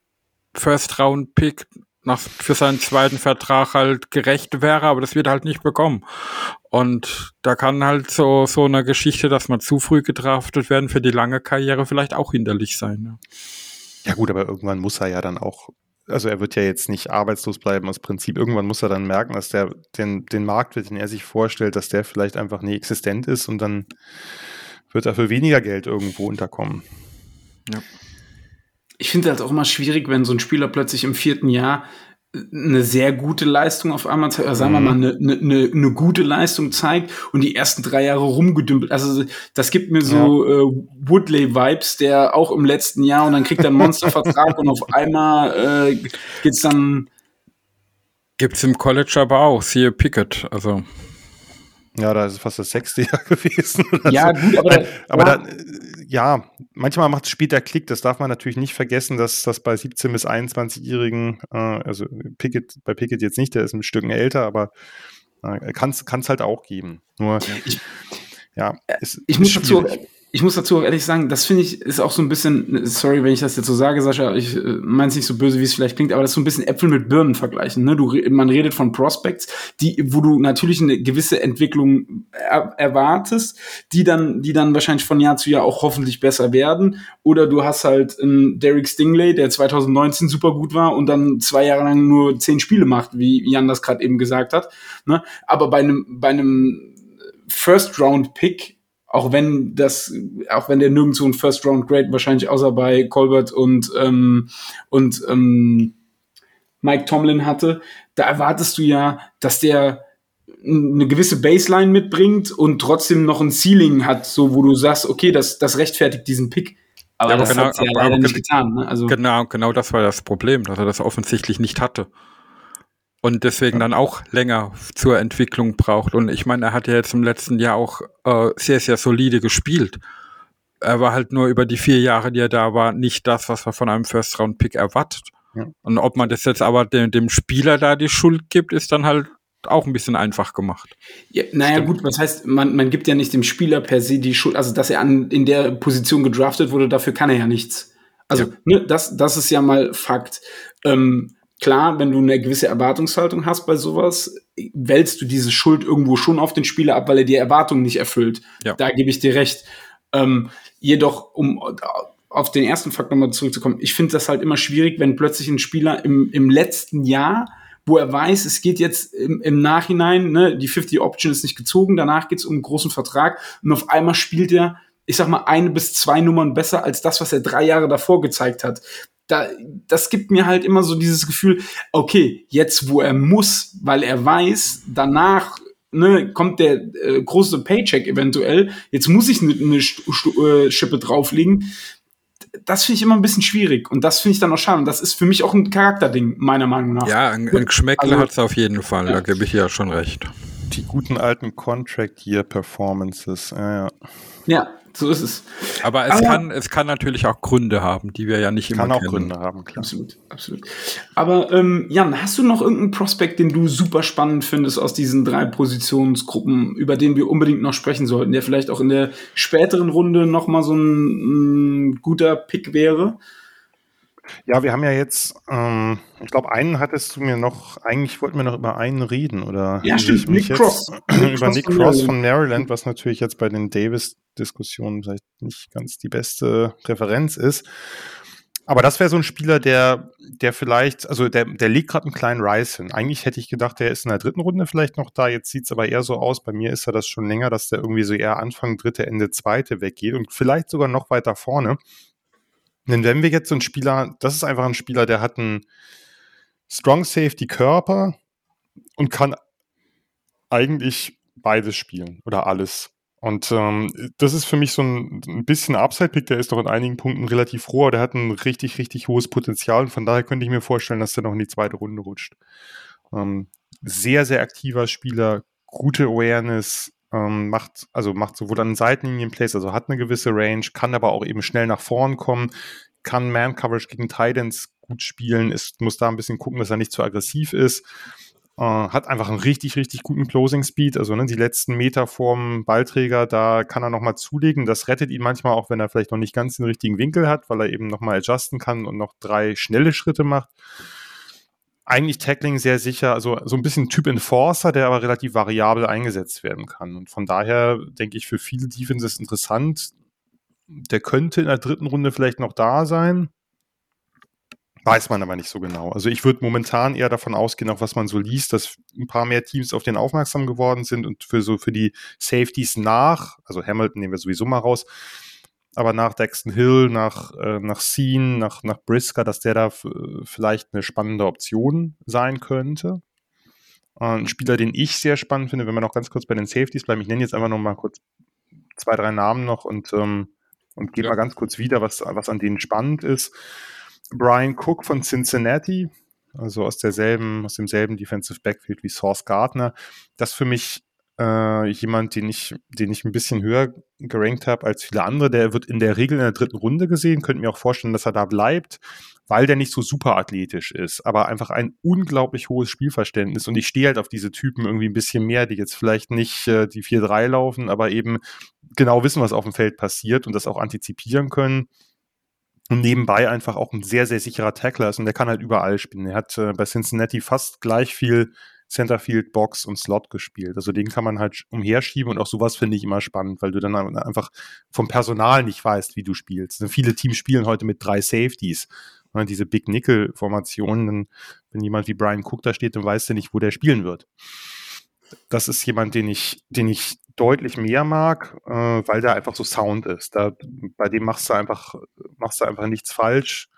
First-Round-Pick nach, für seinen zweiten Vertrag halt gerecht wäre, aber das wird halt nicht bekommen. Und da kann halt so, so eine Geschichte, dass man zu früh gedraftet werden für die lange Karriere vielleicht auch hinderlich sein. Ja. ja gut, aber irgendwann muss er ja dann auch, also er wird ja jetzt nicht arbeitslos bleiben aus Prinzip. Irgendwann muss er dann merken, dass der, den, den Markt, den er sich vorstellt, dass der vielleicht einfach nie existent ist und dann wird er für weniger Geld irgendwo unterkommen. Ja ich finde halt auch immer schwierig, wenn so ein Spieler plötzlich im vierten Jahr eine sehr gute Leistung auf einmal, zeigt, sagen wir mhm. mal, eine, eine, eine gute Leistung zeigt und die ersten drei Jahre rumgedümpelt. Also das gibt mir so ja. äh, Woodley-Vibes, der auch im letzten Jahr und dann kriegt er einen Monstervertrag *laughs* und auf einmal äh, geht's dann. Gibt's im College aber auch, siehe Pickett, also. Ja, da ist fast das sechste Jahr *laughs* gewesen. ja, so. gut, aber, da, aber ja. Da, ja, manchmal macht spielt der Klick. Das darf man natürlich nicht vergessen, dass das bei 17 bis 21-Jährigen, äh, also Pickett, bei Pickett jetzt nicht, der ist ein Stück älter, aber äh, kann es halt auch geben. Nur, ich, ja, es, ich muss dazu, ich muss dazu auch ehrlich sagen, das finde ich ist auch so ein bisschen, sorry, wenn ich das jetzt so sage, Sascha, ich äh, meine es nicht so böse, wie es vielleicht klingt, aber das ist so ein bisschen Äpfel mit Birnen vergleichen. Ne? Du, man redet von Prospects, die, wo du natürlich eine gewisse Entwicklung er, erwartest, die dann, die dann wahrscheinlich von Jahr zu Jahr auch hoffentlich besser werden. Oder du hast halt einen Derek Stingley, der 2019 super gut war und dann zwei Jahre lang nur zehn Spiele macht, wie Jan das gerade eben gesagt hat. Ne? Aber bei einem, bei einem First Round Pick auch wenn das, auch wenn der nirgendwo ein First Round Grade wahrscheinlich außer bei Colbert und ähm, und ähm, Mike Tomlin hatte, da erwartest du ja, dass der eine gewisse Baseline mitbringt und trotzdem noch ein Ceiling hat, so wo du sagst, okay, das, das rechtfertigt diesen Pick. Aber, aber das genau- hat ja leider nicht getan. Ne? Also, Genau, genau das war das Problem, dass er das offensichtlich nicht hatte. Und deswegen dann auch länger zur Entwicklung braucht. Und ich meine, er hat ja jetzt im letzten Jahr auch äh, sehr, sehr solide gespielt. Er war halt nur über die vier Jahre, die er da war, nicht das, was man von einem First-Round-Pick erwartet. Ja. Und ob man das jetzt aber dem, dem Spieler da die Schuld gibt, ist dann halt auch ein bisschen einfach gemacht. ja, naja, gut, was heißt, man, man gibt ja nicht dem Spieler per se die Schuld, also dass er an, in der Position gedraftet wurde, dafür kann er ja nichts. Also, ne, das, das ist ja mal Fakt. Ähm, klar, wenn du eine gewisse Erwartungshaltung hast bei sowas, wälzt du diese Schuld irgendwo schon auf den Spieler ab, weil er die Erwartungen nicht erfüllt. Ja. Da gebe ich dir recht. Ähm, jedoch, um auf den ersten Fakt nochmal zurückzukommen, ich finde das halt immer schwierig, wenn plötzlich ein Spieler im, im letzten Jahr, wo er weiß, es geht jetzt im, im Nachhinein, ne, die 50 Option ist nicht gezogen, danach geht es um einen großen Vertrag und auf einmal spielt er, ich sag mal, eine bis zwei Nummern besser als das, was er drei Jahre davor gezeigt hat. Da, das gibt mir halt immer so dieses Gefühl, okay, jetzt wo er muss, weil er weiß, danach ne, kommt der äh, große Paycheck eventuell, jetzt muss ich eine ne, äh, Schippe drauflegen. Das finde ich immer ein bisschen schwierig und das finde ich dann auch schade. Und das ist für mich auch ein Charakterding, meiner Meinung nach. Ja, ein, ein Geschmäckle Also- hat's auf jeden Fall, da gebe ich ja schon recht. Die guten alten Contract Year Performances. Ja, ja. Ja, *laughs* so ist es. Aber es Aber- kann, es kann natürlich auch Gründe haben, die wir ja nicht Kann immer auch kennen. Gründe haben, klar. Absolut, absolut. Aber ähm, Jan, hast du noch irgendeinen Prospekt, den du super spannend findest aus diesen drei Positionsgruppen, über den wir unbedingt noch sprechen sollten, der vielleicht auch in der späteren Runde noch mal so ein, ein guter Pick wäre? Ja, wir haben ja jetzt, ähm, ich glaube, einen hattest du mir noch, eigentlich wollten wir noch über einen reden, oder? Ja, stimmt, Nick Cross. *clears throat* Nick über Cross Nick von Cross Maryland. von Maryland, was natürlich jetzt bei den Davis-Diskussionen vielleicht nicht ganz die beste Referenz ist. Aber das wäre so ein Spieler, der, der vielleicht, also der, der legt gerade einen kleinen Rise hin. Eigentlich hätte ich gedacht, der ist in der dritten Runde vielleicht noch da. Jetzt sieht es aber eher so aus. Bei mir ist er das schon länger, dass der irgendwie so eher Anfang dritte, Ende zweite weggeht und vielleicht sogar noch weiter vorne. Denn wenn wir jetzt so einen Spieler, das ist einfach ein Spieler, der hat einen Strong Safety Körper und kann eigentlich beides spielen oder alles. Und ähm, das ist für mich so ein, ein bisschen Upside-Pick, der ist doch in einigen Punkten relativ roh, der hat ein richtig, richtig hohes Potenzial und von daher könnte ich mir vorstellen, dass der noch in die zweite Runde rutscht. Ähm, sehr, sehr aktiver Spieler, gute Awareness, ähm, macht, also macht sowohl an den Seitenlinien Plays, also hat eine gewisse Range, kann aber auch eben schnell nach vorn kommen, kann Man-Coverage gegen Titans gut spielen, ist, muss da ein bisschen gucken, dass er nicht zu aggressiv ist. Äh, hat einfach einen richtig, richtig guten Closing Speed. Also ne, die letzten Meter vorm Ballträger, da kann er nochmal zulegen. Das rettet ihn manchmal auch, wenn er vielleicht noch nicht ganz den richtigen Winkel hat, weil er eben nochmal adjusten kann und noch drei schnelle Schritte macht. Eigentlich Tackling sehr sicher, also so ein bisschen Typ Enforcer, der aber relativ variabel eingesetzt werden kann. Und von daher denke ich für viele Defenses interessant. Der könnte in der dritten Runde vielleicht noch da sein. Weiß man aber nicht so genau. Also ich würde momentan eher davon ausgehen, auch was man so liest, dass ein paar mehr Teams auf den aufmerksam geworden sind und für so für die Safeties nach, also Hamilton nehmen wir sowieso mal raus, aber nach Daxton Hill, nach, äh, nach Scene, nach, nach Brisker, dass der da f- vielleicht eine spannende Option sein könnte. Äh, ein Spieler, den ich sehr spannend finde, wenn wir noch ganz kurz bei den Safeties bleiben, ich nenne jetzt einfach noch mal kurz zwei, drei Namen noch und, ähm, und gebe Ja. mal ganz kurz wieder, was, was an denen spannend ist. Brian Cook von Cincinnati, also aus derselben, aus demselben Defensive Backfield wie Source Gardner. Das für mich äh, jemand, den ich, den ich ein bisschen höher gerankt habe als viele andere. Der wird in der Regel in der dritten Runde gesehen. Könnte mir auch vorstellen, dass er da bleibt, weil der nicht so super athletisch ist, aber einfach ein unglaublich hohes Spielverständnis. Und ich stehe halt auf diese Typen irgendwie ein bisschen mehr, die jetzt vielleicht nicht äh, die 4-3 laufen, aber eben genau wissen, was auf dem Feld passiert und das auch antizipieren können und nebenbei einfach auch ein sehr, sehr sicherer Tackler ist und der kann halt überall spielen. Er hat äh, bei Cincinnati fast gleich viel Centerfield, Box und Slot gespielt. Also den kann man halt umherschieben und auch sowas finde ich immer spannend, weil du dann einfach vom Personal nicht weißt, wie du spielst. Also viele Teams spielen heute mit drei Safeties. Und diese Big Nickel-Formationen, wenn jemand wie Brian Cook da steht, dann weißt du nicht, wo der spielen wird. Das ist jemand, den ich, den ich deutlich mehr mag, äh, weil der einfach so Sound ist. Da, bei dem machst du einfach, machst du einfach nichts falsch.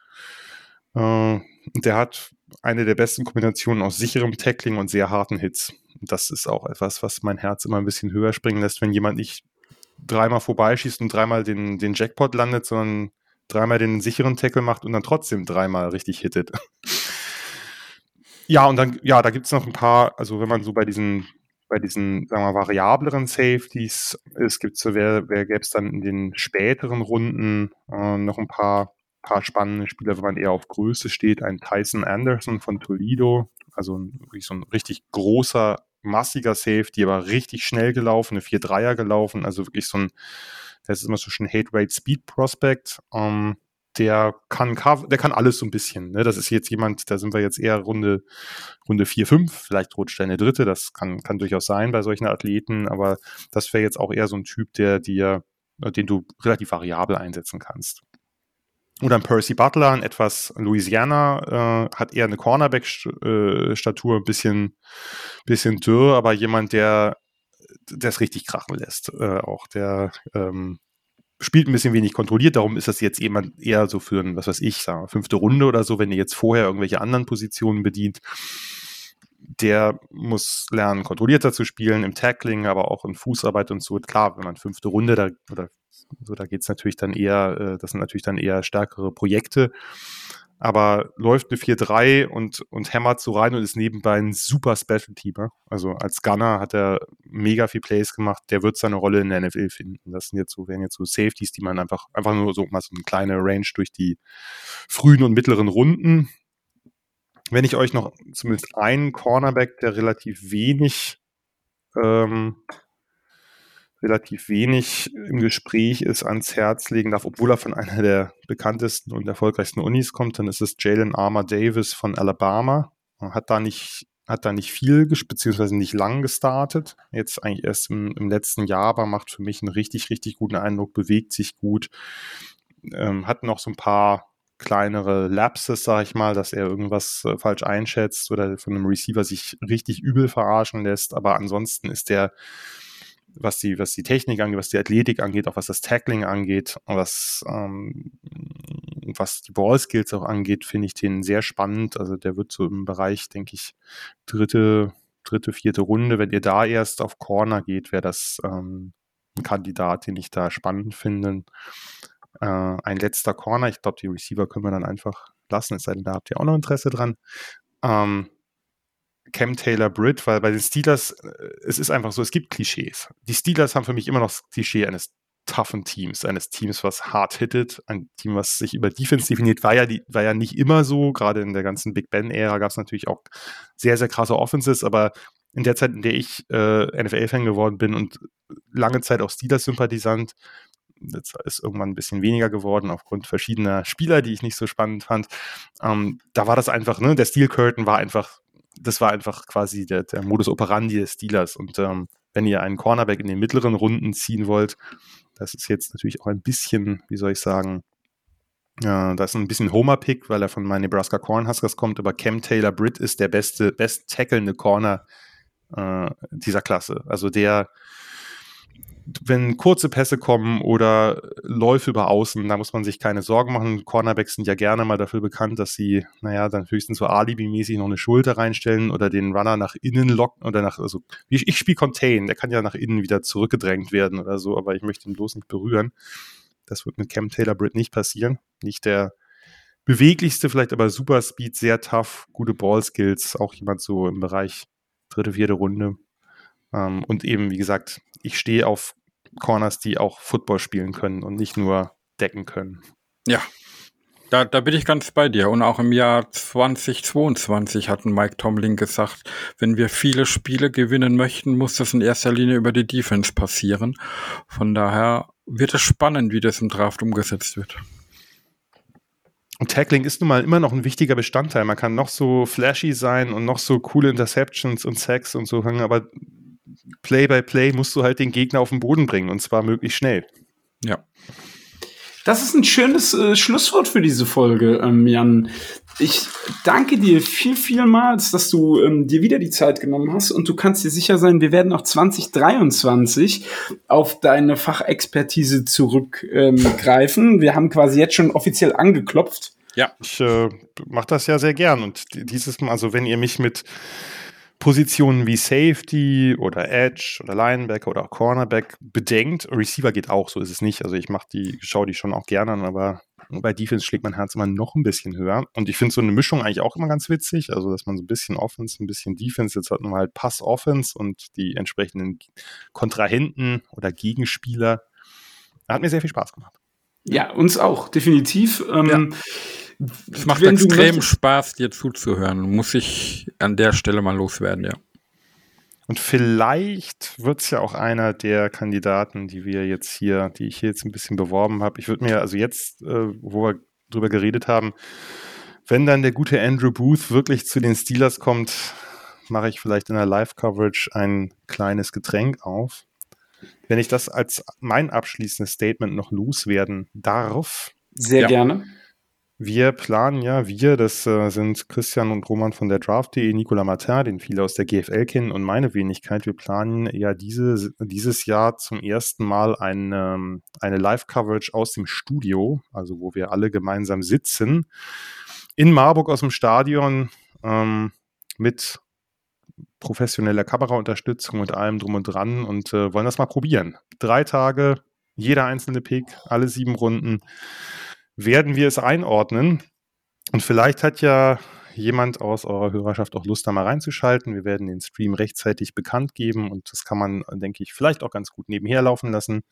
Äh, der hat eine der besten Kombinationen aus sicherem Tackling und sehr harten Hits. Das ist auch etwas, was mein Herz immer ein bisschen höher springen lässt, wenn jemand nicht dreimal vorbeischießt und dreimal den, den Jackpot landet, sondern dreimal den sicheren Tackle macht und dann trotzdem dreimal richtig hittet. ja, und dann, ja, da gibt es noch ein paar, also wenn man so bei diesen, bei diesen, sagen wir, variableren Safeties ist, gibt so, wer, wer gäbe es dann in den späteren Runden äh, noch ein paar, paar spannende Spieler, wenn man eher auf Größe steht, ein Tyson Anderson von Toledo, also ein, so ein richtig großer massiger Safety, aber richtig schnell gelaufen, eine 4-3er gelaufen, also wirklich so ein, das ist immer so schon Hate Rate Speed Prospect. Ähm, der kann der kann alles so ein bisschen. Ne? Das ist jetzt jemand, da sind wir jetzt eher Runde, Runde 4, 5, vielleicht rutscht er eine dritte, das kann, kann durchaus sein bei solchen Athleten, aber das wäre jetzt auch eher so ein Typ, der dir, den du relativ variabel einsetzen kannst. Oder ein Percy Butler, ein etwas Louisiana, äh, hat eher eine Cornerback-Statur, ein bisschen, bisschen dürr, aber jemand, der das richtig krachen lässt. Äh, auch der ähm, spielt ein bisschen wenig kontrolliert, darum ist das jetzt jemand eher so für ein, was weiß ich, sagen fünfte Runde oder so, wenn ihr jetzt vorher irgendwelche anderen Positionen bedient. Der muss lernen, kontrollierter zu spielen, im Tackling, aber auch in Fußarbeit und so. Klar, wenn man fünfte Runde da, oder so, da geht es natürlich dann eher, äh, das sind natürlich dann eher stärkere Projekte. Aber läuft eine 4-3 und, und hämmert so rein und ist nebenbei ein super Special-Teamer. Also als Gunner hat er mega viel Plays gemacht. Der wird seine Rolle in der NFL finden. Das sind jetzt so, wären jetzt so Safeties, die man einfach, einfach nur so mal so eine kleine Range durch die frühen und mittleren Runden. Wenn ich euch noch zumindest einen Cornerback, der relativ wenig ähm, relativ wenig im Gespräch ist, ans Herz legen darf, obwohl er von einer der bekanntesten und erfolgreichsten Unis kommt, dann ist es Jalen Armour Davis von Alabama. Hat da nicht, hat da nicht viel, beziehungsweise nicht lang gestartet. Jetzt eigentlich erst im, im letzten Jahr, aber macht für mich einen richtig, richtig guten Eindruck, bewegt sich gut. Ähm, hat noch so ein paar kleinere Lapses, sag ich mal, dass er irgendwas äh, falsch einschätzt oder von einem Receiver sich richtig übel verarschen lässt. Aber ansonsten ist der was die, was die Technik angeht, was die Athletik angeht, auch was das Tackling angeht, was, ähm, was die Ballskills auch angeht, finde ich den sehr spannend. Also der wird so im Bereich, denke ich, dritte, dritte, vierte Runde. Wenn ihr da erst auf Corner geht, wäre das ähm, ein Kandidat, den ich da spannend finde. Äh, ein letzter Corner, ich glaube, die Receiver können wir dann einfach lassen, es sei denn, da habt ihr auch noch Interesse dran. Ähm, Cam Taylor Britt, weil bei den Steelers, äh, es ist einfach so, es gibt Klischees. Die Steelers haben für mich immer noch das Klischee eines toughen Teams, eines Teams, was hart hittet, ein Team, was sich über Defense definiert, war ja, die, war ja nicht immer so. Gerade in der ganzen Big Ben-Ära gab es natürlich auch sehr, sehr krasse Offenses, aber in der Zeit, in der ich äh, NFL-Fan geworden bin und lange Zeit auch Steelers-Sympathisant, das ist irgendwann ein bisschen weniger geworden aufgrund verschiedener Spieler, die ich nicht so spannend fand. Ähm, da war das einfach, ne, der Steel Curtain war einfach das war einfach quasi der, der Modus operandi des Steelers. Und ähm, wenn ihr einen Cornerback in den mittleren Runden ziehen wollt, das ist jetzt natürlich auch ein bisschen, wie soll ich sagen, ja, das ist ein bisschen Homer-Pick, weil er von meinen Nebraska Cornhuskers kommt, aber Cam Taylor Britt ist der beste, best tackelnde Corner äh, dieser Klasse. Also der wenn kurze Pässe kommen oder Läufe über Außen, da muss man sich keine Sorgen machen. Cornerbacks sind ja gerne mal dafür bekannt, dass sie, naja, dann höchstens so alibi-mäßig noch eine Schulter reinstellen oder den Runner nach innen locken oder nach, also ich, ich spiele Contain, der kann ja nach innen wieder zurückgedrängt werden oder so, aber ich möchte ihn bloß nicht berühren. Das wird mit Cam Taylor Britt nicht passieren. Nicht der beweglichste, vielleicht aber super Speed, sehr tough, gute Ballskills, auch jemand so im Bereich dritte, vierte Runde. Ähm, und eben, wie gesagt, ich stehe auf Corners, die auch Football spielen können und nicht nur decken können. Ja, da, da bin ich ganz bei dir. Und auch im Jahr 2022 hat Mike Tomlin gesagt, wenn wir viele Spiele gewinnen möchten, muss das in erster Linie über die Defense passieren. Von daher wird es spannend, wie das im Draft umgesetzt wird. Und Tackling ist nun mal immer noch ein wichtiger Bestandteil. Man kann noch so flashy sein und noch so coole Interceptions und Sacks und so aber Play by Play musst du halt den Gegner auf den Boden bringen und zwar möglichst schnell. Ja. Das ist ein schönes äh, Schlusswort für diese Folge, ähm, Jan. Ich danke dir viel, vielmals, dass du ähm, dir wieder die Zeit genommen hast und du kannst dir sicher sein, wir werden auch 2023 auf deine Fachexpertise zurückgreifen. Ähm, wir haben quasi jetzt schon offiziell angeklopft Ja. Ich äh, mache das ja sehr gern. Und dieses Mal, also wenn ihr mich mit Positionen wie Safety oder Edge oder Linebacker oder Cornerback bedenkt, Receiver geht auch, so ist es nicht. Also ich mache die, schaue die schon auch gerne an, aber bei Defense schlägt mein Herz immer noch ein bisschen höher. Und ich finde so eine Mischung eigentlich auch immer ganz witzig. Also, dass man so ein bisschen Offense, ein bisschen Defense, jetzt hat man halt Pass-Offense und die entsprechenden Kontrahenten oder Gegenspieler. Hat mir sehr viel Spaß gemacht. Ja, uns auch, definitiv. Ähm, ja. Es macht extrem Spaß, dir zuzuhören. Muss ich an der Stelle mal loswerden, ja. Und vielleicht wird es ja auch einer der Kandidaten, die wir jetzt hier, die ich hier jetzt ein bisschen beworben habe. Ich würde mir also jetzt, äh, wo wir drüber geredet haben, wenn dann der gute Andrew Booth wirklich zu den Steelers kommt, mache ich vielleicht in der Live-Coverage ein kleines Getränk auf. Wenn ich das als mein abschließendes Statement noch loswerden darf. Sehr ja. gerne. Wir planen ja, wir, das äh, sind Christian und Roman von der Draft.de, Nicolas Martin, den viele aus der GFL kennen und meine Wenigkeit. Wir planen ja diese, dieses Jahr zum ersten Mal eine, ähm, eine Live-Coverage aus dem Studio, also wo wir alle gemeinsam sitzen, in Marburg aus dem Stadion ähm, mit professioneller Kameraunterstützung und allem drum und dran und äh, wollen das mal probieren. Drei Tage, jeder einzelne Pick, alle sieben Runden werden wir es einordnen. Und vielleicht hat ja jemand aus eurer Hörerschaft auch Lust, da mal reinzuschalten. Wir werden den Stream rechtzeitig bekannt geben und das kann man, denke ich, vielleicht auch ganz gut nebenher laufen lassen.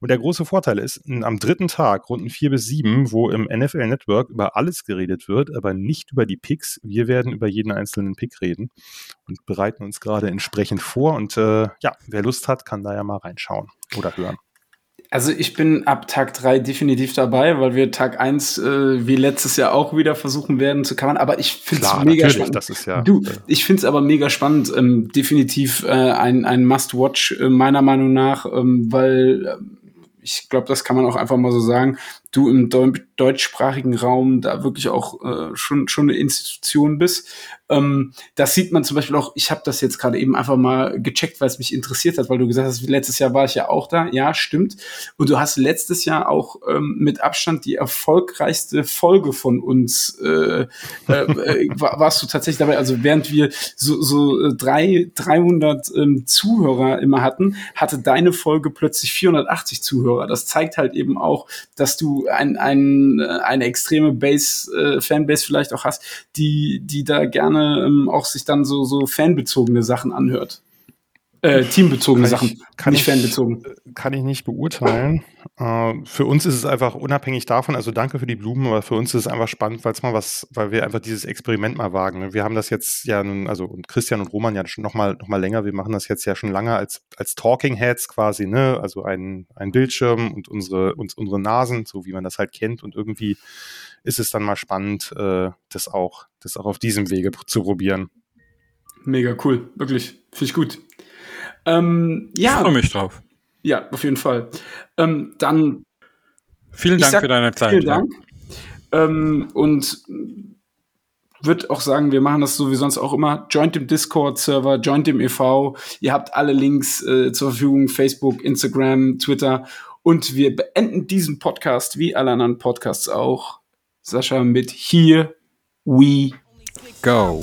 Und der große Vorteil ist, am dritten Tag, Runden vier bis sieben, wo im NFL Network über alles geredet wird, aber nicht über die Picks. Wir werden über jeden einzelnen Pick reden und bereiten uns gerade entsprechend vor. Und äh, ja, wer Lust hat, kann da ja mal reinschauen oder hören. Also ich bin ab Tag 3 definitiv dabei, weil wir Tag 1 äh, wie letztes Jahr auch wieder versuchen werden zu covern. Aber ich finde es mega spannend. Das ist ja, du, ich finde es aber mega spannend. Ähm, definitiv äh, ein, ein Must-Watch äh, meiner Meinung nach, ähm, weil äh, ich glaube, das kann man auch einfach mal so sagen du im deutschsprachigen Raum da wirklich auch äh, schon, schon eine Institution bist. Ähm, das sieht man zum Beispiel auch, ich habe das jetzt gerade eben einfach mal gecheckt, weil es mich interessiert hat, weil du gesagt hast, letztes Jahr war ich ja auch da. Ja, stimmt. Und du hast letztes Jahr auch ähm, mit Abstand die erfolgreichste Folge von uns, äh, äh, äh *laughs* warst du tatsächlich dabei. Also während wir so, so äh, drei, 300 ähm, Zuhörer immer hatten, hatte deine Folge plötzlich 480 Zuhörer. Das zeigt halt eben auch, dass du ein, ein, äh, eine extreme Base, äh, Fanbase vielleicht auch hast, die, die da gerne ähm, auch sich dann so, so fanbezogene Sachen anhört. Äh, teambezogene kann Sachen, ich, kann nicht ich, fanbezogen. Kann ich nicht beurteilen. Äh, für uns ist es einfach unabhängig davon, also danke für die Blumen, aber für uns ist es einfach spannend, weil es mal was, weil wir einfach dieses Experiment mal wagen. Ne? Wir haben das jetzt ja nun, also und Christian und Roman ja schon noch mal, noch mal länger, wir machen das jetzt ja schon lange als, als Talking Heads quasi, ne? Also ein, ein Bildschirm und unsere, uns, unsere Nasen, so wie man das halt kennt. Und irgendwie ist es dann mal spannend, äh, das auch, das auch auf diesem Wege zu probieren. Mega cool, wirklich. Finde ich gut. Ähm, ja. Ich freue mich drauf. Ja, auf jeden Fall. Ähm, dann. Vielen Dank sag, für deine Zeit. Vielen Dank. Ähm, und würde auch sagen, wir machen das so wie sonst auch immer. Joint im Discord-Server, joint im e.V. Ihr habt alle Links äh, zur Verfügung: Facebook, Instagram, Twitter. Und wir beenden diesen Podcast wie alle anderen Podcasts auch. Sascha mit Here We Go.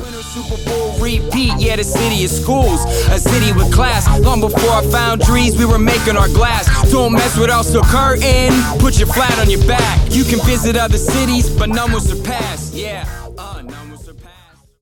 repeat. Yeah, the city is schools, a city with class. Long before I found trees, we were making our glass. Don't mess with us, curtain. Put your flat on your back. You can visit other cities, but none will surpass. Yeah, uh, no